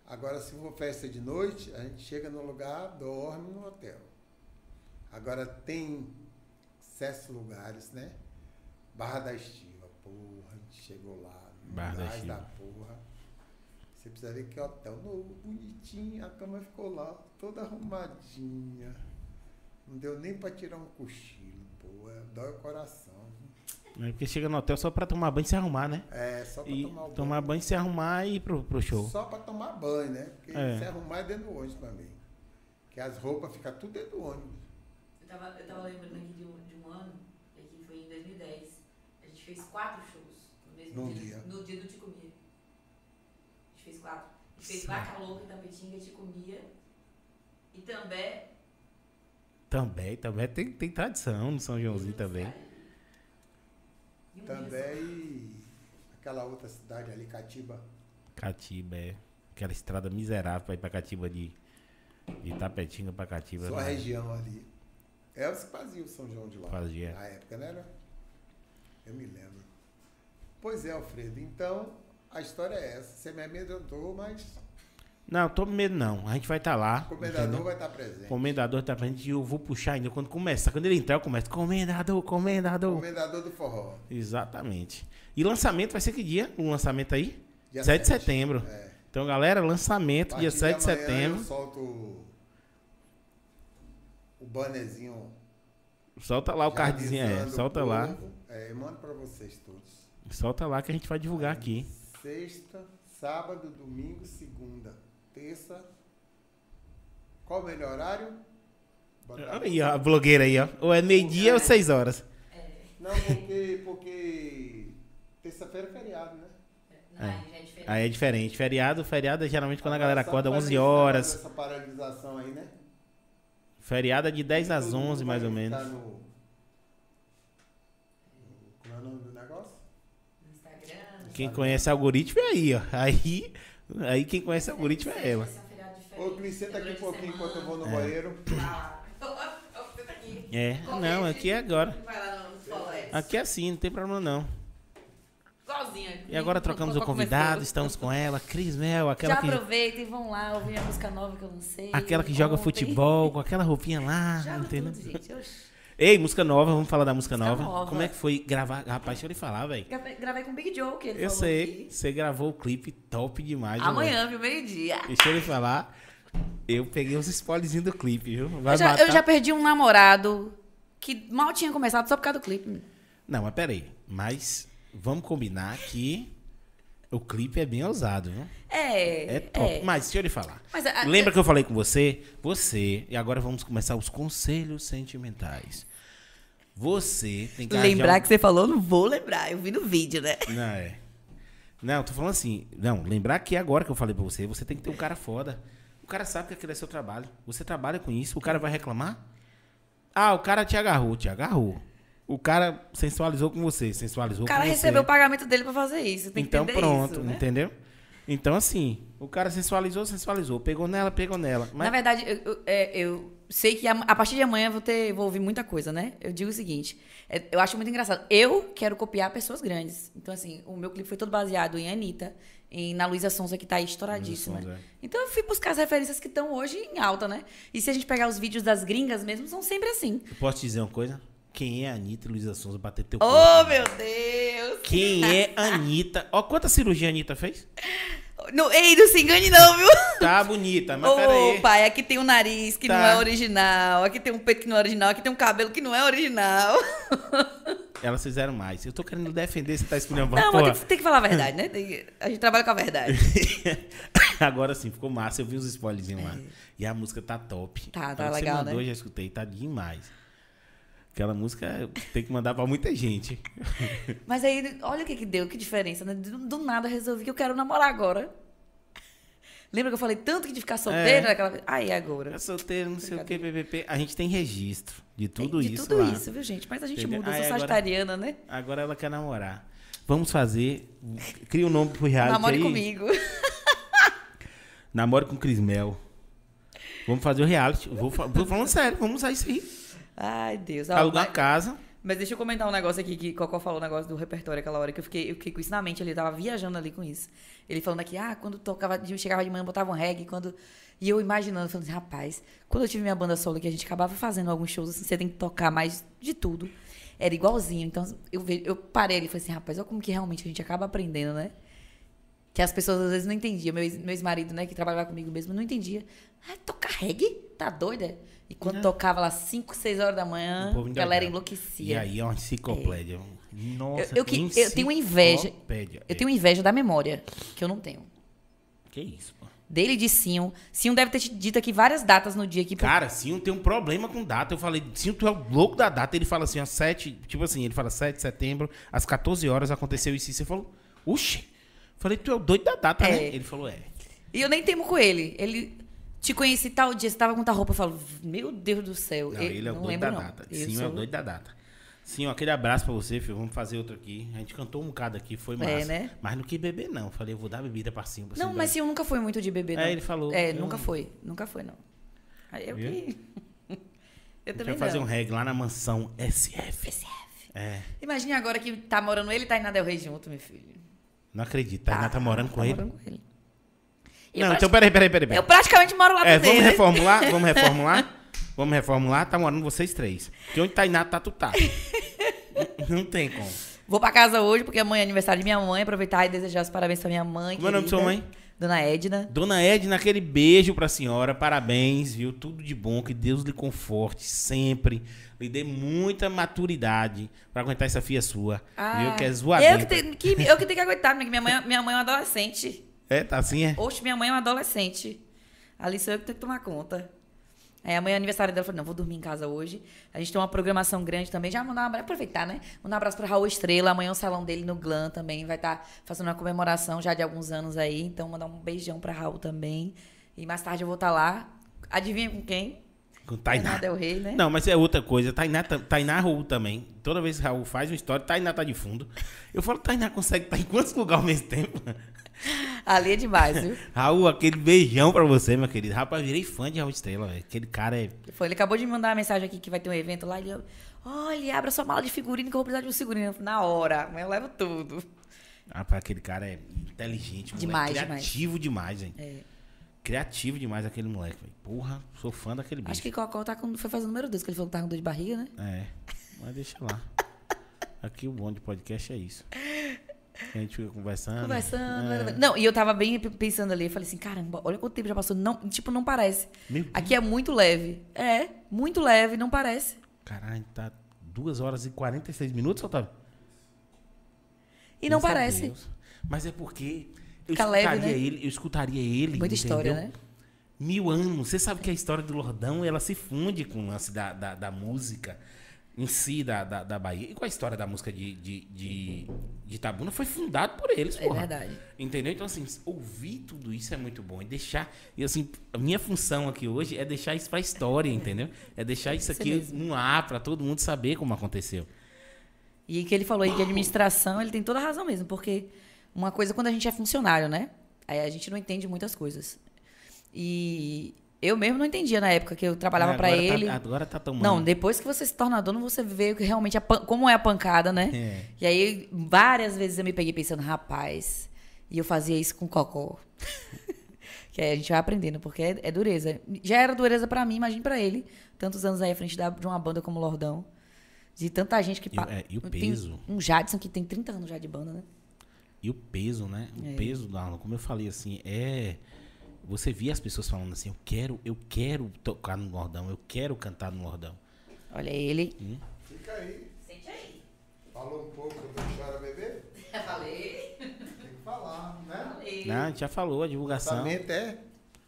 Agora, se for festa de noite, a gente chega no lugar, dorme no hotel. Agora tem certos lugares, né? Barra da Estiva, porra, a gente chegou lá, Barra da da porra. Você precisa ver que hotel novo, bonitinho, a cama ficou lá, toda arrumadinha. Não deu nem pra tirar um cochilo, pô, dói o coração. É porque chega no hotel só pra tomar banho e se arrumar, né? É, só pra E tomar o banho. tomar banho, se arrumar e ir pro, pro show. Só pra tomar banho, né? Porque É. se arrumar é dentro do ônibus também. Que as roupas ficam tudo dentro do ônibus. Eu tava, eu tava lembrando aqui de um, de um ano, é que foi em 2010. A gente fez quatro shows no mesmo Num dia, dia. No dia do Ticomia. A gente fez quatro. A gente fez Vaca Louca, Itapetinga, Ticomia. E também. Também, também tem, tem tradição no São Joãozinho também. E um Também aquela outra cidade ali, Catiba. Catiba, é. Aquela estrada miserável pra ir pra Catiba de, de Tapetinga pra Catiba. Sua né? região ali. É os que faziam o São João de lá. Fazia. Na época, não era? Eu me lembro. Pois é, Alfredo. Então, a história é essa. Você me amedrontou, mas Não, tô com medo não. A gente vai estar lá. o comendador entendeu? vai estar presente. O comendador tá presente e eu vou puxar ainda. Quando começar, quando ele entrar, eu começo. Comendador, comendador. Comendador do forró. Exatamente. E lançamento vai ser que dia? O lançamento aí? Dia 7 de sete. setembro. É. Então, galera, lançamento dia partir 7 de amanhã setembro. Eu solto o, o bannerzinho. Solta lá o cardzinho, é. Solta lá. povo. É, eu mando pra vocês todos. Solta lá que a gente vai divulgar aqui. Sexta, sábado, domingo, segunda, terça. Qual o melhor horário? Botar- Aí, ó, a blogueira aí, ó. Ou é meio-dia ou 6 horas. Não, porque, porque terça-feira é feriado, né? Não, aí já é diferente. Aí é diferente. Feriado, feriado é geralmente quando a galera Só acorda pra 11 evitar horas. Essa paralisação aí, né? Feriado é de 10 às Todo mundo 11, mais ou menos. No, no- como é o nome do negócio? No Instagram. Quem conhece algoritmo é aí, ó. Aí, aí quem conhece algoritmo é ela. Ô, Cris, senta aqui um pouquinho enquanto eu vou no semana. banheiro. Ah. É, não, aqui é agora. Aqui é assim, não tem problema não. Igualzinha. E agora trocamos o convidado, estamos com ela, Cris Mel, aquela Já que, aproveitem e vão lá ouvir a música nova que eu lancei. aquela que joga futebol, com aquela roupinha lá, entendeu? tudo, gente. Oxi. Ei, música nova, vamos falar da música, Música nova. nova. Como é que foi gravar? Rapaz, deixa eu lhe falar, velho. Gravei, com o Big Joe, que ele Eu sei, aqui. você gravou o clipe top demais. Amanhã, viu? Meio-dia. Deixa eu lhe falar. Eu peguei os spoilerzinhos do clipe, viu? Vai Eu já, matar. eu já perdi um namorado que mal tinha começado só por causa do clipe. Não, mas peraí. Mas vamos combinar que o clipe é bem ousado, viu? É. É top. é. Mas deixa eu lhe falar. Mas a- Lembra que eu falei com você? Você, e agora vamos começar os conselhos sentimentais. Você tem que Lembrar que você falou, não vou lembrar. Eu vi no vídeo, né? Não, é. Não, tô falando assim. Não, lembrar que agora que eu falei pra você, você tem que ter um cara foda. O cara sabe que aquele é seu trabalho. Você trabalha com isso, o cara vai reclamar? Ah, o cara te agarrou, te agarrou. O cara sensualizou com você, sensualizou O cara com você. recebeu o pagamento dele pra fazer isso. Tem que então entender pronto, isso, né? entendeu? Então assim, o cara sensualizou, sensualizou, pegou nela, pegou nela. Mas Na verdade, eu, eu- é, eu sei que a, a partir de amanhã eu vou, ter, vou ouvir muita coisa, né? Eu digo o seguinte: é, eu acho muito engraçado. Eu quero copiar pessoas grandes. Então, assim, o meu clipe foi todo baseado em Anitta, em, na Luísa Sonza, que tá aí estouradíssima. Sonza, é. Então, eu fui buscar as referências que estão hoje em alta, né? E se a gente pegar os vídeos das gringas mesmo, são sempre assim. Eu posso te dizer uma coisa? Quem é a Anitta e Luísa Sonza bater teu Oh, corpo? meu Deus! Quem é a Anitta? Ó, quanta cirurgia a Anitta fez? [LAUGHS] Não, ei, não se engane, não, viu? Tá bonita, mas Ô, peraí. pai, aqui tem um nariz que não Tá. é original, aqui tem um peito que não é original, aqui tem um cabelo que não é original. [LAUGHS] Elas fizeram mais. Eu tô querendo defender, você tá escolhendo Não, mas tem, que- tem que falar a [LAUGHS] verdade, né? Tem a gente trabalha com a verdade. [LAUGHS] Agora sim, ficou massa. Eu vi uns spoilerzinhos lá. E a música tá top. Tá, tá você legal, mandou, né? já escutei, tá demais. Aquela música tem que mandar pra muita gente. [LAUGHS] Mas aí, olha o que que deu, que diferença, né? Do, do nada eu resolvi que eu quero namorar agora. Lembra que eu falei tanto que de ficar solteira É. naquela vez? Aí agora. Solteiro, não sei o que, PPP. A gente tem registro de tudo de isso tudo lá. isso, viu, gente? Mas a gente Entendeu? muda, eu sou agora- sagitariana, né? Agora ela quer namorar. Vamos fazer. Cria um nome pro reality Namore aí. comigo. Namore com Cris Mel. Vamos fazer o reality. Vou, vou falando sério, vamos usar isso aí. Ai, Deus. Alugar mas- casa. Mas deixa eu comentar um negócio aqui que Cocó falou, um negócio do repertório aquela hora que eu fiquei, eu fiquei com isso na mente, ele tava viajando ali com isso. Ele falando aqui, ah, quando tocava, chegava de manhã, botava um reggae, quando. E eu imaginando, falando assim, rapaz, quando eu tive minha banda solo que a gente acabava fazendo alguns shows, assim, você tem que tocar mais de tudo. Era igualzinho. Então, eu, eu parei ali e falei assim, rapaz, olha como que realmente a gente acaba aprendendo, né? Que as pessoas às vezes não entendiam. Meu, meu ex-marido, né, que trabalhava comigo mesmo, não entendia. Ah, tocar reggae? Tá doida? E quando tocava lá 5, 6 horas da manhã, a galera enlouquecia. E aí é uma enciclopédia. Nossa, Eu- eu que- eu tenho inveja- enciclopédia. Eu tenho inveja da memória, que eu não tenho. Que isso, pô. Dele de Sinho. Sinho deve ter te dito aqui várias datas no dia que. Cara, Sim tem um problema com data. Eu falei, Sim, tu é o louco da data. Ele fala assim, ó, 7, tipo assim, ele fala 7 de setembro, às 14 horas aconteceu isso. E você falou, uxe. Falei, tu é o doido da data, É. né? Ele falou, é. E eu nem temo com ele. Ele. Te conheci tal dia, você tava com tal roupa. Eu falo, meu Deus do céu. Não, eu ele é o doido lembro, da não. data. Eu Sim, é sou- o doido da data. Sim, ó, aquele abraço pra você, filho. Vamos fazer outro aqui. A gente cantou um bocado aqui, foi massa. É, né? Mas não quis beber, não. Falei, eu vou dar bebida pra cima. pra Não, mas da- Sinho nunca foi muito de bebê, não. É, ele falou. É, Eu- nunca foi. Nunca foi, não. Aí eu Viu? que. [LAUGHS] A eu também fazer um reggae lá na mansão SF. SF. É. Imagine agora que tá morando ele e tá indo na Del Rey junto, meu filho. Não acredito. Tainá tá morando com tá ele? morando com ele. E Não, eu, então peraí, peraí, peraí. peraí. eu praticamente moro lá É, também. vamos né? reformular, [LAUGHS] vamos reformular. Vamos reformular, tá morando vocês três. Porque onde Tainá tá, tu tá. [LAUGHS] Não tem como. Vou pra casa hoje, porque amanhã é aniversário de minha mãe. Aproveitar e desejar os parabéns pra minha mãe. Como é o nome de sua mãe? Dona Edna. Dona Edna, aquele beijo pra senhora, parabéns, viu? Tudo de bom, que Deus lhe conforte sempre. Lhe dê muita maturidade pra aguentar essa filha sua. viu? Que é eu, zoadenta. que tenho, que, eu que tenho que aguentar, minha mãe, minha mãe é uma adolescente. É, tá assim, é? Oxe, minha mãe é uma adolescente. Ali sou eu que tenho que tomar conta. Aí amanhã é aniversário dela. Eu falei, não, vou dormir em casa hoje. A gente tem uma programação grande também. Já mandar um abraço, aproveitar, né? Mandar um abraço para Raul Estrela. Amanhã o salão dele no Glam também vai estar fazendo uma comemoração já de alguns anos aí. Então, mandar um beijão para Raul também. E mais tarde eu vou estar lá. Adivinha com quem? Com Tainá. Del Rey, né? Não, mas é outra coisa. Tainá, ta- Tainá Raul também. Toda vez que Raul faz uma história, Tainá tá de fundo. Eu falo, Tainá consegue estar em quantos lugares ao mesmo tempo? Ali é demais, viu? [LAUGHS] Raul, aquele beijão pra você, meu querido. Rapaz, virei fã de Raul Estrela, velho. Aquele cara é. Foi, ele acabou de me mandar uma mensagem aqui que vai ter um evento lá. Ele, olha, abra sua mala de figurino que eu vou precisar de um figurino. Na hora, mas eu levo tudo. Rapaz, aquele cara é inteligente, moleque. Demais, Criativo demais, hein? É. Criativo demais aquele moleque, velho. Porra, sou fã daquele bicho. Acho que Cocó tá com, foi fazer o número 2, que ele falou que tá com dor de barriga, né? É, mas deixa lá. [LAUGHS] Aqui o bom de podcast é isso. A gente fica conversando. Conversando. É. Não, e eu tava bem pensando ali, eu falei assim, caramba, olha quanto tempo já passou. Não, tipo, não parece. Meu Deus. Aqui é muito leve. É, muito leve, não parece. Caralho, tá 2 horas e 46 minutos, Otávio? E não parece. Deus. Mas é porque eu Fica escutaria leve, né? ele, eu escutaria ele. Muita história, entendeu? né? Mil anos. Você sabe que a história do Lordão, ela se funde com o lance da, da, da música em si, da, da, da Bahia. E com a história da música de, de, de, de Itabuna foi fundado por eles, É porra. verdade. Entendeu? Então, assim, ouvir tudo isso é muito bom. E deixar. E assim, a minha função aqui hoje é deixar isso pra história, entendeu? É deixar isso Isso aqui mesmo. no ar pra todo mundo saber como aconteceu. E que ele falou aí de administração, ele tem toda a razão mesmo, porque uma coisa quando a gente é funcionário, né? Aí a gente não entende muitas coisas. E Eu mesmo não entendia na época que eu trabalhava É, pra agora tá- ele. agora tá tomando. Não, depois que você se torna dono, você vê que realmente a pan- como é a pancada, né? É. E aí, várias vezes eu me peguei pensando, rapaz, e eu fazia isso com cocô. [LAUGHS] que aí a gente vai aprendendo, porque é, é dureza. Já era dureza pra mim, imagine pra ele. Tantos anos aí à frente da- de uma banda como Lordão. De tanta gente que... E pa- é, e o tem peso? Um Jadson que tem 30 anos já de banda, né? E o peso, né? O É. peso da como eu falei assim, é. Você via as pessoas falando assim, eu quero, eu quero tocar no Nordão, eu quero cantar no Nordão. Olha ele. Fica aí. Sente aí. Falou um pouco do Chora Bebê? [LAUGHS] Falei. Tem que falar, né? Falei. Não, a gente já falou, a divulgação. Lançamento é.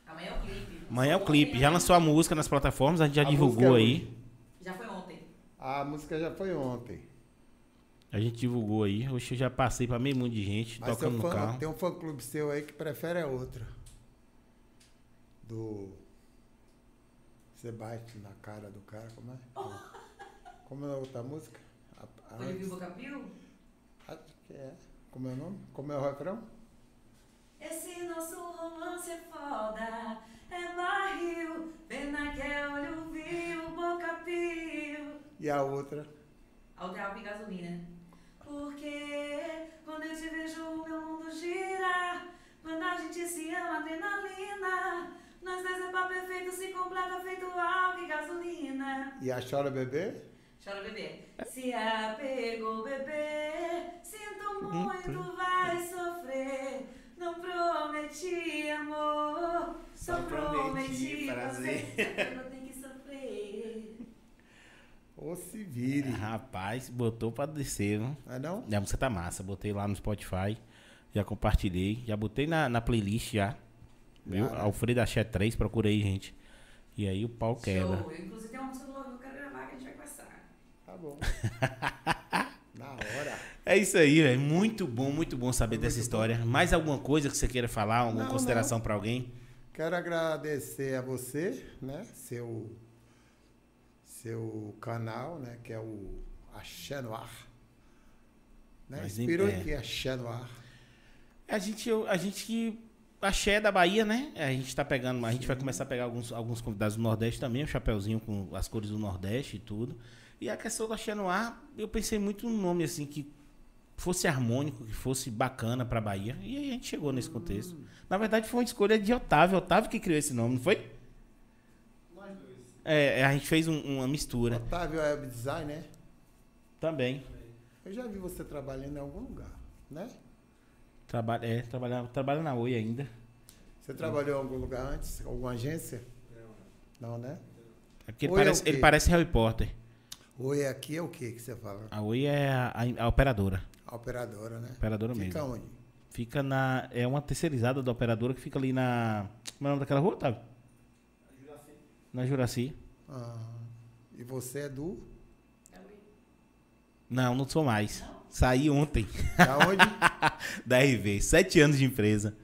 Amanhã é o clipe. Amanhã é o clipe. Já lançou a música nas plataformas, a gente já A divulgou é aí. Já foi ontem. A música já foi ontem. A gente divulgou aí. Hoje eu já passei pra meio mundo de gente, Mas tocando no fã- carro. tem um fã clube seu aí que prefere a outra. Do. Você bate na cara do cara, como é? Como é a outra música? A, a, Foi o Boca Pio? acho que é. Como é o nome? Como é o refrão? Esse nosso romance é foda, é barril, pena que é olho viu, boca pio. E a outra? Alterava em gasolina. Porque quando eu te vejo o meu mundo gira, quando a gente se ama, adrenalina. Nós dois é pau perfeito, se completa feito álcool e gasolina. E a Chora Bebê? Chora bebê. Se apegou bebê, sinto muito, vai sofrer. Não prometi amor, só, Só prometi prometi prazer. Eu tenho que sofrer. Ou se vire. Rapaz, botou pra descer? Não é não? A música tá massa. Botei lá no Spotify. Já compartilhei. Já botei na, na playlist já. Viu? Né? Alfredo Axé 3, procurei, gente. E aí o pau quebra. Show. Eu, inclusive tem uma música do que eu quero gravar que a gente vai conversar. Tá bom. [LAUGHS] Na hora. É isso aí, velho. Muito bom, muito bom saber dessa história. Mais alguma coisa que você queira falar? Alguma Não, consideração pra alguém? Quero agradecer a você, né? Seu, seu canal, né? Que é o Axé no Ar. Né? Mas, Inspirou é. em que Axé no Ar? A gente, eu- a gente que. Axé da Bahia, né? A gente tá pegando, a gente vai começar a pegar alguns, alguns convidados do Nordeste também, o chapeuzinho com as cores do Nordeste e tudo. E a questão do Axé no ar, eu pensei muito num nome assim que fosse harmônico, que fosse bacana pra Bahia. E aí a gente chegou nesse contexto. Na verdade, foi uma escolha de Otávio. Otávio que criou esse nome, não foi? É, a gente fez um- uma mistura Otávio Web Design, né? também. Eu já vi você trabalhando em algum lugar, né? Trabalha, é, trabalha, trabalha na Oi ainda. Você trabalhou em algum lugar antes? Alguma agência? Não, né? É porque ele Oi é parece, o quê? ele parece Harry Potter. Oi, aqui é o que que você fala? A Oi é a, a- a operadora. A operadora, né? Operadora Fica mesmo. onde? Fica na. É uma terceirizada da operadora que fica ali na. Como é o nome daquela rua, Otávio? Na Juraci. Ah, e você é do? Não, não sou mais. Saí ontem Da onde? [LAUGHS] da RV. Sete anos de empresa.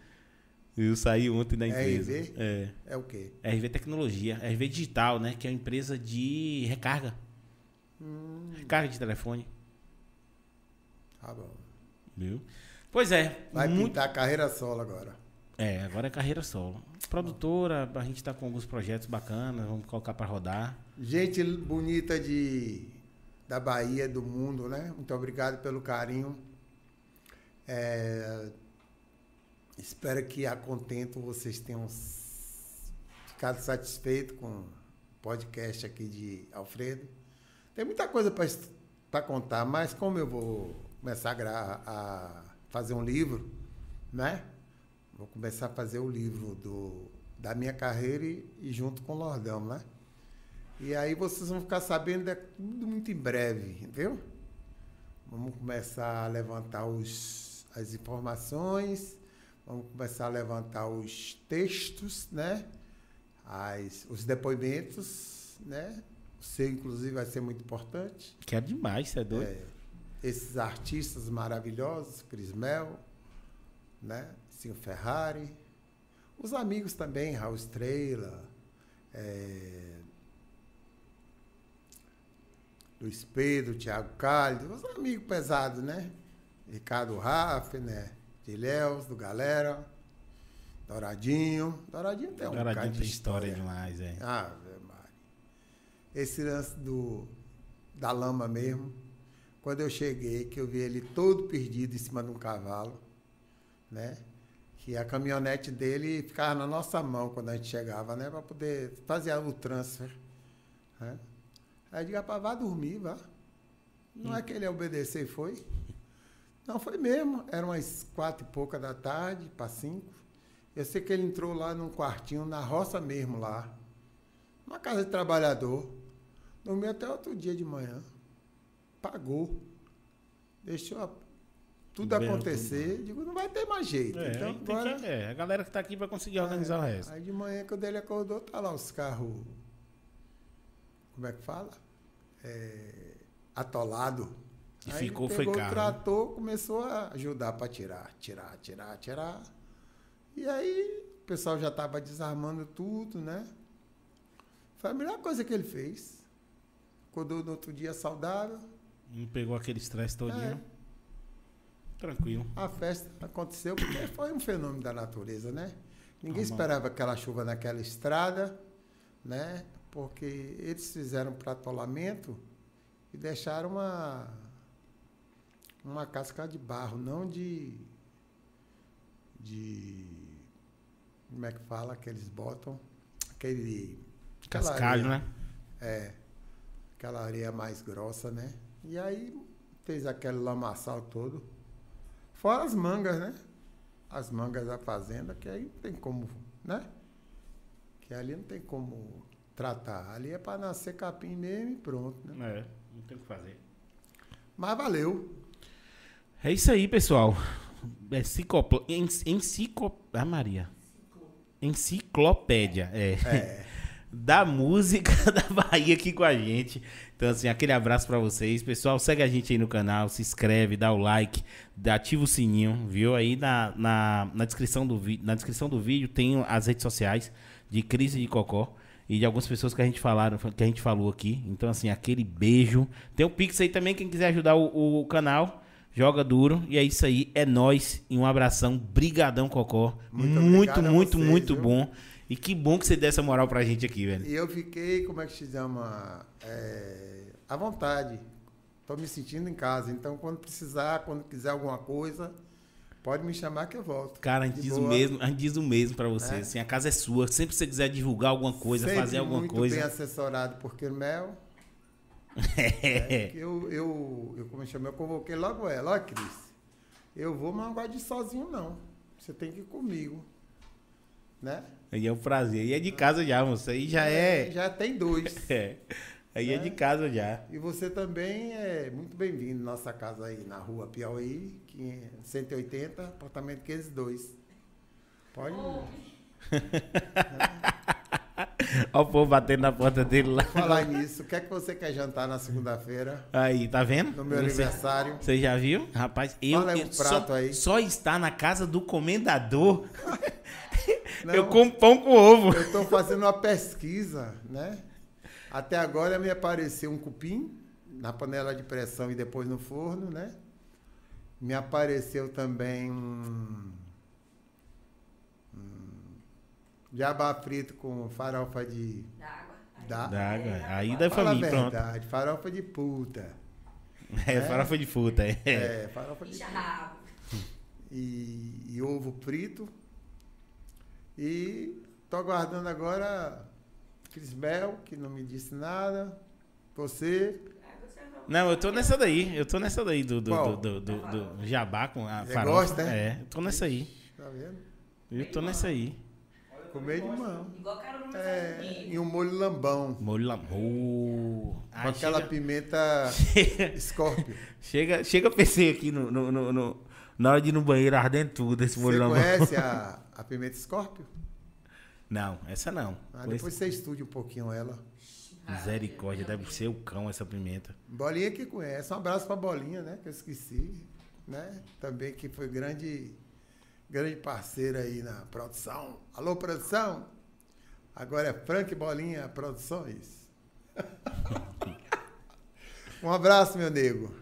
Eu saí ontem da empresa. RV? É. É o quê? RV Tecnologia. RV Digital, né? Que é uma empresa de recarga. Hum, Recarga de telefone. tá bom. Viu? Pois é. Vai muito... pintar a carreira solo agora. É, agora é carreira solo. Produtora, a gente tá com alguns projetos bacanas, vamos colocar pra rodar. Gente bonita de, da Bahia, do mundo, né? Muito obrigado pelo carinho. É, espero que a contento vocês tenham ficado satisfeitos com o podcast aqui de Alfredo. Tem muita coisa para contar, mas como eu vou começar a, a fazer um livro, né? Vou começar a fazer o livro do, da minha carreira e, e junto com o Lordão, né? E aí vocês vão ficar sabendo é tudo muito em breve, viu? Vamos começar a levantar os, as informações, vamos começar a levantar os textos, né? As, os depoimentos, né? O seu, inclusive, vai ser muito importante. Quero demais, você é doido? É, esses artistas maravilhosos, Cris Mel, né? Sim Ferrari, os amigos também, Raul Estrela, é, Luiz Pedro, Thiago Cálido, os amigos pesados, né? Ricardo Raff, né? Ilhéus, do Galera. Douradinho. Douradinho tem um Douradinho bocado de tem história história. demais, é. Ah, Ave Maria. Esse lance do, da lama mesmo, quando eu cheguei, que eu vi ele todo perdido em cima de um cavalo, né? Que a caminhonete dele ficava na nossa mão quando a gente chegava, né? Para poder fazer o transfer. Né? Aí eu digo, rapaz, vá dormir, vá. Não é que ele obedeceu e foi. Não, foi mesmo. Eram umas quatro e pouca da tarde, para cinco. Eu sei que ele entrou lá num quartinho, na roça mesmo lá. Uma casa de trabalhador. Dormiu até outro dia de manhã. Pagou. Deixou tudo Bem, acontecer. Digo, não vai ter mais jeito. É, então agora. que- é, a galera que tá aqui pra conseguir organizar o resto. Aí de manhã, quando ele acordou, tá lá os carros. Como é que fala? É, atolado. E Aí ficou, foi pegou carro, o trator, começou a ajudar para tirar, tirar, tirar, tirar. E aí o pessoal já estava desarmando tudo, né? Foi a melhor coisa que ele fez. Acordou no outro dia saudável. Não pegou aquele estresse todinho. É. Tranquilo. A festa aconteceu porque foi um fenômeno da natureza, né? Ninguém esperava aquela chuva naquela estrada, né? Porque eles fizeram um pratolamento e deixaram uma uma casca de barro, não de de como é que fala que eles botam aquele Cascalho, areia. né? É, aquela areia mais grossa, né? E aí fez aquele lamaçal todo. Fora as mangas, né? As mangas da fazenda, que aí não tem como, né? Que ali não tem como tratar. Ali é para nascer capim mesmo e pronto, né? É, não tem o que fazer. Mas valeu. É isso aí, pessoal. Enciclopl... Enciclo... Ah, Maria. Enciclopédia, é. É. [LAUGHS] Da música [LAUGHS] da Bahia aqui com a gente. Então, assim, aquele abraço pra vocês. Pessoal, segue a gente aí no canal, se inscreve, dá o like, dá- ativa o sininho, viu? Aí na, na, na, descrição do vi... na descrição do vídeo tem as redes sociais de Crise de Cocó e de algumas pessoas que a gente falaram, que a gente falou aqui. Então, assim, aquele beijo. Tem o Pix aí também, quem quiser ajudar o, o canal. Joga duro. E é isso aí. É nóis. E um abração. Brigadão, Cocó. Muito Muito, muito, vocês, muito viu? bom. E que bom que você deu essa moral pra gente aqui, velho. E eu fiquei, como é que se chama? É, à vontade. Estou me sentindo em casa. Então, quando precisar, quando quiser alguma coisa, pode me chamar que eu volto. Cara, a gente De diz o mesmo, a gente diz o mesmo pra você. É. Assim, a casa é sua. Sempre que você quiser divulgar alguma coisa, Sempre fazer alguma muito coisa. bem assessorado por Kermel. [LAUGHS] É. que eu, eu, eu, como eu chamo, eu convoquei logo ela. Olha, Cris, eu vou, mas não gosto de ir sozinho, não. Você tem que ir comigo. Né? Aí é um prazer. Aí é de casa já, moço. Aí já é. Já tem dois. [LAUGHS] é. Aí é É. de casa já. E você também é muito bem-vindo à nossa casa aí na rua Piauí, que é 180, apartamento 502. Pode Olha [LAUGHS] o povo batendo na porta dele lá. falar nisso. O que é que você quer jantar na segunda-feira, Aí, tá vendo? no meu Você- aniversário? Você já viu? Rapaz, eu, Fala eu um prato só, aí. só está na casa do comendador. [LAUGHS] Não. Eu como pão com ovo. Eu estou fazendo uma pesquisa, né? Até agora me apareceu um cupim na panela de pressão e depois no forno, né? Me apareceu também um, um jabá frito com farofa de Da água. da, Da água. Aí da Fala a família, pronto. verdade, farofa de puta. [LAUGHS] É, farofa de fruta. É. É, farofa de puta. rabo. E, e ovo frito. E tô aguardando agora Crisbel, que não me disse nada. Você. Não, eu tô nessa daí. Eu tô nessa daí do, do, do, do, do- do jabá com a Você farofa. gosta, é? É, eu tô nessa aí. Tá vendo? Eu tô nessa aí. Comer de mão. Igual É, e um molho lambão. Molho lamor. Com Ai, aquela chega, pimenta [LAUGHS] Scorpio. chega, chega a PC aqui no, no, no- no- na hora de ir no banheiro ardendo tudo esse molho Você lamor. conhece a, [LAUGHS] a pimenta Scorpio? Não, essa não. Ah, depois você estude um pouquinho ela. Misericórdia, deve ser o cão essa pimenta. Bolinha que conhece. Um abraço pra Bolinha, né? Que eu esqueci. Né? Também que foi grande, grande parceira aí na produção. Alô, produção! Agora é Frank Bolinha Produções. [LAUGHS] um abraço, meu nego.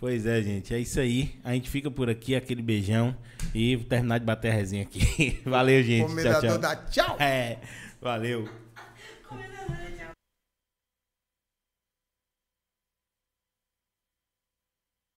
Pois é, gente. É isso aí. A gente fica por aqui, aquele beijão. E vou terminar de bater a resenha aqui. [LAUGHS] Valeu, gente. Tchau, Comendador tchau. da tchau. É, valeu.